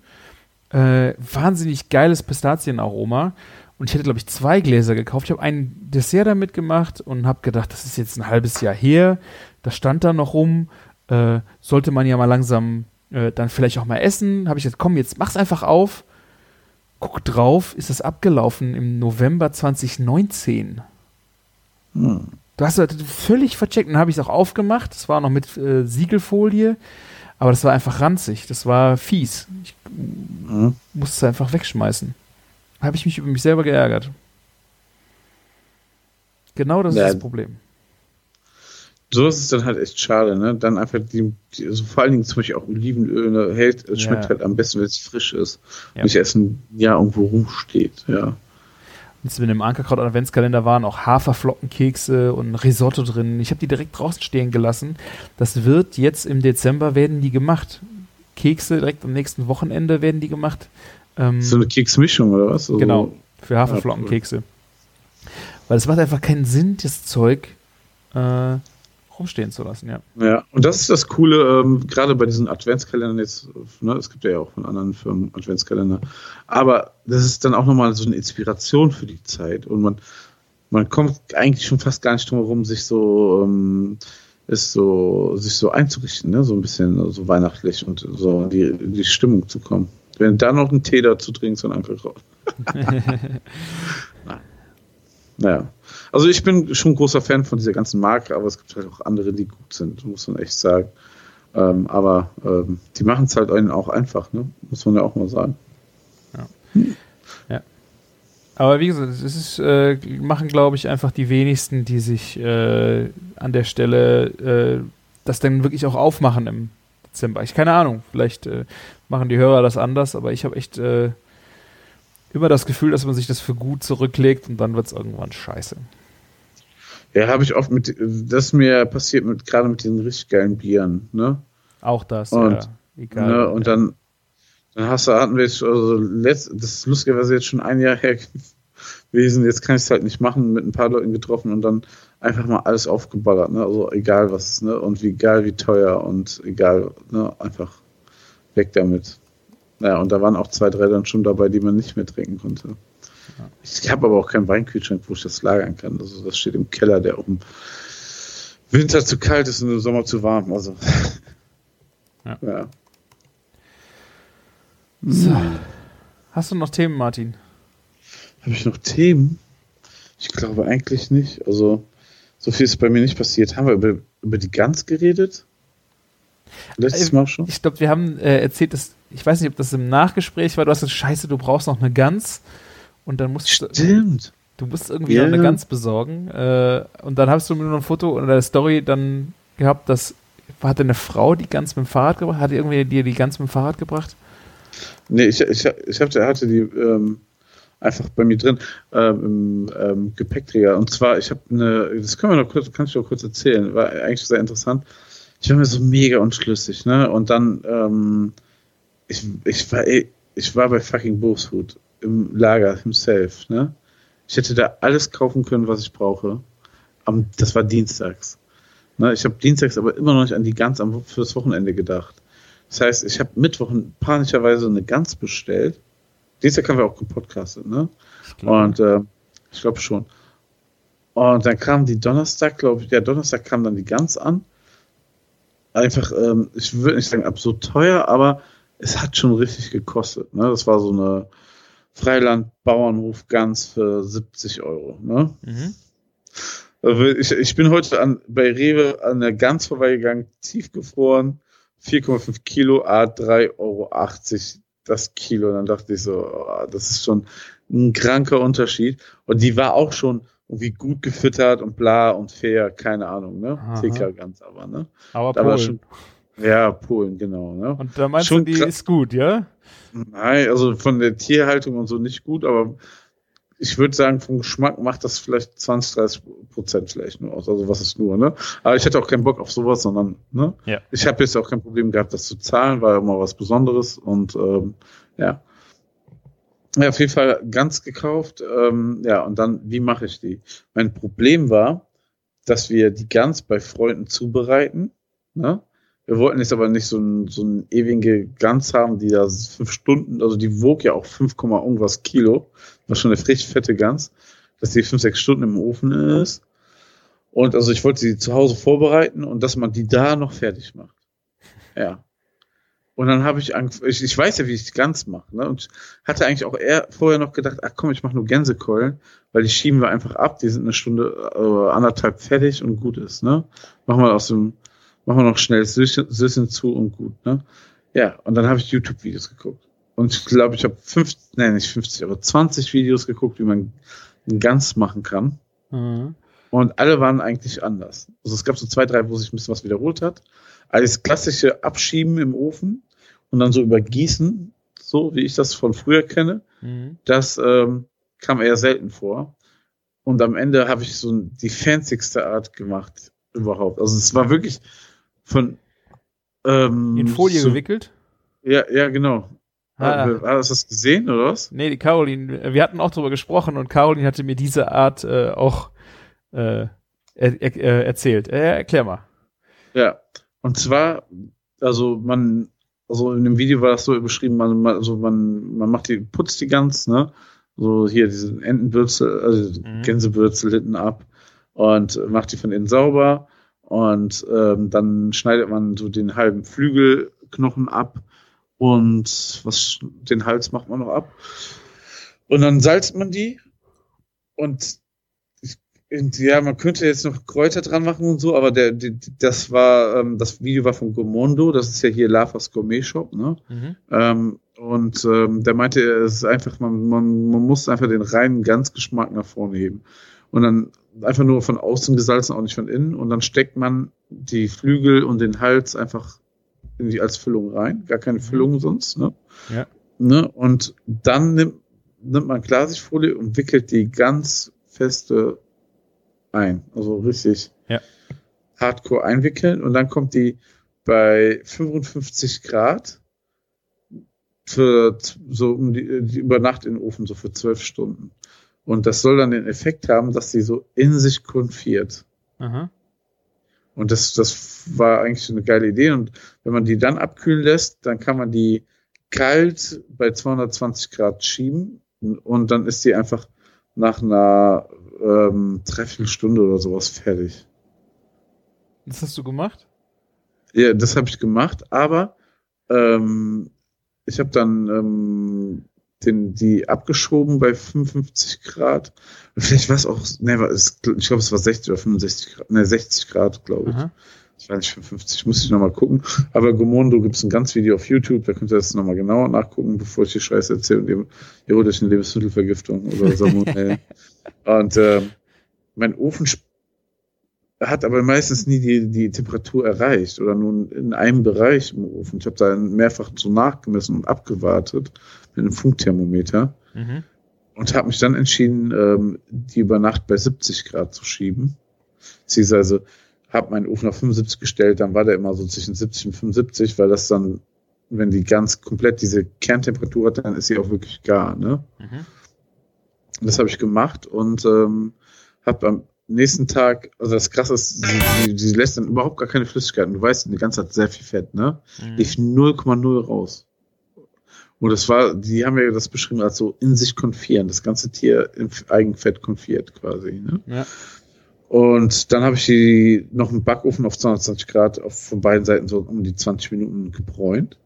Äh, wahnsinnig geiles Pistazienaroma. Und ich hätte, glaube ich, zwei Gläser gekauft. Ich habe ein Dessert damit gemacht und habe gedacht, das ist jetzt ein halbes Jahr her. Das stand da noch rum. Äh, sollte man ja mal langsam äh, dann vielleicht auch mal essen. Habe ich jetzt, komm, jetzt mach's einfach auf. Guck drauf, ist das abgelaufen im November 2019. Hm. Du hast das völlig vercheckt. Dann habe ich es auch aufgemacht. Das war noch mit äh, Siegelfolie. Aber das war einfach ranzig. Das war fies. Ich Mhm. musste es einfach wegschmeißen. Habe ich mich über mich selber geärgert. Genau das Ja. ist das Problem. So ist es dann halt echt schade, ne? Dann einfach die, die also vor allen Dingen zum Beispiel auch Olivenöl ne, hält, es schmeckt Ja. halt am besten, wenn es frisch ist. Ja. Nicht erst ein Jahr irgendwo rumsteht, ja. Jetzt mit dem Ankerkraut Adventskalender waren auch Haferflockenkekse und Risotto drin. Ich habe die direkt draußen stehen gelassen. Das wird jetzt im Dezember werden die gemacht. Kekse direkt am nächsten Wochenende werden die gemacht. Ähm, So eine Keksmischung oder was? Also, Genau, für Haferflockenkekse. Weil es macht einfach keinen Sinn, das Zeug äh, rumstehen zu lassen, ja. Ja, und das ist das Coole, ähm, gerade bei diesen Adventskalendern jetzt, ne, es gibt ja auch von anderen Firmen Adventskalender, aber das ist dann auch nochmal so eine Inspiration für die Zeit und man, man kommt eigentlich schon fast gar nicht drum herum, sich so, ähm, ist so, sich so einzurichten, ne, so ein bisschen so weihnachtlich und so in die, in die Stimmung zu kommen. Wenn da noch einen Tee dazu trinkst und Ankerkraut. Naja. Also ich bin schon großer Fan von dieser ganzen Marke, aber es gibt halt auch andere, die gut sind, muss man echt sagen. Ähm, aber ähm, die machen es halt einen auch einfach, ne? Muss man ja auch mal sagen. Aber wie gesagt, es ist, äh, machen, glaube ich, einfach die wenigsten, die sich äh, an der Stelle äh, das dann wirklich auch aufmachen im Dezember. Ich keine Ahnung, vielleicht äh, machen die Hörer das anders, aber ich habe echt äh, immer das Gefühl, dass man sich das für gut zurücklegt und dann wird es irgendwann scheiße. Ja, habe ich oft mit, das mir passiert mit, gerade mit diesen richtig geilen Bieren, ne? Auch das, Und- ja. Egal. ne? Und dann, dann hast du, hatten wir jetzt, also letzt, das ist lustigerweise jetzt schon ein Jahr her gewesen, jetzt kann ich es halt nicht machen, mit ein paar Leuten getroffen und dann einfach mal alles aufgeballert, ne? Also egal was, ne? Und wie egal wie teuer und egal, ne? Einfach weg damit. Naja, und da waren auch zwei, drei dann schon dabei, die man nicht mehr trinken konnte. Ich habe aber auch keinen Weinkühlschrank, wo ich das lagern kann. Also das steht im Keller, der auch im Winter zu kalt ist und im Sommer zu warm. Also Ja. ja. So. Hast du noch Themen, Martin? Habe ich noch Themen? Ich glaube eigentlich nicht. Also, so viel ist bei mir nicht passiert. Haben wir über, über die Gans geredet? Letztes Äh, Mal schon? Ich glaube, wir haben äh, erzählt, dass ich weiß nicht, ob das im Nachgespräch war. Du hast gesagt, Scheiße, du brauchst noch eine Gans. Und dann musst du, Stimmt. du musst irgendwie Ja. noch eine Gans besorgen. Äh, und dann hast du mir nur ein Foto oder eine Story dann gehabt, dass hatte eine Frau die Gans mit dem Fahrrad gebracht? Hat irgendwie dir die Gans mit dem Fahrrad gebracht? Nee, ich, ich, ich hatte, hatte die ähm, einfach bei mir drin ähm, im ähm, Gepäckträger. Und zwar, ich habe eine, das können wir noch kurz, kann ich noch kurz erzählen, war eigentlich sehr interessant. Ich war mir so mega unschlüssig, ne? Und dann, ähm, ich, ich war, ey, ich war bei fucking Booshut im Lager himself, ne? Ich hätte da alles kaufen können, was ich brauche. Am, das war dienstags. Ne? Ich habe dienstags aber immer noch nicht an die Gans am, fürs Wochenende gedacht. Das heißt, ich habe Mittwoch panischerweise eine Gans bestellt. Dienstag haben wir auch gepodcastet, ne? Und äh, ich glaube schon. Und dann kam die Donnerstag, glaube ich, der Donnerstag kam dann die Gans an. Einfach, ähm, ich würde nicht sagen absurd teuer, aber es hat schon richtig gekostet. Ne? Das war so eine Freiland-Bauernhof-Gans für 70 Euro. Ne? Mhm. Also ich, ich bin heute an, bei Rewe an der Gans vorbeigegangen, tiefgefroren, 4,5 Kilo, A, 3,80 Euro das Kilo. Und dann dachte ich so, oh, das ist schon ein kranker Unterschied. Und die war auch schon irgendwie gut gefüttert und bla und fair, keine Ahnung, ne? TK-Gans aber, ne? Aber Aber schon, ja, Polen, genau, ne? Und da meinst schon du, die ist gut, ja? Nein, also von der Tierhaltung und so nicht gut, aber ich würde sagen, vom Geschmack macht das vielleicht 20, 30 Prozent vielleicht nur aus. Also was ist nur, ne? Aber ich hätte auch keinen Bock auf sowas, sondern, ne? Ja. Ich habe jetzt auch kein Problem gehabt, das zu zahlen, war ja immer was Besonderes und ähm, ja. Ja, auf jeden Fall ganz gekauft. Ähm, ja, und dann, wie mache ich die? Mein Problem war, dass wir die Gans bei Freunden zubereiten. Ne? Wir wollten jetzt aber nicht so ein, so ein ewige Gans haben, die da fünf Stunden, also die wog ja auch 5, Komma irgendwas Kilo. War schon eine richtig fette Gans, dass die fünf, sechs Stunden im Ofen ist. Und also ich wollte sie zu Hause vorbereiten und dass man die da noch fertig macht. Ja. Und dann habe ich, ich, ich weiß ja, wie ich die Gans mache, ne? Und hatte eigentlich auch eher vorher noch gedacht, ach komm, ich mache nur Gänsekeulen, weil die schieben wir einfach ab, die sind eine Stunde, äh, anderthalb fertig und gut ist, ne? Machen wir aus dem, machen wir noch schnell Süßchen zu und gut, ne? Ja, und dann habe ich YouTube-Videos geguckt. Und ich glaube, ich habe 50, nein, nicht 50, aber 20 Videos geguckt, wie man einen Gans machen kann. Mhm. Und alle waren eigentlich anders. Also es gab so zwei, drei, wo sich ein bisschen was wiederholt hat. Alles klassische Abschieben im Ofen und dann so übergießen, so wie ich das von früher kenne. Mhm. Das ähm, kam eher selten vor. Und am Ende habe ich so die fancyste Art gemacht überhaupt. Also es war wirklich von ähm, In Folie so, gewickelt? Ja, ja, genau. Ah. Hast du das gesehen oder was? Nee, die Caroline, wir hatten auch drüber gesprochen und Caroline hatte mir diese Art äh, auch äh, er, er, äh, erzählt. Äh, erklär mal. Ja, und zwar, also man, also in dem Video war das so beschrieben, man, also man, man macht die, putzt die ganz, ne? So hier diese Entenbürzel, also Mhm. Gänsebürzel hinten ab und macht die von innen sauber und ähm, dann schneidet man so den halben Flügelknochen ab und was den Hals macht man noch ab. Und dann salzt man die und ja, man könnte jetzt noch Kräuter dran machen und so, aber der, die, das war, ähm, das Video war von Gomondo, das ist ja hier Lavas Gourmet Shop, ne? Mhm. Ähm, und ähm, der meinte, es ist einfach, man, man, man muss einfach den reinen Ganzgeschmack nach vorne heben. Und dann einfach nur von außen gesalzen, auch nicht von innen. Und dann steckt man die Flügel und den Hals einfach in die, als Füllung rein. Gar keine Füllung sonst, ne? Ja. Ne? Und dann nimmt, nimmt man Klarsichtfolie und wickelt die ganz feste ein. Also richtig Ja. hardcore einwickeln. Und dann kommt die bei 55 Grad für so um die, die über Nacht in den Ofen, so für zwölf Stunden. Und das soll dann den Effekt haben, dass sie so in sich konfiert. Aha. Und das, das war eigentlich eine geile Idee. Und wenn man die dann abkühlen lässt, dann kann man die kalt bei 220 Grad schieben. Und dann ist die einfach nach einer ähm, Dreiviertelstunde oder sowas fertig. Das hast du gemacht? Ja, das habe ich gemacht, aber ähm, ich habe dann ähm, den, die abgeschoben bei 55 Grad. Vielleicht war es auch, ne, ich glaube, es war 60 oder 65 Grad, ne, 60 Grad, glaube ich. Aha. Ich weiß nicht, 55, muss ich nochmal gucken. Aber Gomondo gibt es ein ganz Video auf YouTube, da könnt ihr das nochmal genauer nachgucken, bevor ich die Scheiße erzähle und ihr, ihr holt euch eine Lebensmittelvergiftung oder Salmonellen. und ähm, mein Ofen hat aber meistens nie die, die Temperatur erreicht oder nur in einem Bereich im Ofen. Ich habe da mehrfach so nachgemessen und abgewartet mit einem Funkthermometer Mhm. und habe mich dann entschieden, ähm, die über Nacht bei 70 Grad zu schieben. Beziehungsweise habe meinen Ofen auf 75 gestellt, dann war der immer so zwischen 70 und 75, weil das dann, wenn die ganz komplett diese Kerntemperatur hat, dann ist sie auch wirklich gar. Ne? Mhm. Das habe ich gemacht und ähm, habe am nächsten Tag, also das Krasse ist, sie, sie, lässt dann überhaupt gar keine Flüssigkeit. Und du weißt, die ganze Zeit sehr viel Fett, ne? Mhm. lief 0,0 raus. Und das war, die haben ja das beschrieben als so in sich konfieren, das ganze Tier im Eigenfett konfiert quasi. Ne? Ja. Und dann habe ich die noch im Backofen auf 220 Grad auf, von beiden Seiten so um die 20 Minuten gebräunt.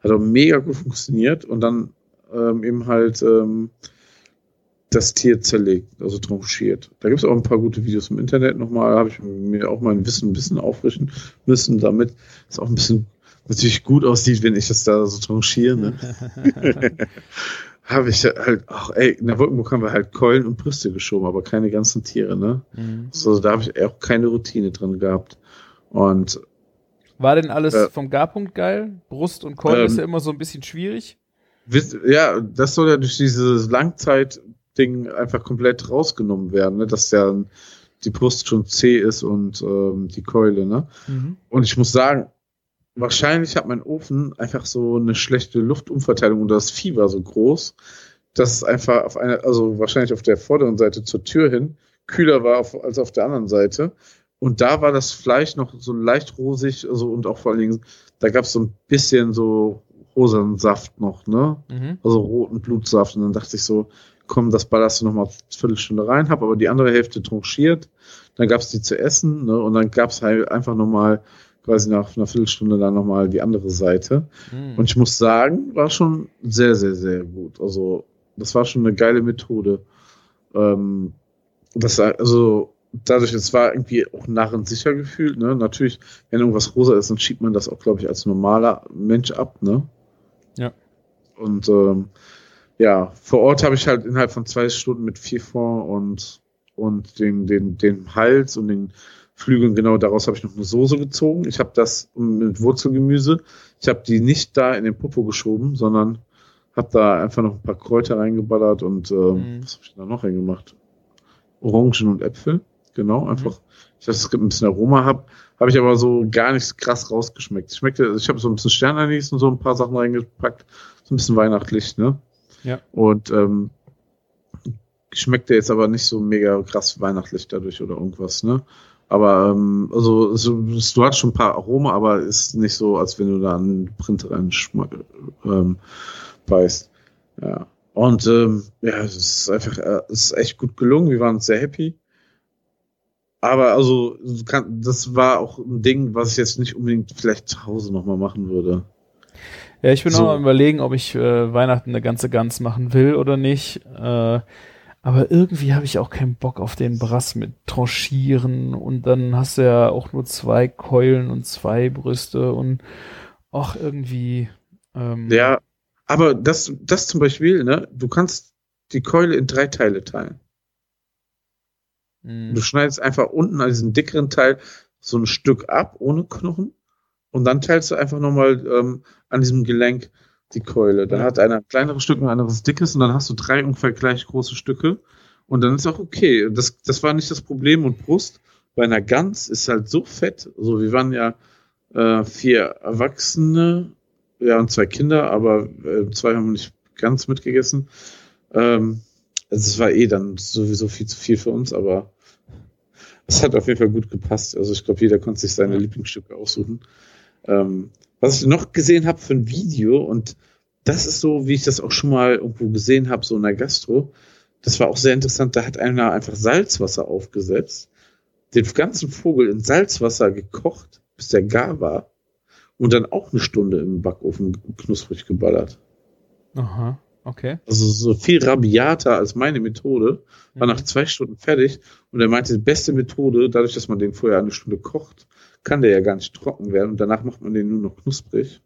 Hat auch mega gut funktioniert und dann ähm, eben halt ähm, das Tier zerlegt, also tranchiert. Da gibt es auch ein paar gute Videos im Internet nochmal, habe ich mir auch mein Wissen ein bisschen auffrischen müssen, damit es auch ein bisschen natürlich gut aussieht, wenn ich das da so tranchiere. Ne? habe ich halt auch, ey, in der Wolkenburg haben wir halt Keulen und Brüste geschoben, aber keine ganzen Tiere, ne? Mhm. So, da habe ich auch keine Routine drin gehabt. Und War denn alles Äh, vom Garpunkt geil? Brust und Keule ähm, ist ja immer so ein bisschen schwierig. wisst- ja, das soll ja durch dieses Langzeitding einfach komplett rausgenommen werden, ne? dass ja die Brust schon zäh ist und ähm, die Keule, ne? Mhm. Und ich muss sagen, wahrscheinlich hat mein Ofen einfach so eine schlechte Luftumverteilung und das Vieh war so groß, dass es einfach auf einer, also wahrscheinlich auf der vorderen Seite zur Tür hin kühler war auf, als auf der anderen Seite. Und da war das Fleisch noch so leicht rosig, also und auch vor allen Dingen, da gab es so ein bisschen so rosanen Saft noch, ne? Mhm. also roten Blutsaft. Und dann dachte ich so, komm, das ballerst du noch mal eine Viertelstunde rein, hab aber die andere Hälfte tranchiert. Dann gab's die zu essen, ne? Und dann gab's halt einfach noch mal quasi nach einer Viertelstunde dann noch mal die andere Seite. Mhm. Und ich muss sagen, war schon sehr, sehr, sehr gut. Also das war schon eine geile Methode. Ähm, das also dadurch, es war irgendwie auch narrensicher gefühlt. Ne? Natürlich, wenn irgendwas rosa ist, dann schiebt man das auch, glaube ich, als normaler Mensch ab. Ne? Ja. Und ähm, ja, vor Ort habe ich halt innerhalb von zwei Stunden mit vier Fond und und den den den Hals und den Flügeln genau daraus habe ich noch eine Soße gezogen. Ich habe das mit Wurzelgemüse. Ich habe die nicht da in den Popo geschoben, sondern habe da einfach noch ein paar Kräuter reingeballert und ähm, Mhm. was habe ich da noch reingemacht? Orangen und Äpfel, genau, einfach. Ich dachte, es gibt ein bisschen Aroma, habe habe ich aber so gar nicht krass rausgeschmeckt. Schmeckte, ich habe so ein bisschen Sternanis und so ein paar Sachen reingepackt, so ein bisschen weihnachtlich, ne? Ja. Und ähm, schmeckte jetzt aber nicht so mega krass weihnachtlich dadurch oder irgendwas, ne? Aber ähm, also so, du hast schon ein paar Aroma, aber ist nicht so, als wenn du da einen Print rein ähm, beißt. Ja. Und ähm, ja, es ist einfach, äh, es ist echt gut gelungen. Wir waren sehr happy. Aber also, das war auch ein Ding, was ich jetzt nicht unbedingt vielleicht zu Hause nochmal machen würde. Ja, ich bin So. auch am überlegen, ob ich äh, Weihnachten eine ganze Gans machen will oder nicht. Äh, aber irgendwie habe ich auch keinen Bock auf den Brass mit Tranchieren und dann hast du ja auch nur zwei Keulen und zwei Brüste und auch irgendwie. Ähm, Ja, aber das, das zum Beispiel, ne, du kannst die Keule in drei Teile teilen. mh, Du schneidest einfach unten an diesem dickeren Teil so ein Stück ab, ohne Knochen. Und dann teilst du einfach nochmal ähm, an diesem Gelenk die Keule. Dann Ja. hat einer ein kleineres Stück, ein anderes dickes und dann hast du drei ungefähr gleich große Stücke. Und dann ist auch okay. Das, das war nicht das Problem. Und Brust bei einer Gans ist halt so fett. Also wir waren ja äh, vier Erwachsene, ja und zwei Kinder, aber äh, zwei haben nicht ganz mitgegessen. Ähm, also es war eh dann sowieso viel zu viel für uns, aber es hat auf jeden Fall gut gepasst. Also ich glaube, jeder konnte sich seine. Lieblingsstücke aussuchen. Ähm, was ich noch gesehen habe für ein Video, und das ist so, wie ich das auch schon mal irgendwo gesehen habe, so in der Gastro, das war auch sehr interessant, da hat einer einfach Salzwasser aufgesetzt, den ganzen Vogel in Salzwasser gekocht, bis der gar war, und dann auch eine Stunde im Backofen knusprig geballert. Aha, okay. Also so viel rabiater als meine Methode. War Mhm. nach zwei Stunden fertig und er meinte, die beste Methode, dadurch, dass man den vorher eine Stunde kocht, kann der ja gar nicht trocken werden und danach macht man den nur noch knusprig.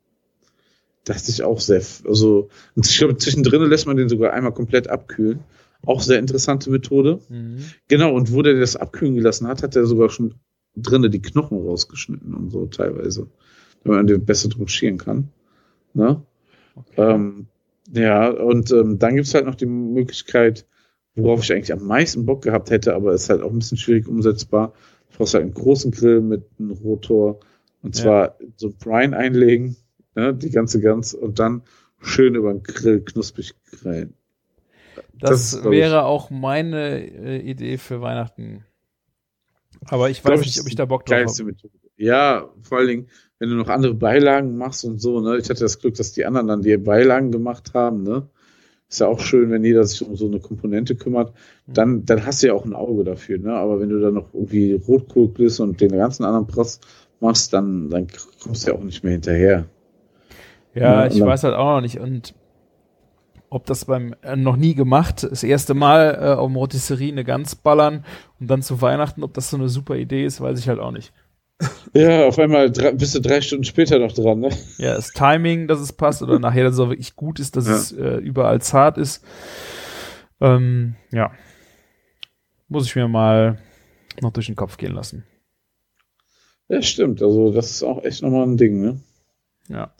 Dachte ich auch sehr, also ich glaube, zwischendrin lässt man den sogar einmal komplett abkühlen. Auch sehr interessante Methode. Mhm. Genau, und wo der das abkühlen gelassen hat, hat er sogar schon drinnen die Knochen rausgeschnitten und so teilweise. Damit man den besser drum scheren kann. Ne? Ähm, ja, und ähm, dann gibt's halt noch die Möglichkeit, worauf ich eigentlich am meisten Bock gehabt hätte, aber ist halt auch ein bisschen schwierig umsetzbar. Du brauchst halt einen großen Grill mit einem Rotor und Ja. zwar so ein Brine einlegen, ne, die ganze Gans und dann schön über den Grill knusprig grillen. Das, Das glaub ich, wäre auch meine äh, Idee für Weihnachten. Aber ich weiß ich, nicht, ob ich da Bock drauf habe. Ja, vor allen Dingen, wenn du noch andere Beilagen machst und so, ne? Ich hatte das Glück, dass die anderen dann die Beilagen gemacht haben, ne? Ist ja auch schön, wenn jeder sich um so eine Komponente kümmert. Dann, dann hast du ja auch ein Auge dafür, ne? Aber wenn du dann noch irgendwie Rotkohl bist und den ganzen anderen Prass machst, dann, dann kommst du ja auch nicht mehr hinterher. Ja, Ja, ich weiß halt auch noch nicht. Und ob das beim äh, noch nie gemacht, das erste Mal äh, auf Rotisserie eine Gans ballern und dann zu Weihnachten, ob das so eine super Idee ist, weiß ich halt auch nicht. Ja, auf einmal drei, bist du drei Stunden später noch dran, ne? Ja, das Timing, dass es passt oder nachher, dass es auch wirklich gut ist, dass Ja. es äh, überall zart ist. Ähm, ja. Muss ich mir mal noch durch den Kopf gehen lassen. Ja, stimmt. Also, das ist auch echt nochmal ein Ding, ne? Ja.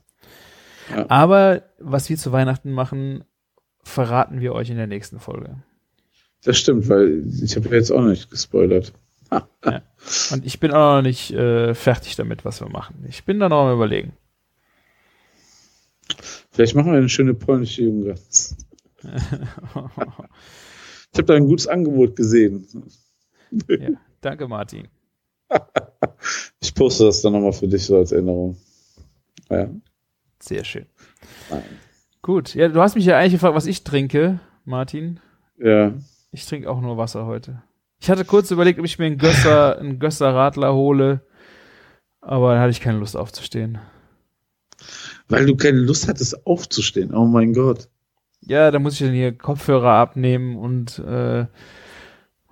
Ja. Aber was wir zu Weihnachten machen, verraten wir euch in der nächsten Folge. Das stimmt, weil ich habe ja jetzt auch nicht gespoilert. Und ich bin auch noch nicht äh, fertig damit, was wir machen. Ich bin da noch am überlegen. Vielleicht machen wir eine schöne polnische Junggans. Ich habe da ein gutes Angebot gesehen. ja, danke, Martin. Ich poste das dann nochmal für dich so als Erinnerung. Ja. Sehr schön. Gut, ja, du hast mich ja eigentlich gefragt, was ich trinke, Martin. Ja. Ich trinke auch nur Wasser heute. Ich hatte kurz überlegt, ob ich mir einen Gösser, einen Gösser Radler hole, aber dann hatte ich keine Lust aufzustehen. Weil du keine Lust hattest aufzustehen. Oh mein Gott. Ja, da muss ich dann hier Kopfhörer abnehmen und äh, wir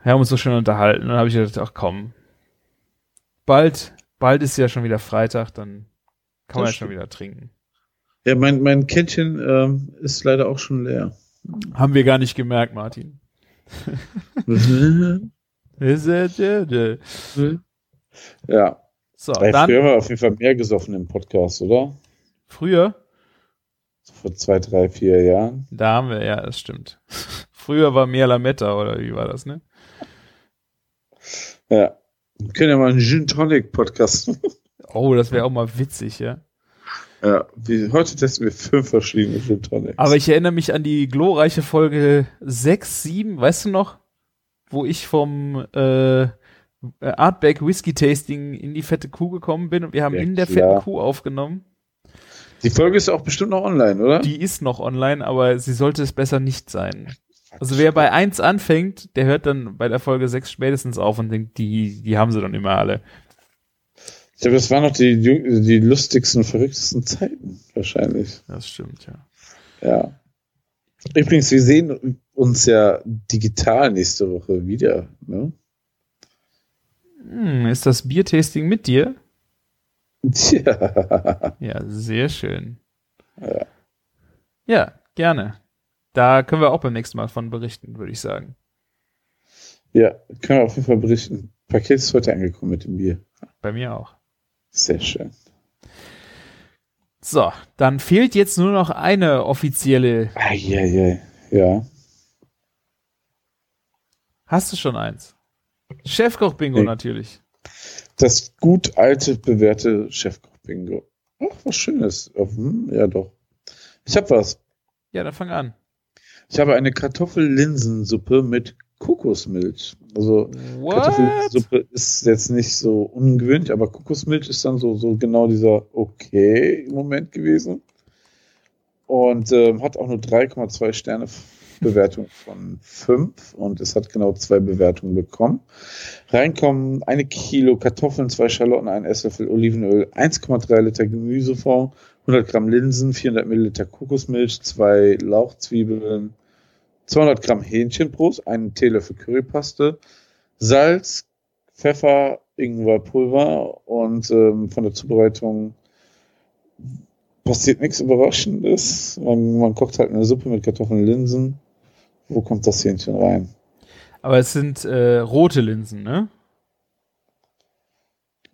haben uns so schön unterhalten. Dann habe ich gedacht, ach komm, bald, bald ist ja schon wieder Freitag, dann kann man ja Das schon wieder trinken. Ja, mein, mein Kännchen ähm, ist leider auch schon leer. Haben wir gar nicht gemerkt, Martin. ja. So, Ey, dann früher haben wir auf jeden Fall mehr gesoffen im Podcast, oder? früher, vor zwei, drei, vier Jahren. da haben wir, ja, das stimmt. Früher war mehr Lametta, oder wie war das, ne? Ja. Wir können ja mal einen Gin Tonic Podcast machen. Oh, das wäre auch mal witzig, ja. Ja. Wie, heute testen wir fünf verschiedene Gin Tonics. Aber ich erinnere mich an die glorreiche Folge 6, 7, weißt du noch? Wo ich vom äh, Artback Whisky Tasting in die fette Kuh gekommen bin und wir haben Ja, in der klar. fetten Kuh aufgenommen. Die Folge ist auch bestimmt noch online, oder? Die ist noch online, aber sie sollte es besser nicht sein. Also wer bei 1 anfängt, der hört dann bei der Folge 6 spätestens auf und denkt, die, die haben sie dann immer alle. Ich glaube, das waren noch die, die lustigsten, verrücktesten Zeiten, wahrscheinlich. Das stimmt, ja. Ja. Übrigens, wir sehen uns ja digital nächste Woche wieder. Ne? Hm, ist das Biertasting mit dir? Tja. Ja, sehr schön. Ja. Ja, gerne. Da können wir auch beim nächsten Mal von berichten, würde ich sagen. Ja, können wir auf jeden Fall berichten. Paket ist heute angekommen mit dem Bier. Bei mir auch. Sehr schön. So, dann fehlt jetzt nur noch eine offizielle. Eieiei. Ja. Hast du schon eins? Chefkoch-Bingo Nee. natürlich. Das gut alte, bewährte Chefkoch-Bingo. Ach, was Schönes. Hm, Ja, doch. Ich habe was. Ja, dann fang an. Ich habe eine Kartoffellinsensuppe mit Kokosmilch. Also What? Kartoffelsuppe ist jetzt nicht so ungewöhnlich, aber Kokosmilch ist dann so, so genau dieser okay Moment gewesen. Und ähm, hat auch nur 3,2 Sterne Bewertung von fünf und es hat genau zwei Bewertungen bekommen. Reinkommen eine Kilo Kartoffeln, zwei Schalotten, ein Esslöffel Olivenöl, 1,3 Liter Gemüsefond, 100 Gramm Linsen, 400 Milliliter Kokosmilch, zwei Lauchzwiebeln, 200 Gramm Hähnchenbrust, einen Teelöffel Currypaste, Salz, Pfeffer, Ingwerpulver und ähm, von der Zubereitung passiert nichts Überraschendes. Man, man kocht halt eine Suppe mit Kartoffeln Linsen. Wo kommt das Hähnchen rein? Aber es sind äh, rote Linsen, ne?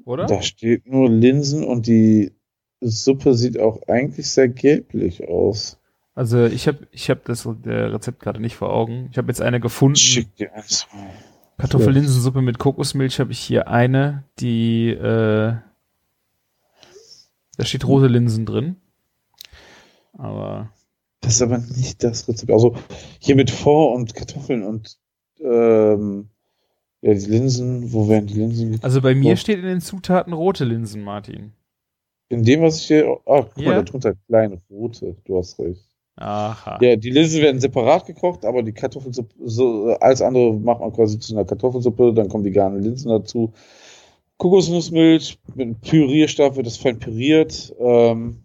Oder? Da steht nur Linsen und die Suppe sieht auch eigentlich sehr gelblich aus. Also ich habe ich hab das Rezept gerade nicht vor Augen. Ich habe jetzt eine gefunden. Schick dir eins. Kartoffellinsensuppe mit Kokosmilch habe ich hier eine, die äh, da steht rote Linsen drin. Aber Das ist aber nicht das Rezept. Also hier mit Fond und Kartoffeln und ähm, ja, die Linsen, wo werden die Linsen? also bei mir steht in den Zutaten rote Linsen, Martin. In dem, was ich hier. Ah, guck Ja. mal, da drunter kleine rote. Du hast recht. Aha. Ja, die Linsen werden separat gekocht, aber die Kartoffelsuppe, so, alles andere macht man quasi zu einer Kartoffelsuppe, dann kommen die garnen Linsen dazu. Kokosnussmilch, mit einem Pürierstab wird das fein püriert. Ähm,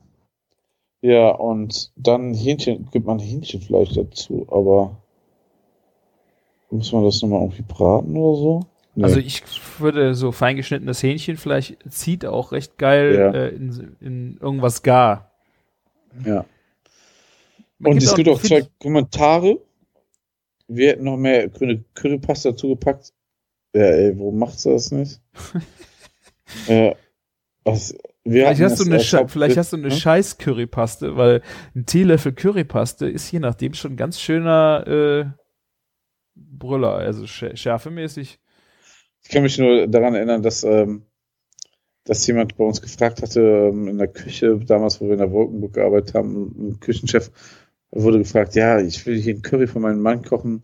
ja, und dann Hähnchen, gibt man Hähnchenfleisch dazu, aber muss man das nochmal irgendwie braten oder so? Nee. Also ich würde so feingeschnittenes Hähnchenfleisch zieht auch recht geil Ja. äh, in, in irgendwas gar. ja. Man Und es gibt auch zwei Kommentare. Wir hätten noch mehr grüne Currypaste dazu gepackt. Ja, ey, warum macht du das nicht? äh, was, wir Vielleicht hast, du das eine Haupt- vielleicht hast du eine Hm? scheiß Currypaste, weil ein Teelöffel Currypaste ist je nachdem schon ein ganz schöner äh, Brüller, also schä- schärfemäßig. Ich kann mich nur daran erinnern, dass, ähm, dass jemand bei uns gefragt hatte, ähm, in der Küche, damals, wo wir in der Wolkenburg gearbeitet haben, ein Küchenchef wurde gefragt, ja, ich will hier einen Curry für meinen Mann kochen.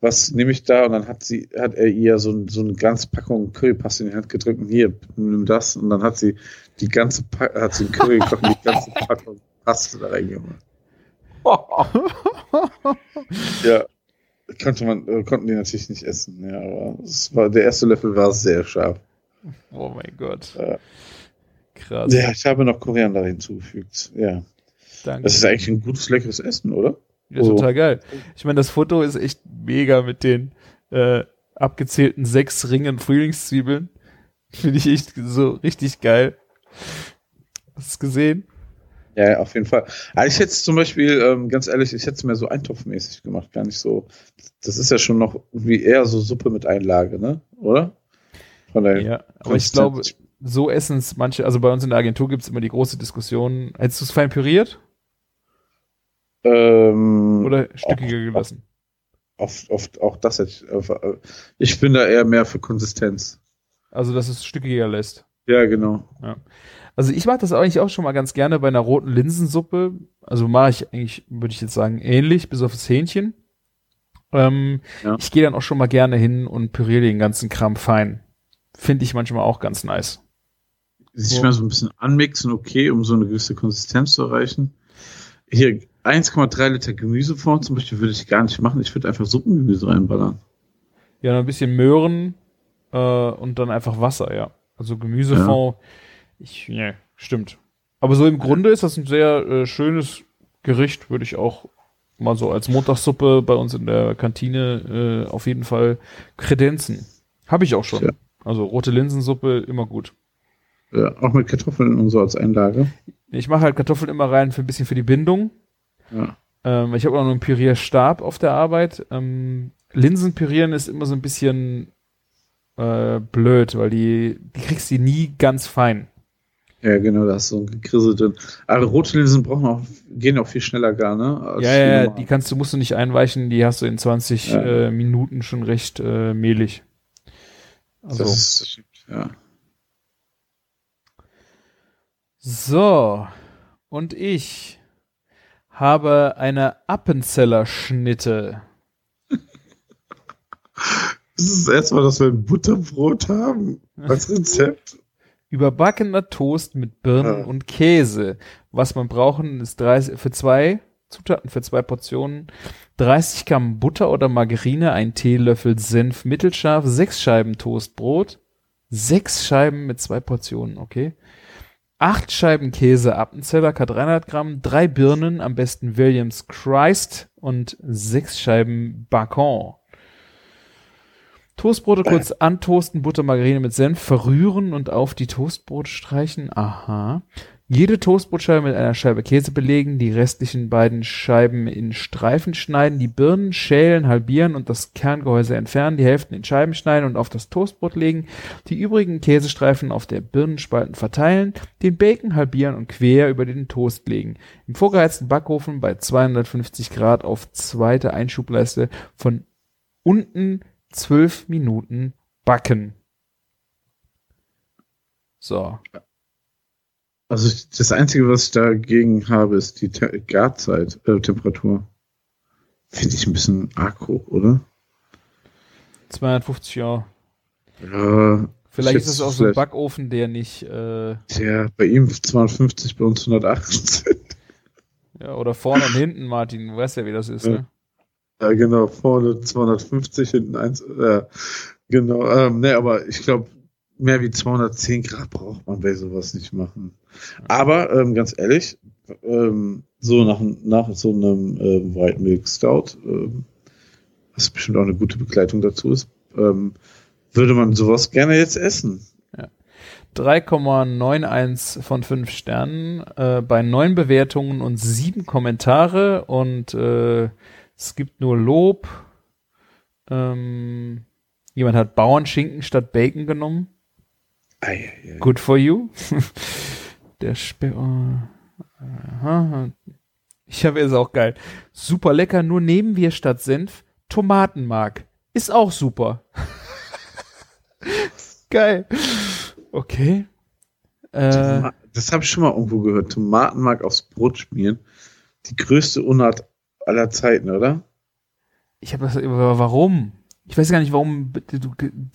Was nehme ich da? Und dann hat sie, hat er ihr so, so eine ganze Packung Currypaste in die Hand gedrückt und hier, nimm das. Und dann hat sie die ganze pa hat sie einen Curry gekocht und die ganze Packung Paste da reingemacht. ja. Konnte man, äh, konnten die natürlich nicht essen, ja, aber es war, der erste Löffel war sehr scharf. Oh mein Gott. Ja. Krass. Ja, ich habe noch Koriander hinzugefügt. Ja. Danke. Das ist eigentlich ein gutes, leckeres Essen, oder? Ja, total geil. Ich meine, das Foto ist echt mega mit den äh, abgezählten sechs Ringen Frühlingszwiebeln. Finde ich echt so richtig geil. Hast du es gesehen? Ja, auf jeden Fall. Aber ich hätte es zum Beispiel, ähm, ganz ehrlich, ich hätte es mir so eintopfmäßig gemacht, gar nicht so. Das ist ja schon noch wie eher so Suppe mit Einlage, ne? Oder? Von der Ja, aber ich glaube, so essen es manche, also bei uns in der Agentur gibt es immer die große Diskussion, hättest du es fein püriert ähm, oder stückiger auch- gelassen? oft, oft, auch das hätte ich, äh, ich bin da eher mehr für Konsistenz. Also, dass es stückiger lässt. Ja, genau. Also ich mache das eigentlich auch schon mal ganz gerne bei einer roten Linsensuppe. Also mache ich eigentlich, würde ich jetzt sagen, ähnlich, bis auf das Hähnchen. Ähm, Ja. Ich gehe dann auch schon mal gerne hin und püriere den ganzen Kram fein. Finde ich manchmal auch ganz nice. Sich Ja. mal so ein bisschen anmixen, okay, um so eine gewisse Konsistenz zu erreichen. Hier 1,3 Liter Gemüsefond zum Beispiel würde ich gar nicht machen. Ich würde einfach Suppengemüse reinballern. Ja, noch ein bisschen Möhren äh, und dann einfach Wasser, ja. Also Gemüsefond. Ich, ne, stimmt. Aber so im Grunde ist das ein sehr äh, schönes Gericht, würde ich auch mal so als Montagssuppe bei uns in der Kantine äh, auf jeden Fall kredenzen. Habe ich auch schon. Ja. Also rote Linsensuppe, immer gut. Ja, auch mit Kartoffeln und so als Einlage. Ich mache halt Kartoffeln immer rein für ein bisschen für die Bindung. Ja. Ähm, ich habe auch noch einen Pürierstab auf der Arbeit. Ähm, Linsen pürieren ist immer so ein bisschen äh, blöd, weil die, die kriegst du nie ganz fein. Ja, genau, da ist so ein Gekrissel drin. Aber rote Linsen brauchen auch, gehen auch viel schneller gar, ne? ja, ja, normalen. die kannst du, musst du nicht einweichen, die hast du in 20 Ja. äh, Minuten schon recht äh, mehlig. Also, Das ist, ja. so. Und ich habe eine Appenzeller Schnitte. Das ist das erste Mal, dass wir ein Butterbrot haben als Rezept. Überbackener Toast mit Birnen Ja. und Käse. Was man brauchen, ist 30, für zwei Zutaten, für zwei Portionen, 30 Gramm Butter oder Margarine, ein Teelöffel Senf mittelscharf, sechs Scheiben Toastbrot, sechs Scheiben mit zwei Portionen, okay. Acht Scheiben Käse Appenzeller, K300 Gramm, drei Birnen, am besten Williams Christ und sechs Scheiben Bacon. Toastbrote kurz antoasten, Butter, Margarine mit Senf verrühren und auf die Toastbrot streichen. Aha. Jede Toastbrotscheibe mit einer Scheibe Käse belegen, die restlichen beiden Scheiben in Streifen schneiden, die Birnen schälen, halbieren und das Kerngehäuse entfernen, die Hälften in Scheiben schneiden und auf das Toastbrot legen, die übrigen Käsestreifen auf der Birnenspalten verteilen, den Bacon halbieren und quer über den Toast legen. Im vorgeheizten Backofen bei 250 Grad auf zweite Einschubleiste von unten 12 Minuten backen. So. Also das Einzige, was ich dagegen habe, ist die Te Garzeit, äh, Temperatur. Finde ich ein bisschen arg hoch, oder? 250 Jahre. Ja. Vielleicht ich ist es auch so ein Backofen, der nicht, äh, Tja, bei ihm 250, bei uns 180. ja, oder vorne und hinten, Martin, du weißt ja, wie das ist, Ja. ne? Ja, genau, vorne 250, hinten eins. Äh, genau, ähm, ne, aber ich glaube, mehr wie 210 Grad braucht man bei sowas nicht machen. Aber ähm, ganz ehrlich, ähm, so nach, nach so einem ähm, White Milk Stout, ähm, was bestimmt auch eine gute Begleitung dazu ist, ähm, würde man sowas gerne jetzt essen. 3,91 von 5 Sternen, äh, bei 9 Bewertungen und 7 Kommentare und äh, es gibt nur Lob. Ähm, jemand hat Bauernschinken statt Bacon genommen. Ei, ei. Good for you. Der Spe oh. Ich habe jetzt auch geil. Super lecker, nur nehmen wir statt Senf Tomatenmark. Ist auch super. geil. Okay. Äh, Das habe ich schon mal irgendwo gehört. Tomatenmark aufs Brot schmieren. Die größte Unart aller Zeiten, oder? ich habe das, aber warum? Ich weiß gar nicht, warum,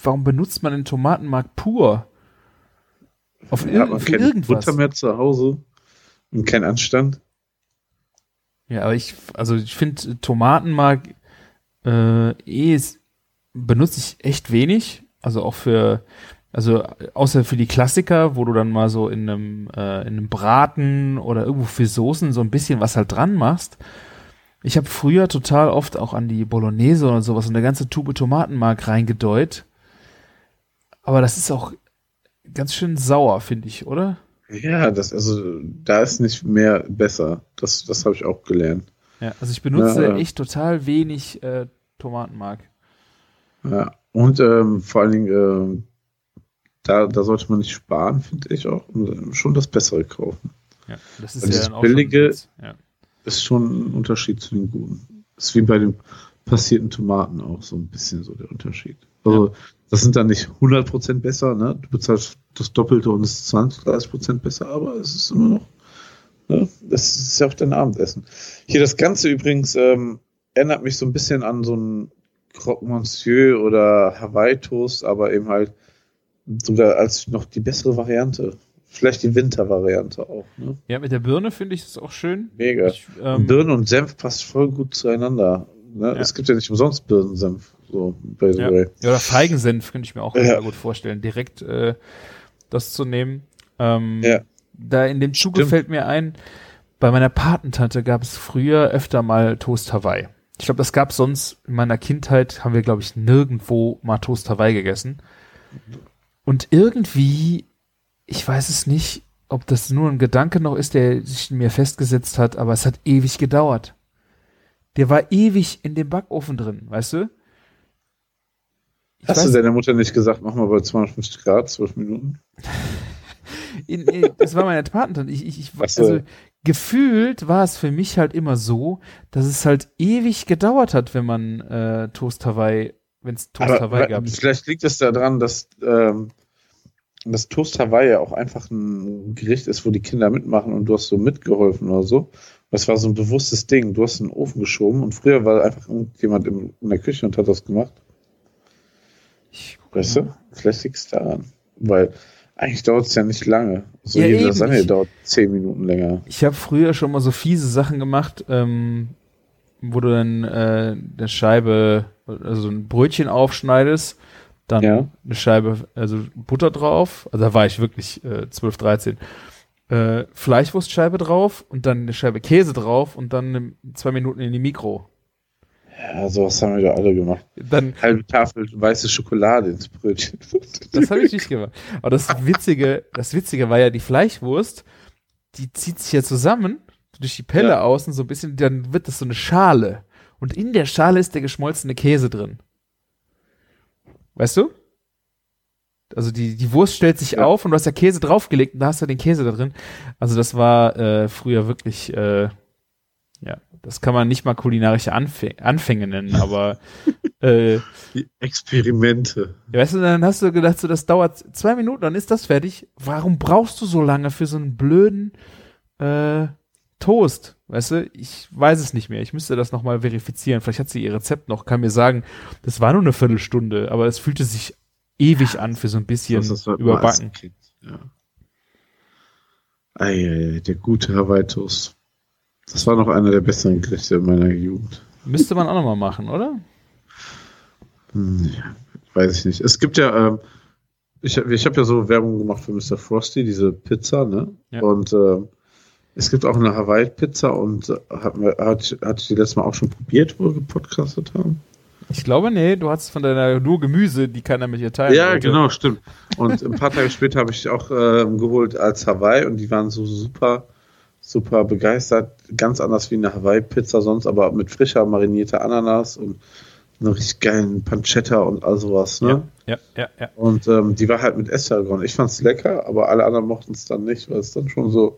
warum benutzt man den Tomatenmark pur? Auf Ja, irgend, man für irgendwas. Butter mehr zu Hause und kein Anstand. Ja, aber ich, also ich finde Tomatenmark äh, eh benutze ich echt wenig. Also auch für, also außer für die Klassiker, wo du dann mal so in einem, äh, in einem Braten oder irgendwo für Soßen so ein bisschen was halt dran machst. Ich habe früher total oft auch an die Bolognese oder sowas und eine ganze Tube Tomatenmark reingedeut. Aber das ist auch ganz schön sauer, finde ich, oder? Ja, das, also, da ist nicht mehr besser. Das, das habe ich auch gelernt. Ja, also ich benutze Ja, ja. echt total wenig äh, Tomatenmark. Ja. Und ähm, vor allen Dingen, ähm, da, da sollte man nicht sparen, finde ich auch. Und äh, schon das Bessere kaufen. Ja, das ist Und ja das schon billige- Witz, ja. Ist schon ein Unterschied zu den guten. Ist wie bei den passierten Tomaten auch so ein bisschen so der Unterschied. Also, das sind dann nicht 100% besser, ne? Du bezahlst das Doppelte und es ist 20, 30% besser, aber es ist immer noch, ne? Das ist ja auch dein Abendessen. Hier das Ganze übrigens ähm, erinnert mich so ein bisschen an so ein Croque Monsieur oder Hawaii Toast, aber eben halt sogar als noch die bessere Variante. Vielleicht die Wintervariante auch, ne? Ja, mit der Birne finde ich das auch schön. Mega. Ich, ähm, Birnen und Senf passt voll gut zueinander. Ne? Ja. Es gibt ja nicht umsonst Birnensenf. So, by the ja. way. ja, oder Feigensenf könnte ich mir auch Ja. sehr gut vorstellen, direkt äh, das zu nehmen. Ähm, Ja. Da in dem Zuge Stimmt. fällt mir ein, bei meiner Patentante gab es früher öfter mal Toast Hawaii. Ich glaube, das gab sonst in meiner Kindheit, haben wir, glaube ich, nirgendwo mal Toast Hawaii gegessen. Und irgendwie, ich weiß es nicht, ob das nur ein Gedanke noch ist, der sich in mir festgesetzt hat, aber es hat ewig gedauert. Der war ewig in dem Backofen drin, weißt du? Hast du deiner Mutter nicht gesagt, mach mal bei 250 Grad, 12 Minuten? in, in, das war meine Patentante. Ich, ich, ich, so. also gefühlt war es für mich halt immer so, dass es halt ewig gedauert hat, wenn man äh, Toast Hawaii, wenn es Toast Aber Hawaii wa- gab. vielleicht liegt es daran, dass ähm, das Toast Hawaii ja auch einfach ein Gericht ist, wo die Kinder mitmachen und du hast so mitgeholfen oder so. Das war so ein bewusstes Ding. Du hast in den Ofen geschoben und früher war einfach irgendjemand in der Küche und hat das gemacht. Ich, Weißt du? Vielleicht liegt es daran. Weil eigentlich dauert es ja nicht lange. So Ja, jede. Lasagne dauert 10 Minuten länger. Ich habe früher schon mal so fiese Sachen gemacht. Ähm, wo du dann äh, eine Scheibe, also ein Brötchen aufschneidest, dann Ja. eine Scheibe, also Butter drauf, also da war ich wirklich äh, 12, 13, äh, Fleischwurstscheibe drauf und dann eine Scheibe Käse drauf und dann ne- zwei Minuten in die Mikro. Ja, sowas haben wir doch alle gemacht. Dann, Halbe Tafel weiße Schokolade ins Brötchen. das habe ich nicht gemacht. Aber das Witzige, das Witzige war ja die Fleischwurst, die zieht sich ja zusammen durch die Pelle Ja. außen so ein bisschen, dann wird das so eine Schale. Und in der Schale ist der geschmolzene Käse drin. Weißt du? Also die, die Wurst stellt sich Ja. auf und du hast ja Käse draufgelegt und da hast du den Käse da drin. Also das war äh, früher wirklich, äh, ja, das kann man nicht mal kulinarische Anfä Anfänge nennen, aber äh, Die Experimente. weißt du, dann hast du gedacht, so, das dauert zwei Minuten, dann ist das fertig. Warum brauchst du so lange für so einen blöden äh, Toast? Weißt du, ich weiß es nicht mehr. Ich müsste das nochmal verifizieren. Vielleicht hat sie ihr Rezept noch, kann mir sagen, das war nur eine Viertelstunde, aber es fühlte sich ewig an für so ein bisschen Das was man überbacken. kriegt, Ja. Eieiei, der gute Hawaii-Toast. Das war noch einer der besseren Gerichte in meiner Jugend. Müsste man auch nochmal machen, oder? Hm, ja, weiß ich nicht. Es gibt ja, ähm, ich, ich habe ja so Werbung gemacht für Mr. Frosty, diese Pizza, ne? Ja. Und ähm, es gibt auch eine Hawaii-Pizza und äh, hat, hat, hatte ich die letztes Mal auch schon probiert, wo wir gepodcastet haben? Ich glaube, nee, du hast von deiner nur Gemüse, die keiner mit dir teilen Ja, wollte. genau, stimmt. Und ein paar Tage später habe ich auch ähm, geholt als Hawaii und die waren so super, super begeistert. Ganz anders wie eine Hawaii-Pizza sonst, aber mit frischer marinierter Ananas und einer richtig geilen Pancetta und all sowas. Ne? Ja, ja, ja, ja. Und ähm, die war halt mit Estragon. Ich fand's lecker, aber alle anderen mochten es dann nicht, weil es dann schon so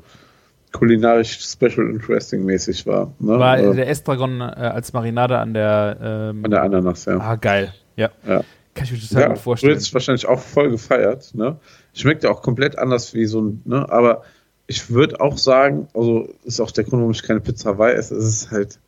kulinarisch special interesting mäßig war. Ne? War Äh, der Estragon äh, als Marinade an der, ähm, an der Ananas, ja. Ah, geil. Ja. Ja. Kann ich mir total Ja, gut du vorstellen. hättest wahrscheinlich auch voll gefeiert, ne? Schmeckt ja auch komplett anders wie so ein, ne? Aber ich würde auch sagen, also ist auch der Grund, warum ich keine Pizza Hawaii esse, es ist halt,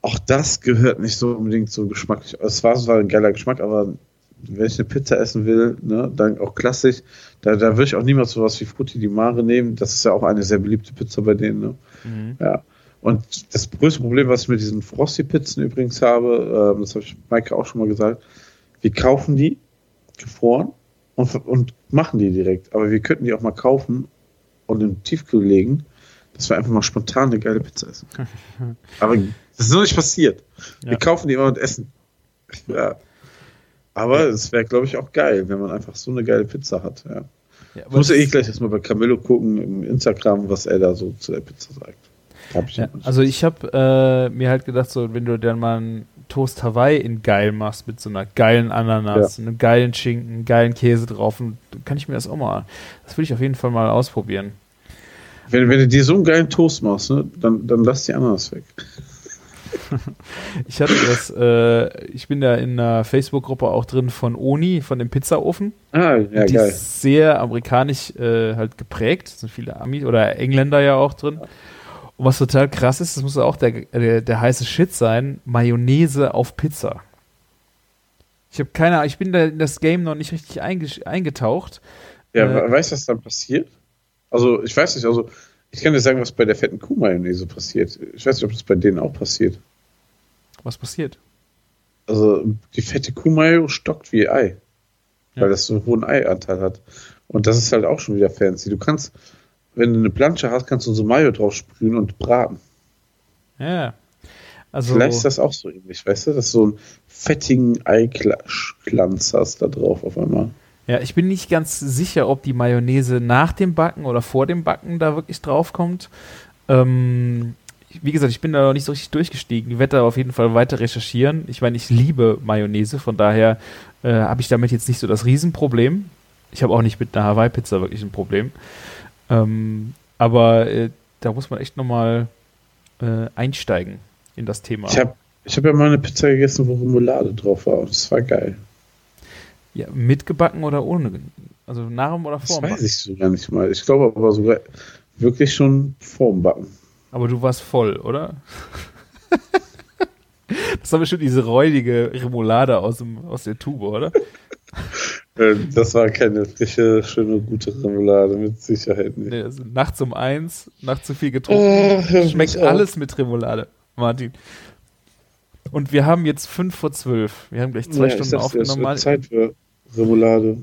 auch das gehört nicht so unbedingt so geschmacklich. Es war zwar ein geiler Geschmack, aber wenn ich eine Pizza essen will, ne, dann auch klassisch, da, da würde ich auch niemals sowas wie Frutti di Mare nehmen. Das ist ja auch eine sehr beliebte Pizza bei denen, ne? Mhm. Ja. Und das größte Problem, was ich mit diesen Frosty-Pizzen übrigens habe, ähm, das habe ich Maike auch schon mal gesagt, wir kaufen die gefroren und, und machen die direkt. Aber wir könnten die auch mal kaufen und in den Tiefkühl legen, dass wir einfach mal spontan eine geile Pizza essen. Aber das ist noch nicht passiert. Wir Ja. kaufen die immer und essen. Ja. Aber es wäre, glaube ich, auch geil, wenn man einfach so eine geile Pizza hat. Ja. Ja, Ich muss ja eh gleich erstmal bei Camillo gucken im Instagram, was er da so zu der Pizza sagt. Ja, also ich habe äh, mir halt gedacht, so wenn du dann mal einen Toast Hawaii in geil machst mit so einer geilen Ananas, einem geilen Schinken, einem geilen Käse drauf, und dann kann ich mir das auch mal, das will ich auf jeden Fall mal ausprobieren. Wenn, wenn du dir so einen geilen Toast machst, ne, dann, dann lass die Ananas weg. Ich hatte das, äh, ich bin da in einer Facebook-Gruppe auch drin von Oni, von dem Pizzaofen. Ah, ja, die geil. ist sehr amerikanisch äh, halt geprägt. Es sind viele Amis oder Engländer ja auch drin. Und was total krass ist, das muss auch der, der, der heiße Shit sein, Mayonnaise auf Pizza. Ich habe keine Ahnung, ich bin da in das Game noch nicht richtig einge eingetaucht. Ja, äh, we- weißt du, was dann passiert? Also, ich weiß nicht, also, ich kann dir sagen, was bei der fetten Kuh-Mayonnaise passiert. Ich weiß nicht, ob das bei denen auch passiert. Was passiert? Also, die fette Kuh-Mayo stockt wie Ei. Ja. Weil das so einen hohen Eianteil hat. Und das ist halt auch schon wieder fancy. Du kannst, wenn du eine Plansche hast, kannst du so Mayo drauf sprühen und braten. Ja. Also, Vielleicht ist das auch so ähnlich, weißt du, dass du so einen fettigen Eiglanz hast da drauf auf einmal. ja, ich bin nicht ganz sicher, ob die Mayonnaise nach dem Backen oder vor dem Backen da wirklich draufkommt. Ähm, wie gesagt, ich bin da noch nicht so richtig durchgestiegen. Ich werde da auf jeden Fall weiter recherchieren. Ich meine, ich liebe Mayonnaise, von daher äh, habe ich damit jetzt nicht so das Riesenproblem. Ich habe auch nicht mit einer Hawaii-Pizza wirklich ein Problem. Ähm, aber äh, da muss man echt nochmal äh, einsteigen in das Thema. Ich habe ich hab ja mal eine Pizza gegessen, wo Remoulade drauf war. Das war geil. ja, mitgebacken oder ohne? Also nach dem oder Das vor dem weiß Backen? ich so gar nicht mal. Ich glaube aber sogar wirklich schon vorm Backen. Aber du warst voll, oder? das war bestimmt diese räudige Remoulade aus, dem, aus der Tube, oder? Äh, Das war keine frische, schöne, gute Remoulade, mit Sicherheit nicht. Nee, also nachts um eins, nachts zu viel getrunken. Oh, Schmeckt auf. alles mit Remoulade. Martin. Und wir haben jetzt fünf vor zwölf. Wir haben gleich zwei Ja, Stunden sag's dir, es aufgenommen. wird Zeit für Remoulade.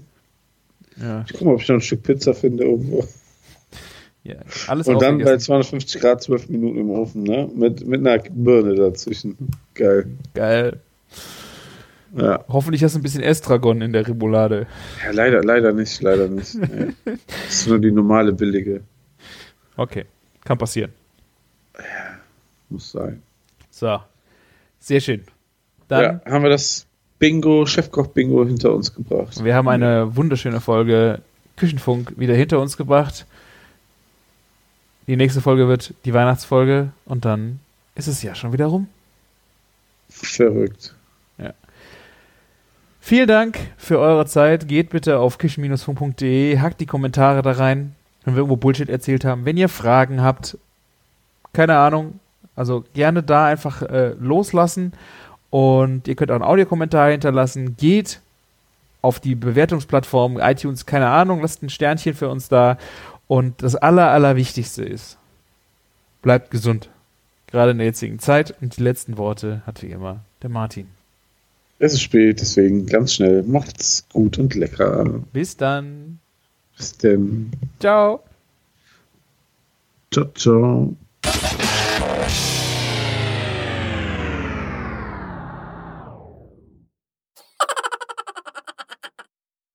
Ja, Ich guck mal, ob ich noch ein Stück Pizza finde irgendwo. ja, alles Und dann bei aufgegessen. 250 Grad 12 Minuten im Ofen, ne? Mit, mit einer Birne dazwischen. Geil. Geil. Ja. Hoffentlich hast du ein bisschen Estragon in der Remoulade. ja leider, leider nicht, leider nicht. Nee. Das ist nur die normale billige. Okay, kann passieren. Muss sein. So, sehr schön. Dann, ja, haben wir das Bingo, Chefkoch-Bingo hinter uns gebracht. wir haben eine wunderschöne Folge Küchenfunk wieder hinter uns gebracht. Die nächste Folge wird die Weihnachtsfolge und dann ist es ja schon wieder rum. Verrückt. Vielen Dank für eure Zeit. Geht bitte auf küchen-funk.de, hackt die Kommentare da rein, wenn wir irgendwo Bullshit erzählt haben. Wenn ihr Fragen habt, keine Ahnung, also gerne da einfach äh, loslassen. Und ihr könnt auch einen Audiokommentar hinterlassen. Geht auf die Bewertungsplattform iTunes, keine Ahnung, lasst ein Sternchen für uns da. Und das Aller, Allerwichtigste ist, bleibt gesund. Gerade in der jetzigen Zeit. Und die letzten Worte hat wie immer der Martin. Es ist spät, deswegen ganz schnell. Macht's gut und lecker. Bis dann. Bis denn. Ciao. Ciao, ciao.